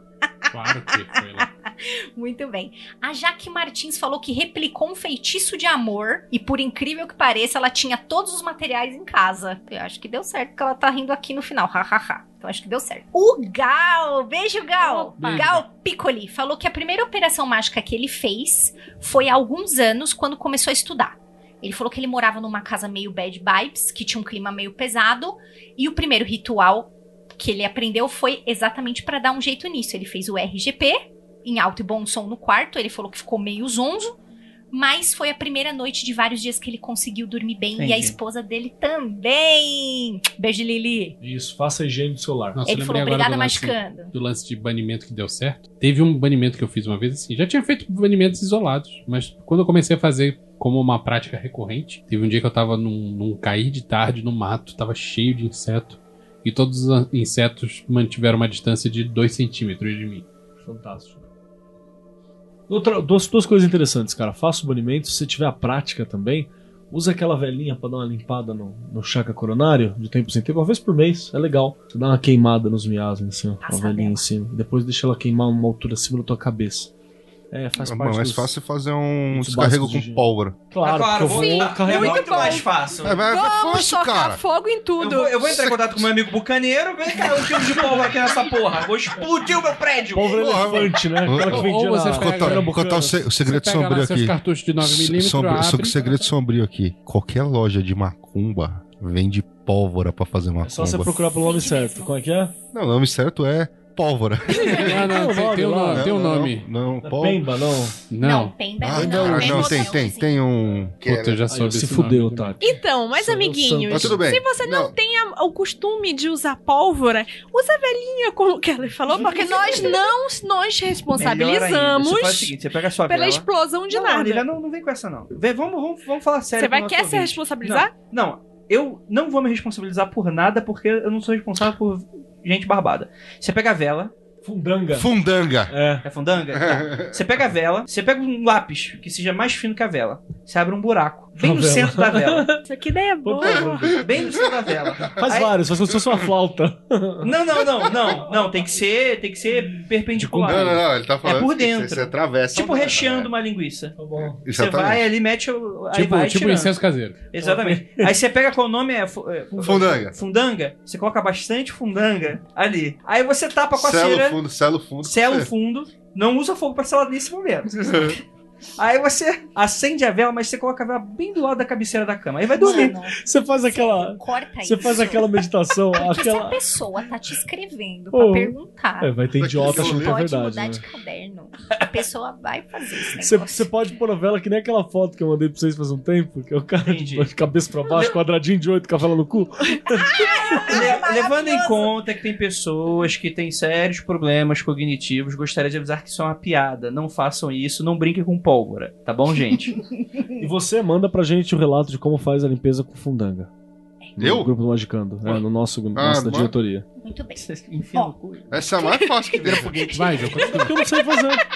Claro que foi lá. Muito bem. A Jaque Martins falou que replicou um feitiço de amor e, por incrível que pareça, ela tinha todos os materiais em casa. Eu acho que deu certo, porque ela tá rindo aqui no final. Hahaha. Então acho que deu certo. O Gal, beijo Gal. Opa. Gal Piccoli falou que a primeira operação mágica que ele fez foi há alguns anos quando começou a estudar. Ele falou que ele morava numa casa meio bad vibes, que tinha um clima meio pesado, e o primeiro ritual que ele aprendeu foi exatamente pra dar um jeito nisso. Ele fez o RGP em alto e bom som no quarto, ele falou que ficou meio zonzo, mas foi a primeira noite de vários dias que ele conseguiu dormir bem e a Entendi. esposa dele também. Beijo, Lili. Isso, faça a higiene do celular. Nossa, ele falou, obrigada, do lance- machucando. do lance de banimento que deu certo. Teve um banimento que eu fiz uma vez assim. Já tinha feito banimentos isolados, mas quando eu comecei a fazer como uma prática recorrente, teve um dia que eu tava num, num cair de tarde no mato, tava cheio de inseto. E todos os insetos mantiveram uma distância de 2 centímetros de mim. Fantástico. Outra, duas, duas coisas interessantes, cara. Faça o banimento, se você tiver a prática também, usa aquela velhinha pra dar uma limpada no, no chakra coronário, de tempo em tempo, uma vez por mês, é legal. Você dá uma queimada nos miasmas, assim, ó, a velhinha em cima. Depois deixa ela queimar uma altura acima da tua cabeça. É, faz É parte mais dos- fácil fazer um descarrego de com pólvora. Claro, porque eu vou Sim, carregar. é muito mais fácil. É, mas é Vamos fácil, tocar cara. fogo em Eu tudo. vou, eu vou entrar em contato com meu amigo bucaneiro, vem cá, um quilo de pólvora aqui nessa porra. Vou explodir o meu prédio. Pólvora Porra, elefante, né? Aquela que Ou- vendia ou você na pega- Contar, Pernambucana. contar o, se- o segredo sombrio lá aqui. cartuchos de 9mm, Sombrio- só que abre. segredo sombrio aqui. Qualquer loja de macumba vende pólvora pra fazer macumba. É só você procurar pelo nome certo. Como é que é? Não, o nome certo é pólvora. Não, não, tem, tem um Não, nome. Tem um Não, nome. Não, não. Pemba, não. Não. Pemba Ah, não, não, é tem, tem, tem um. Puta, eu já soube se esse fudeu, tá? Então, mas amiguinhos, Mas tudo bem. se você não, Não. tem a- o costume de usar pólvora, usa a velhinha, como o Kelly falou, porque nós não ainda, responsabilizamos Você faz o seguinte, você pega a sua pela vela. explosão de não, nada. Lilia, não, não vem com essa, não. Vem, vamos, vamos, vamos falar sério. Você vai com o quer nosso se responsabilizar? Não, não, eu não vou me responsabilizar por nada porque eu não sou responsável por gente barbada. Você pega a vela. Fundanga. Fundanga. É. É fundanga? Tá. Você pega a vela, você pega um lápis que seja mais fino que a vela. Você abre um buraco. Bem no centro da vela. Isso aqui daí é boa. Bem no centro da vela. Faz Aí- vários, faz como se fosse uma flauta. Não, não, não, não. Não, tem que ser, tem que ser perpendicular. Não, não, não, ele tá falando É por dentro. Você, atravessa. Tipo recheando né? uma linguiça. Tá bom. Você vai ali, mete o. Aí Tipo, vai tipo tirando. incenso caseiro. Exatamente. Aí você pega qual nome é. é, Fundanga. Fundanga. Você coloca bastante fundanga ali. Aí você tapa com a Selo cera, fundo, selo fundo. sela o fundo. Não usa fogo pra selar nesse momento. Aí você acende a vela, mas você coloca a vela bem do lado da cabeceira da cama. Aí vai dormir. Mano, Você faz aquela. corta Você isso. faz aquela meditação, Porque se a aquela. pessoa tá te escrevendo Oh. pra perguntar, É, vai ter idiota achando que é pode verdade. mudar né? de caderno. A pessoa vai fazer esse Você, você pode pôr a vela que nem aquela foto que eu mandei pra vocês faz um tempo, que é o cara Entendi. de cabeça pra baixo, quadradinho de oito com a vela no cu. Le- levando em conta que tem pessoas que têm sérios problemas cognitivos, gostaria de avisar que isso é uma piada. Não façam isso, não brinquem com pólvora. Tá bom, gente? E você manda pra gente o relato de como faz a limpeza com fundanga. No Eu? grupo do Magicando. É, no nosso, Ah, nosso da manda. diretoria. Muito bem. Vocês enfiam no cu. Essa é a mais fácil que tem. Vai, João, continua. Porque eu não sei fazer.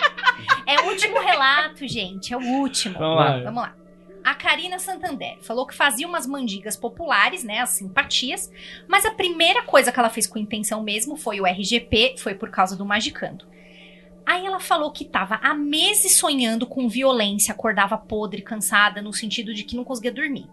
É o último relato, gente. É o último. Vamos lá. Vai. Vamos lá. A Karina Santander falou que fazia umas mandigas populares, né, as simpatias, mas a primeira coisa que ela fez com intenção mesmo foi o RGP, foi por causa do Magicando. Aí ela falou que tava há meses sonhando com violência, acordava podre, cansada, no sentido de que não conseguia dormir.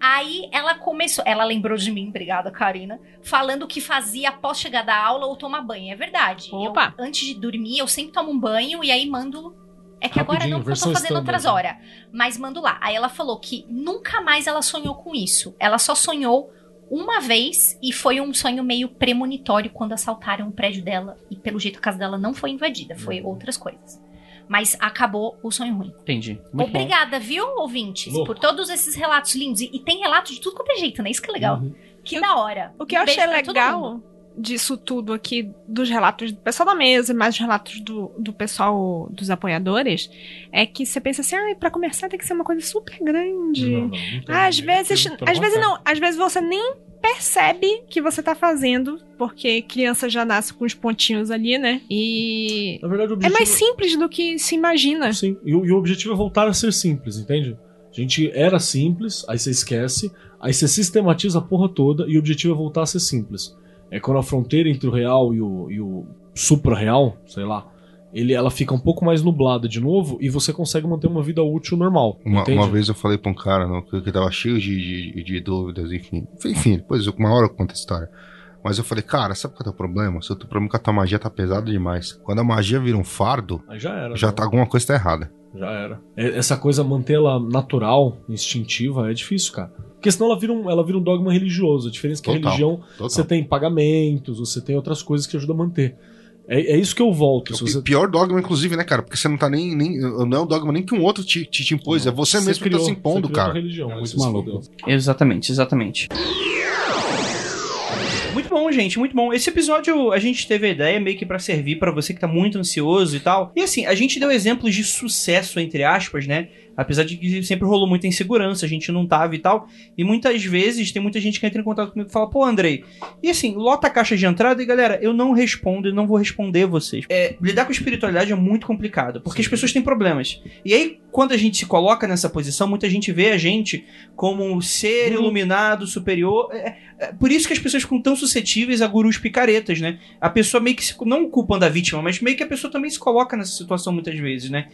Aí ela começou, ela lembrou de mim, obrigada, Karina, falando que fazia após chegar da aula ou tomar banho. É verdade. Eu, Opa. antes de dormir, eu sempre tomo um banho e aí mando. É que agora não, porque eu tô fazendo outras standard. horas. Mas mando lá. Aí ela falou que nunca mais ela sonhou com isso. Ela só sonhou uma vez e foi um sonho meio premonitório quando assaltaram o prédio dela. E pelo jeito a casa dela não foi invadida, foi Uhum. outras coisas. Mas acabou o sonho ruim. Entendi. Muito bom. Obrigada, viu, ouvintes, Louco. por todos esses relatos lindos. E, e tem relato de tudo quanto é jeito, né? Isso que é legal. Uhum. Que da hora. O que eu Um beijo achei legal mundo. Disso tudo aqui, dos relatos do pessoal da mesa, mais os relatos do, do pessoal dos apoiadores, é que você pensa assim, ah, pra começar tem que ser uma coisa super grande. Não, não, não. Às vezes, às vezes não, às vezes você nem percebe que você tá fazendo, porque criança já nasce com os pontinhos ali, né? E verdade, o é objetivo... mais simples do que se imagina. Sim, e, o- e o objetivo é voltar a ser simples, entende? A gente era simples, aí você esquece, aí você sistematiza a porra toda e o objetivo é voltar a ser simples. É quando a fronteira entre o real e o, e o supra-real, sei lá, ele, ela fica um pouco mais nublada de novo e você consegue manter uma vida útil normal. Uma, uma vez eu falei pra um cara não, que, que tava cheio de, de, de dúvidas, enfim. Enfim, depois uma hora eu conto a história. Mas eu falei, cara, sabe qual é o teu problema? O seu problema é que a tua magia tá pesada demais. Quando a magia vira um fardo, Aí já era. já né? tá alguma coisa tá errada. Já era. É- Essa coisa, mantê-la natural, instintiva, é difícil, cara. Porque senão ela vira um, ela vira um dogma religioso. A diferença é que a Total, religião, total. você tem pagamentos, você tem outras coisas que ajudam a manter. É, é isso que eu volto. Se O você... pior dogma, inclusive, né, cara? Porque você não tá nem. nem não é um dogma nem que um outro te, te, te impôs. é você, mesmo que tá se impondo, você criou cara. uma religião, É muito você maluco. Exatamente, exatamente. Muito bom, gente, muito bom. Esse episódio a gente teve a ideia meio que pra servir pra você que tá muito ansioso e tal. E assim, a gente deu exemplos de sucesso, entre aspas, né? Apesar de que sempre rolou muita insegurança, a gente não tava e tal. E muitas vezes tem muita gente que entra em contato comigo e fala, pô, Andrei, e assim, lota a caixa de entrada e galera, eu não respondo e não vou responder vocês. É, lidar com espiritualidade é muito complicado, porque as pessoas têm problemas. E aí, quando a gente se coloca nessa posição, muita gente vê a gente como um ser iluminado, superior. É, é por isso que as pessoas ficam tão suscetíveis a gurus picaretas, né? A pessoa meio que se, não culpando a vítima, mas meio que a pessoa também se coloca nessa situação muitas vezes, né?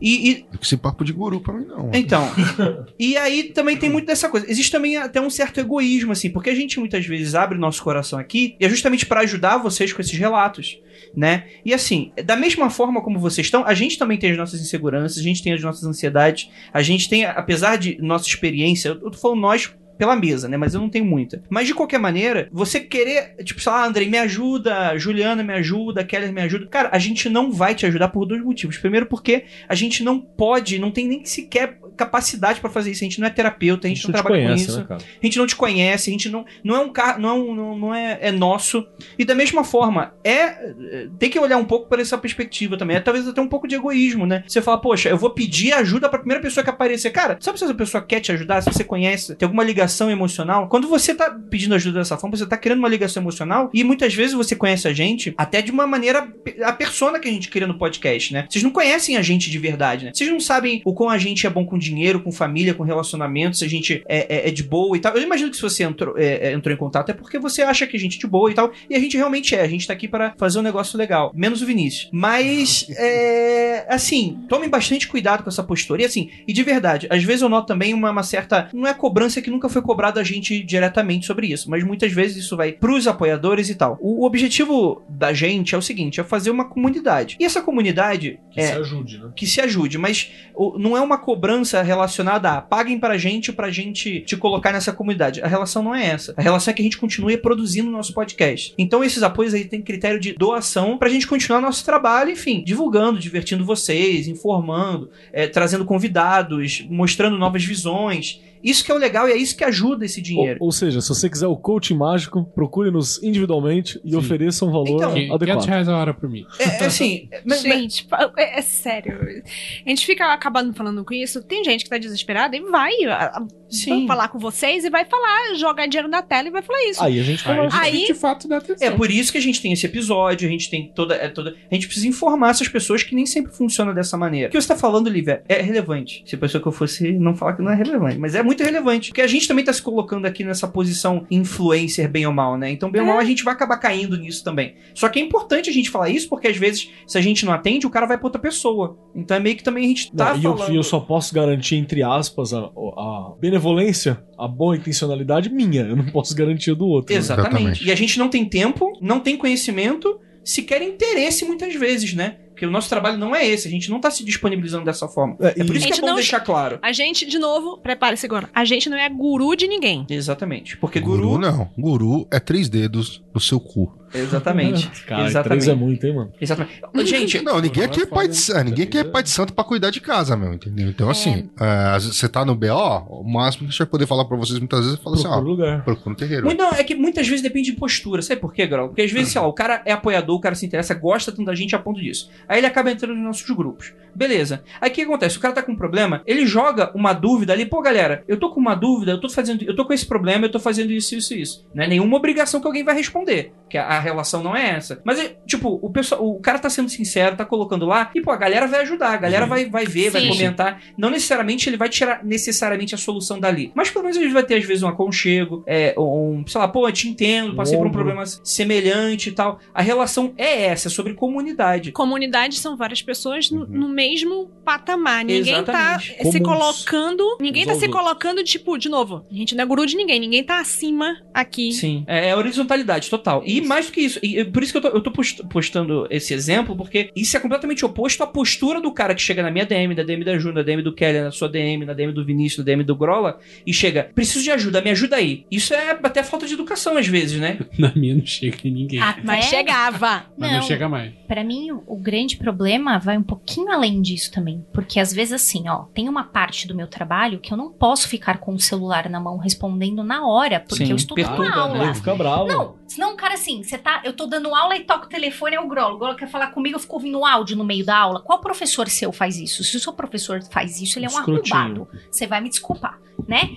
E, e- Esse papo de guru pra mim, não. então, e aí também tem muito dessa coisa. Existe também até um certo egoísmo, assim, porque a gente muitas vezes abre o nosso coração aqui e é justamente pra ajudar vocês com esses relatos, né? E assim, da mesma forma como vocês estão, a gente também tem as nossas inseguranças, a gente tem as nossas ansiedades, a gente tem, apesar de nossa experiência, eu tô falando nós pela mesa, né? Mas eu não tenho muita. Mas de qualquer maneira, você querer, tipo, sei lá, Andrei, me ajuda, Juliana me ajuda, Keller me ajuda. Cara, a gente não vai te ajudar por dois motivos. Primeiro, porque a gente não pode, não tem nem sequer capacidade pra fazer isso. A gente não é terapeuta, a gente, A não gente te trabalha conhece, com isso. né? A gente não te conhece, a gente não, não é um carro, não, é não, não é, é nosso. E da mesma forma, é, é, tem que olhar um pouco por essa perspectiva também. É talvez até um pouco de egoísmo, né? Você fala, poxa, eu vou pedir ajuda pra primeira pessoa que aparecer. Cara, sabe se essa pessoa quer te ajudar, se você conhece, tem alguma ligação emocional? Quando você tá pedindo ajuda dessa forma, você tá criando uma ligação emocional e muitas vezes você conhece a gente até de uma maneira, a persona que a gente cria no podcast, né? Vocês não conhecem a gente de verdade, né? Vocês não sabem o quão a gente é bom com dinheiro, com família, com relacionamento, se a gente é, é- é de boa e tal. Eu imagino que se você entrou, é, é, entrou em contato é porque você acha que a gente é de boa e tal. E a gente realmente é. A gente tá aqui para fazer um negócio legal. Menos o Vinícius. Mas, é, assim, tomem bastante cuidado com essa postura. E assim, e de verdade, às vezes eu noto também uma, uma certa. Não é cobrança que nunca foi cobrada a gente diretamente sobre isso. Mas muitas vezes isso vai pros apoiadores e tal. O, o objetivo da gente é o seguinte: é fazer uma comunidade. E essa comunidade Que é se ajude, né? que se ajude, mas o- não é uma cobrança relacionada a paguem pra gente pra gente te colocar nessa comunidade. A relação não é essa. A relação é que a gente continue produzindo o nosso podcast. Então esses apoios aí têm critério de doação pra gente continuar nosso trabalho, enfim, divulgando, divertindo vocês, informando, é, trazendo convidados, mostrando novas visões. Isso que é o legal e é isso que ajuda esse dinheiro. Ou, ou seja, se você quiser o coaching mágico, procure-nos individualmente e Sim. ofereça um valor Então, Que- 500 adequado. reais a hora pra mim. É, é assim, mas- mas- Gente, pa- é, é sério. A gente fica acabando falando com isso. Tem gente que tá desesperada e vai a- a- sim. falar com vocês e vai falar, jogar dinheiro na tela e vai falar isso. Aí a gente Aí, conversa. a gente Aí- de fato dá atenção. É por isso que a gente tem esse episódio, a gente tem toda, é toda. A gente precisa informar essas pessoas que nem sempre funciona dessa maneira. O que você tá falando, Lívia, é relevante. Se a pessoa que eu fosse não falar que não é relevante, mas é muito relevante. Porque a gente também tá se colocando aqui nessa posição influencer, bem ou mal, né? Então, bem ou mal, a gente vai acabar caindo nisso também. Só que é importante a gente falar isso, porque às vezes, se a gente não atende, o cara vai pra outra pessoa. Então é meio que também a gente tá Não, e eu, falando. e eu só posso garantir, entre aspas, a, a benevolência, a boa intencionalidade minha. Eu não posso garantir a do outro. né? Exatamente. Exatamente. E a gente não tem tempo, não tem conhecimento, sequer interesse muitas vezes, né? Porque o nosso trabalho não é esse, a gente não tá se disponibilizando dessa forma. É, É por isso que é bom não- deixar claro. A gente, de novo, prepare-se agora. A gente não é guru de ninguém. Exatamente. Porque Guru, guru. não. Guru é três dedos no seu cu. Exatamente. Cara, Exatamente. três é muito, hein, mano? Exatamente. Gente, Não, ninguém aqui é pai de, foda, é, ninguém aqui é pai de santo pra cuidar de casa, meu, entendeu? Então, assim, é, às vezes você tá no BO, o máximo que a gente vai poder falar pra vocês muitas vezes é falar assim, Procura ó, lugar. procura um terreiro. Muito, não, é que muitas vezes depende de postura. Sabe por quê, Grau? Porque às vezes, sei lá, o cara é apoiador, o cara se interessa, gosta tanto da gente a ponto disso. Aí ele acaba entrando nos nossos grupos. Beleza. Aí o que acontece? O cara tá com um problema, ele joga uma dúvida ali, pô, galera, eu tô com uma dúvida, eu tô fazendo, eu tô com esse problema, eu tô fazendo isso, isso, isso. Não é nenhuma obrigação que alguém vai responder. Que a, a relação não é essa. Mas, é, tipo, o, pessoal, o cara tá sendo sincero, tá colocando lá, e, pô, a galera vai ajudar, a galera vai, vai ver, vai Sim. comentar. Não necessariamente ele vai tirar necessariamente a solução dali. Mas pelo menos a gente vai ter, às vezes, um aconchego, é, um, sei lá, pô, eu te entendo, passei por um problema semelhante e tal. A relação é essa, é sobre comunidade. Comunidade são várias pessoas no, Uhum. no mesmo patamar. Ninguém Exatamente. tá se Comuns. colocando. Ninguém tá se colocando, tipo, de novo. A gente não é guru de ninguém. Ninguém tá acima aqui. Sim, é, é horizontalidade total. E mais do que isso, e, por isso que eu tô, eu tô post- postando esse exemplo, porque isso é completamente oposto à postura do cara que chega na minha DM, da DM da Juna, da DM do Kelly, na sua DM, na DM do Vinícius, na DM do Grola, e chega, preciso de ajuda, me ajuda aí. Isso é até falta de educação às vezes, né? Na minha não chega em ninguém. Até... Mas chegava. Mas não Não, chega mais. Pra mim, o, grande problema vai um pouquinho além disso também. Porque às vezes, assim, ó, tem uma parte do meu trabalho que eu não posso ficar com o celular na mão respondendo na hora, porque Sim, eu estou perturba, aula. Ele fica bravo. Não, senão cara assim, você tá. Eu tô dando aula e toca o telefone, é o Grolo. O Grolo quer falar comigo, eu fico ouvindo áudio no meio da aula. Qual professor seu faz isso? Se o seu professor faz isso, ele é um Escrotinho. arrombado. Você vai me desculpar, né?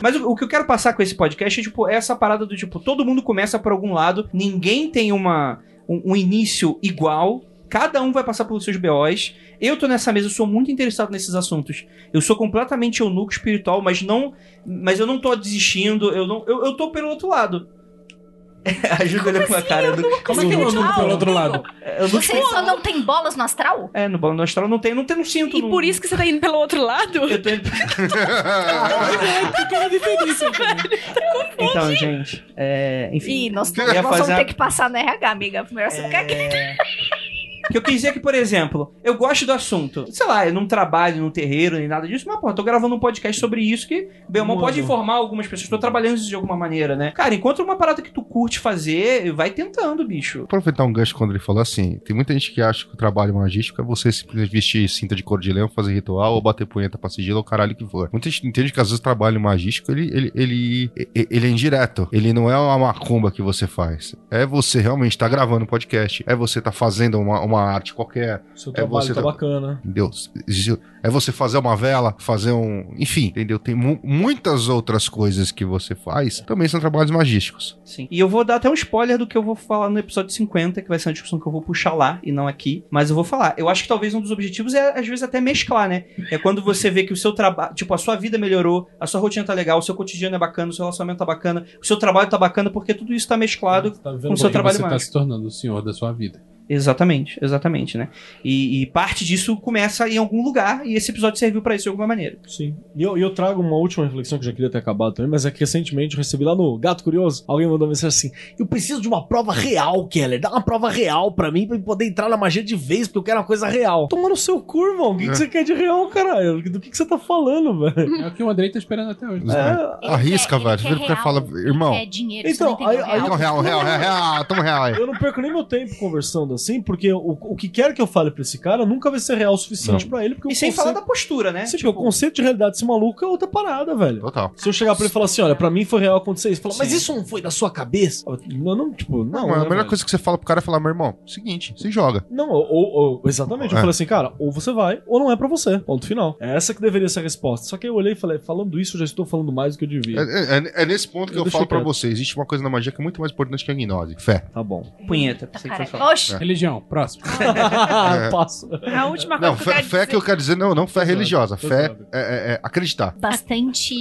Mas o, o que eu quero passar com esse podcast é, tipo, essa parada do tipo, todo mundo começa por algum lado, ninguém tem uma, um, um início igual, cada um vai passar pelos seus BOs. Eu tô nessa mesa, eu sou muito interessado nesses assuntos. Eu sou completamente eunuco espiritual, mas não. Mas eu não tô desistindo, eu não. Eu, eu tô pelo outro lado. Ajuda ele com a cara. do- Como é que é o eunuco pelo outro lado? Não Você só não tem bolas no astral? É, no balão do astral não tem, não tem um cinto. E no- por isso que você tá indo pelo outro lado? Eu tô indo... Então, gente, é, enfim. Ih, nós, vamos ter que passar no RH, amiga. Primeiro você quer que. É... Que eu quis dizer que, por exemplo, eu gosto do assunto. Sei lá, eu não trabalho no terreiro nem nada disso, mas, pô, eu tô gravando um podcast sobre isso que, bem, Mano. pode informar algumas pessoas. Tô trabalhando isso de alguma maneira, né? Cara, encontra uma parada que tu curte fazer, vai tentando, bicho. Aproveitar um gancho quando ele falou assim: tem muita gente que acha que o trabalho magístico é você simplesmente vestir cinta de cor de leão, fazer ritual ou bater punheta pra sigilo ou caralho que for. Muita gente entende que às vezes o trabalho magístico ele, ele, ele, ele é indireto. Ele não é uma macumba que você faz. É você realmente tá gravando um podcast, é você tá fazendo uma, uma arte qualquer, Seu É trabalho você tá tá- bacana. entendeu? É você fazer uma vela, fazer um. Enfim, entendeu? Tem mu- muitas outras coisas que você faz também são trabalhos magísticos. Sim. E eu vou dar até um spoiler do que eu vou falar no episódio 50, que vai ser uma discussão que eu vou puxar lá e não aqui. Mas eu vou falar. Eu acho que talvez um dos objetivos é, às vezes, até mesclar, né? É quando você vê que o seu trabalho, tipo, a sua vida melhorou, a sua rotina tá legal, o seu cotidiano é bacana, o seu relacionamento tá bacana, o seu trabalho tá bacana, porque tudo isso tá mesclado Tá com o seu bem. trabalho você tá mágico. se tornando o senhor da sua vida. Exatamente, exatamente, né? E, e parte disso começa em algum lugar, e esse episódio serviu pra isso de alguma maneira. Sim. E eu, eu trago uma última reflexão que eu já queria ter acabado também, mas é que recentemente eu recebi lá no Gato Curioso, alguém mandou uma mensagem assim: Eu preciso de uma prova real, Keller. Dá uma prova real pra mim pra eu poder entrar na magia de vez, porque eu quero uma coisa real. Toma no seu cu, irmão. O que, que É. você quer de real, caralho? Do que, que você tá falando, velho? É o que o Andrei tá esperando até hoje. É, Arrisca, Ele quer- velho. ele Vira quer pro cara e fala, real, irmão. Ele quer dinheiro, Então, você não entendeu aí- aí real. Então, real, real, real, real. Toma um real aí. Eu não perco nem meu tempo conversando assim, porque o, o que quer que eu fale pra esse cara nunca vai ser real o suficiente pra ele, porque E o sem conceito, falar da postura, né? Sim, porque o conceito de realidade desse maluco é outra parada, velho. Total. Se eu chegar pra ele e falar assim, olha, pra mim foi real acontecer isso, fala, mas isso não foi da sua cabeça? Não, não, tipo, não. Não, né, a melhor velho? coisa que você fala pro cara é falar, meu irmão, seguinte, se joga. Não, ou, ou- exatamente. Eu É. falei assim, cara, ou você vai, ou não é pra você. Ponto final. É essa que deveria ser a resposta. Só que eu olhei e falei, falando isso, eu já estou falando mais do que eu devia. É, é- é nesse ponto que Eu eu, falo pra quieto. você, existe uma coisa na magia que é muito mais importante que a gnose. Fé. Tá bom. Punheta. Tá, cara. fosse falar. Religião, próximo. Passo. A última coisa Não, que eu fé, quero fé dizer... que eu quero dizer, não, não fé Tô religiosa. Fé é, é- é acreditar. bastante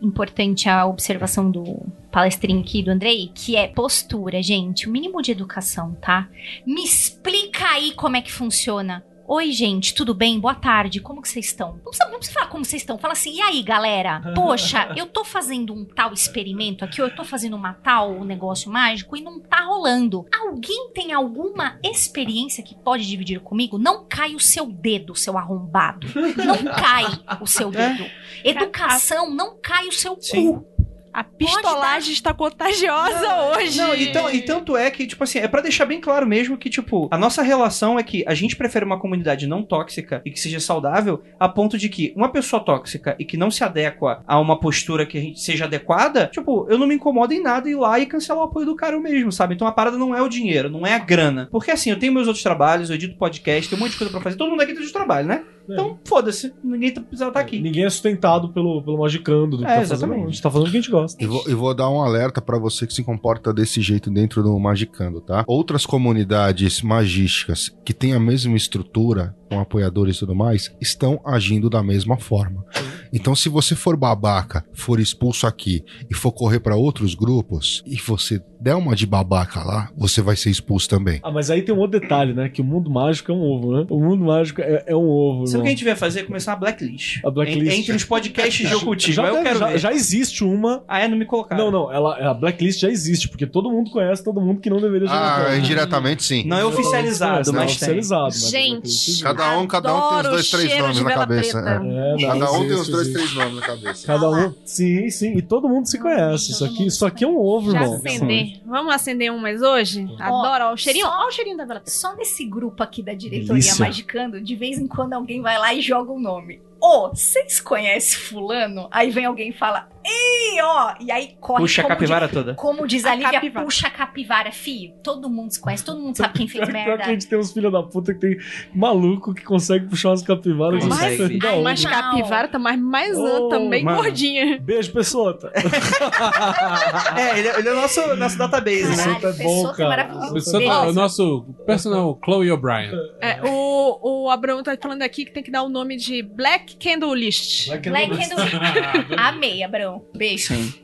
importante a observação do palestrinho aqui do Andrei, que é postura, gente. O mínimo de educação, tá? Me explica aí como é que funciona. Oi, gente, tudo bem? Boa tarde. Como que vocês estão? Não precisa, não precisa falar como vocês estão. Fala assim, e aí, galera? Poxa, eu tô fazendo um tal experimento aqui, ou eu tô fazendo uma tal negócio mágico e não tá rolando. Alguém tem alguma experiência que pode dividir comigo? Não cai o seu dedo, seu arrombado. Não cai o seu dedo. Educação, não cai o seu Sim. cu. A pistolagem está contagiosa hoje. Não, então, e tanto é que, tipo assim, é pra deixar bem claro mesmo que, tipo, a nossa relação é que a gente prefere uma comunidade não tóxica e que seja saudável, a ponto de que uma pessoa tóxica e que não se adequa a uma postura que a gente seja adequada, tipo, eu não me incomodo em nada ir lá e cancelar o apoio do cara mesmo, sabe? Então a parada não é o dinheiro, não é a grana. Porque assim, eu tenho meus outros trabalhos, eu edito podcast, tem um monte de coisa pra fazer. Todo mundo aqui tem de trabalho, né? Então, foda-se. Ninguém tá precisando estar aqui. Ninguém é sustentado pelo, pelo Magicando do que É, tá fazendo. exatamente. A gente tá fazendo o que a gente gosta. E vou, e vou dar um alerta pra você que se comporta desse jeito dentro do Magicando, tá? Outras comunidades magísticas que têm a mesma estrutura, com apoiadores e tudo mais, estão agindo da mesma forma. Então, se você for babaca, for expulso aqui e for correr pra outros grupos e você der uma de babaca lá, você vai ser expulso também. Ah, mas aí tem um outro detalhe, né? Que o mundo mágico é um ovo, né? O mundo mágico é, é um ovo. Sabe o que a gente vai fazer? Começar uma blacklist. A blacklist. En- Entre os podcasts de ocultismo. já, já, ver. já existe uma. Ah, é? Não me colocaram. Não, não, ela, a blacklist já existe, porque todo mundo conhece todo mundo que não deveria jogar. Ah, indiretamente sim. Não é oficializado, não é mas tem. oficializado. mas a Gente. Cada um, cada um tem os dois, três nomes na cabeça. é. É, não, Cada um tem os dois, existe. três nomes na cabeça. Cada um. Sim, sim. E todo mundo se conhece. Isso aqui, isso aqui é um ovo, Já irmão. acender. Vamos acender um mais hoje? Adoro. Ó, o cheirinho. só- Ó, o cheirinho da vela. Só nesse grupo aqui da diretoria Delícia. Magicando, de vez em quando alguém vai lá e joga um nome. Ô, vocês conhecem fulano? Aí vem alguém e fala, ei, ó, e aí corre Puxa a capivara diz- toda. Como diz A a Lívia, capivara. puxa a capivara, filho. Todo mundo se conhece, todo mundo sabe quem fez Pior que a merda. gente tem uns filhos da puta que tem maluco que consegue puxar umas capivaras. Da Ai, mas Não. capivara tá mais, mais Oh, também mano. gordinha. Beijo, pessoa. É, ele, ele é o nosso, nosso database, né? Caralho, Isso é bom, Pessoa é cara. maravilhoso. Pessoa- Beijo. o nosso personal Chloe O'Brien. É, o, o Abraão tá falando aqui que tem que dar o nome de Black Candle List. Black Black and Candle. Amei, Abrão. Beijo. Sim.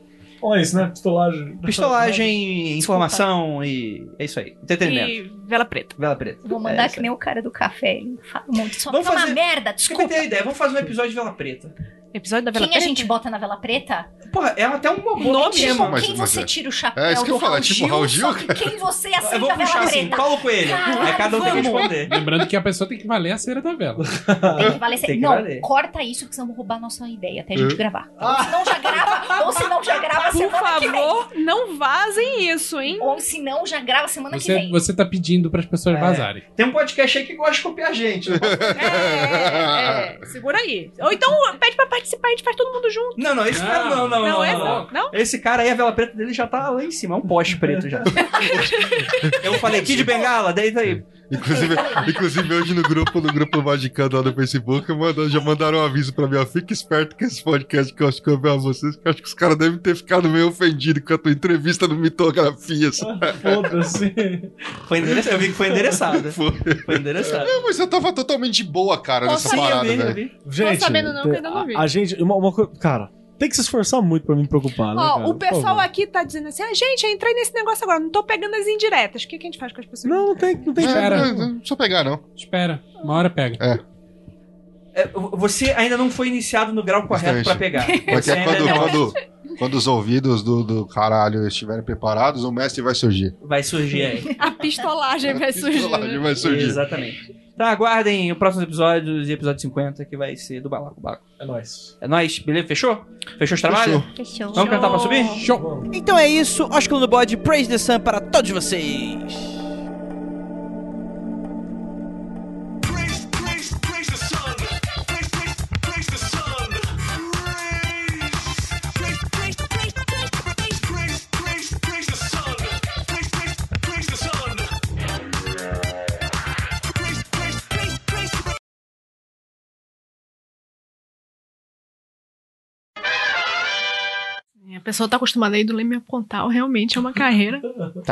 Olha isso, né? Pistolagem. Pistolagem, informação e. É isso aí. Entretenimento. E vela preta. Vela preta. Vou mandar É, que nem o cara do café. Ele fala um monte. Só Vamos fazer- uma merda, desculpa. ter a ideia? Vamos fazer um episódio de Vela Preta. Episódio da vela Quem a preta? gente bota na vela preta? Porra, é até um bom Nome. Tipo, mas- quem mas você é- tira o chapéu É isso que eu do ia falar, Raul tipo Gil, Raul Gil, só que quem você Eu aceita vou a vela puxar assim, preta? cola o coelho. Caralho, Aí cada um tem que vamos. responder. Lembrando que a pessoa tem que valer a cera da vela. Tem que valer Tem que Não, valer. corta isso, que senão vão roubar a nossa ideia até a gente Hã? gravar. Ou senão já grava, ou senão já grava Por semana que vem. favor, não vazem isso, hein? Ou senão já grava semana que Você, vem. você tá pedindo pras pessoas É. vazarem. Tem um podcast aí que gosta de copiar a gente. não pode- É, é, é. Segura aí. Ou então pede pra participar, a gente faz todo mundo junto. Não, não, esse cara não, não, não. Não, é? não. Não? Esse cara aí, a vela preta dele já tá lá em cima, é um poste preto já. Eu falei, Kid Bengala, deita aí. Inclusive, inclusive hoje no grupo, no grupo Magicando lá no Facebook, manda- já mandaram um aviso pra mim, ó, fica esperto com esse podcast que eu acho que eu a vocês, que eu acho que os caras devem ter ficado meio ofendidos com a tua entrevista no Mitografias. Foda-se. Foi endereçado, eu vi que foi endereçado. Foi. Foi endereçado. Não, mas eu tava totalmente de boa, cara, nessa parada, vi. Gente, sabendo não, que eu ainda não a- vi. A, gente, uma, uma coisa. Cara, tem que se esforçar muito pra me preocupar, né? Ó, cara? o Por pessoal favor. aqui tá dizendo assim: ah, gente, eu entrei nesse negócio agora, não tô pegando as indiretas. O que, que a gente faz com as pessoas? Não, não tem, não tem Espera. É, não, precisa pegar, não. Espera, uma hora pega. É, você ainda não foi iniciado no grau correto Justamente. pra pegar. Porque Você ainda quando, não. quando, quando os ouvidos do, do caralho estiverem preparados, o mestre vai surgir. Vai surgir aí. A pistolagem vai surgir. Pistolagem né? vai surgir. Exatamente. Então aguardem os próximos episódios e episódio 50, que vai ser do Balaco Baco. É nóis. É nóis, beleza? Fechou? Fechou os trabalhos? Fechou. Fechou. Vamos cantar pra subir? Show! Então é isso, Oscar no Bode, Praise the Sun para todos vocês. Pessoa tá acostumada a ir do Leme Pontal, realmente é uma carreira.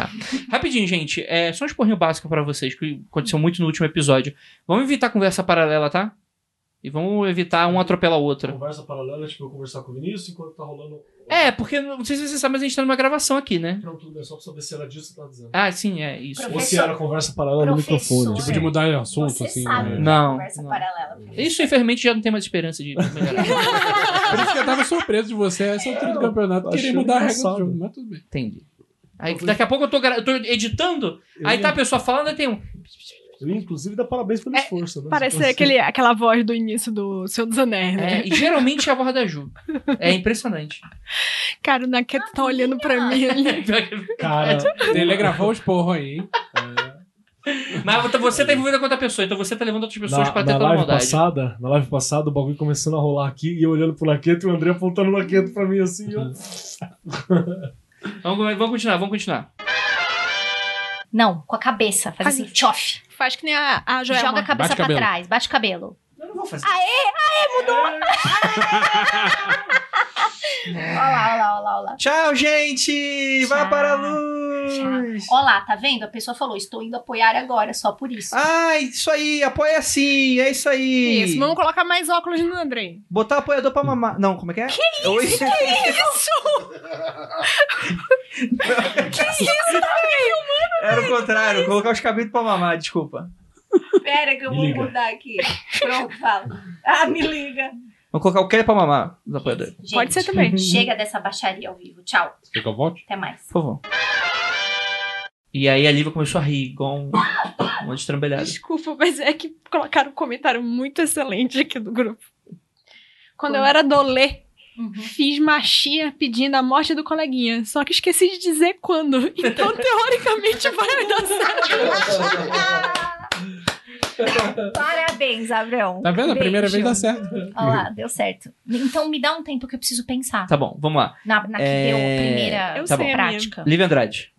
Rapidinho, gente, é só um esporrinho básico pra vocês, que aconteceu muito no último episódio. Vamos evitar conversa paralela, tá? E vamos evitar um atropelar o outro. Conversa paralela, tipo, eu conversar com o Vinícius enquanto tá rolando. É, porque não sei se você sabe, mas a gente tá numa gravação aqui, né? Não, tudo bem, só pra saber se era disso que você tá dizendo. Ah, sim, é isso. Ou se era conversa paralela no microfone. Tipo de mudar de assunto, Você assim. sabe né? é Não, conversa não. paralela. Isso, infelizmente, já não tem mais esperança de melhorar. Por isso que eu tava surpreso de você a essa altura do campeonato querer mudar a regra do jogo, mas tudo bem. Entendi. Aí daqui a pouco eu tô, eu tô editando, aí tá a pessoa falando e tem um. Eu ia, inclusive, dar parabéns pelo É, esforço, né? Parece Você- aquele, aquela voz do início do Seu dos Anéis, né? É, e geralmente é a voz da Ju. É impressionante. Cara, o Naketo tá olhando pra mim ali. Cara, Ele gravou os porros aí, hein? Mas você tá envolvida com outra pessoa, então você tá levando outras pessoas na, pra ter na live maldade. passada, na live passada, o bagulho começando a rolar aqui e eu olhando pro Laqueto e o André apontando o Laqueto pra mim assim. Eu... Vamos, vamos continuar, vamos continuar. Não, com a cabeça. Faz assim, tchof. Faz que nem a, a Joelma. Joga a cabeça Bate pra cabelo. trás, bate o cabelo. Eu não vou fazer. Aê, aê, mudou. lá, olha lá, olha lá, olha lá. Tchau, gente! Vá Tchau. para a luz! Olha lá, tá vendo? A pessoa falou, estou indo apoiar agora, só por isso. Ah, isso aí, apoia assim, é isso aí. Isso, vamos colocar mais óculos no Andrei. Botar apoiador pra mamar. Não, como é que é? Que isso? Que isso? que isso? Era o contrário, colocar os cabidos pra mamar, desculpa. Pera que eu Me vou liga. mudar aqui. Pronto, fala. Ah, me liga. Vamos colocar o que é pra mamar, os apoiadores. Gente, Pode ser também. Chega dessa baixaria ao vivo. Tchau. Quer que eu volte? Até mais. Por favor. E aí a Lívia começou a rir, igual um, uma destrambelhada. Desculpa, mas é que colocaram um comentário muito excelente aqui do grupo. Quando eu era dolê, Uhum. fiz machia pedindo a morte do coleguinha. Só que esqueci de dizer quando. Então, teoricamente, vai dar certo. Parabéns, Abrão. Tá vendo? A primeira vez dá certo. Olha lá, deu certo. Então me dá um tempo que eu preciso pensar. Tá bom, vamos lá. Na, na que É, deu a primeira Eu Tá prática. Lívia Andrade.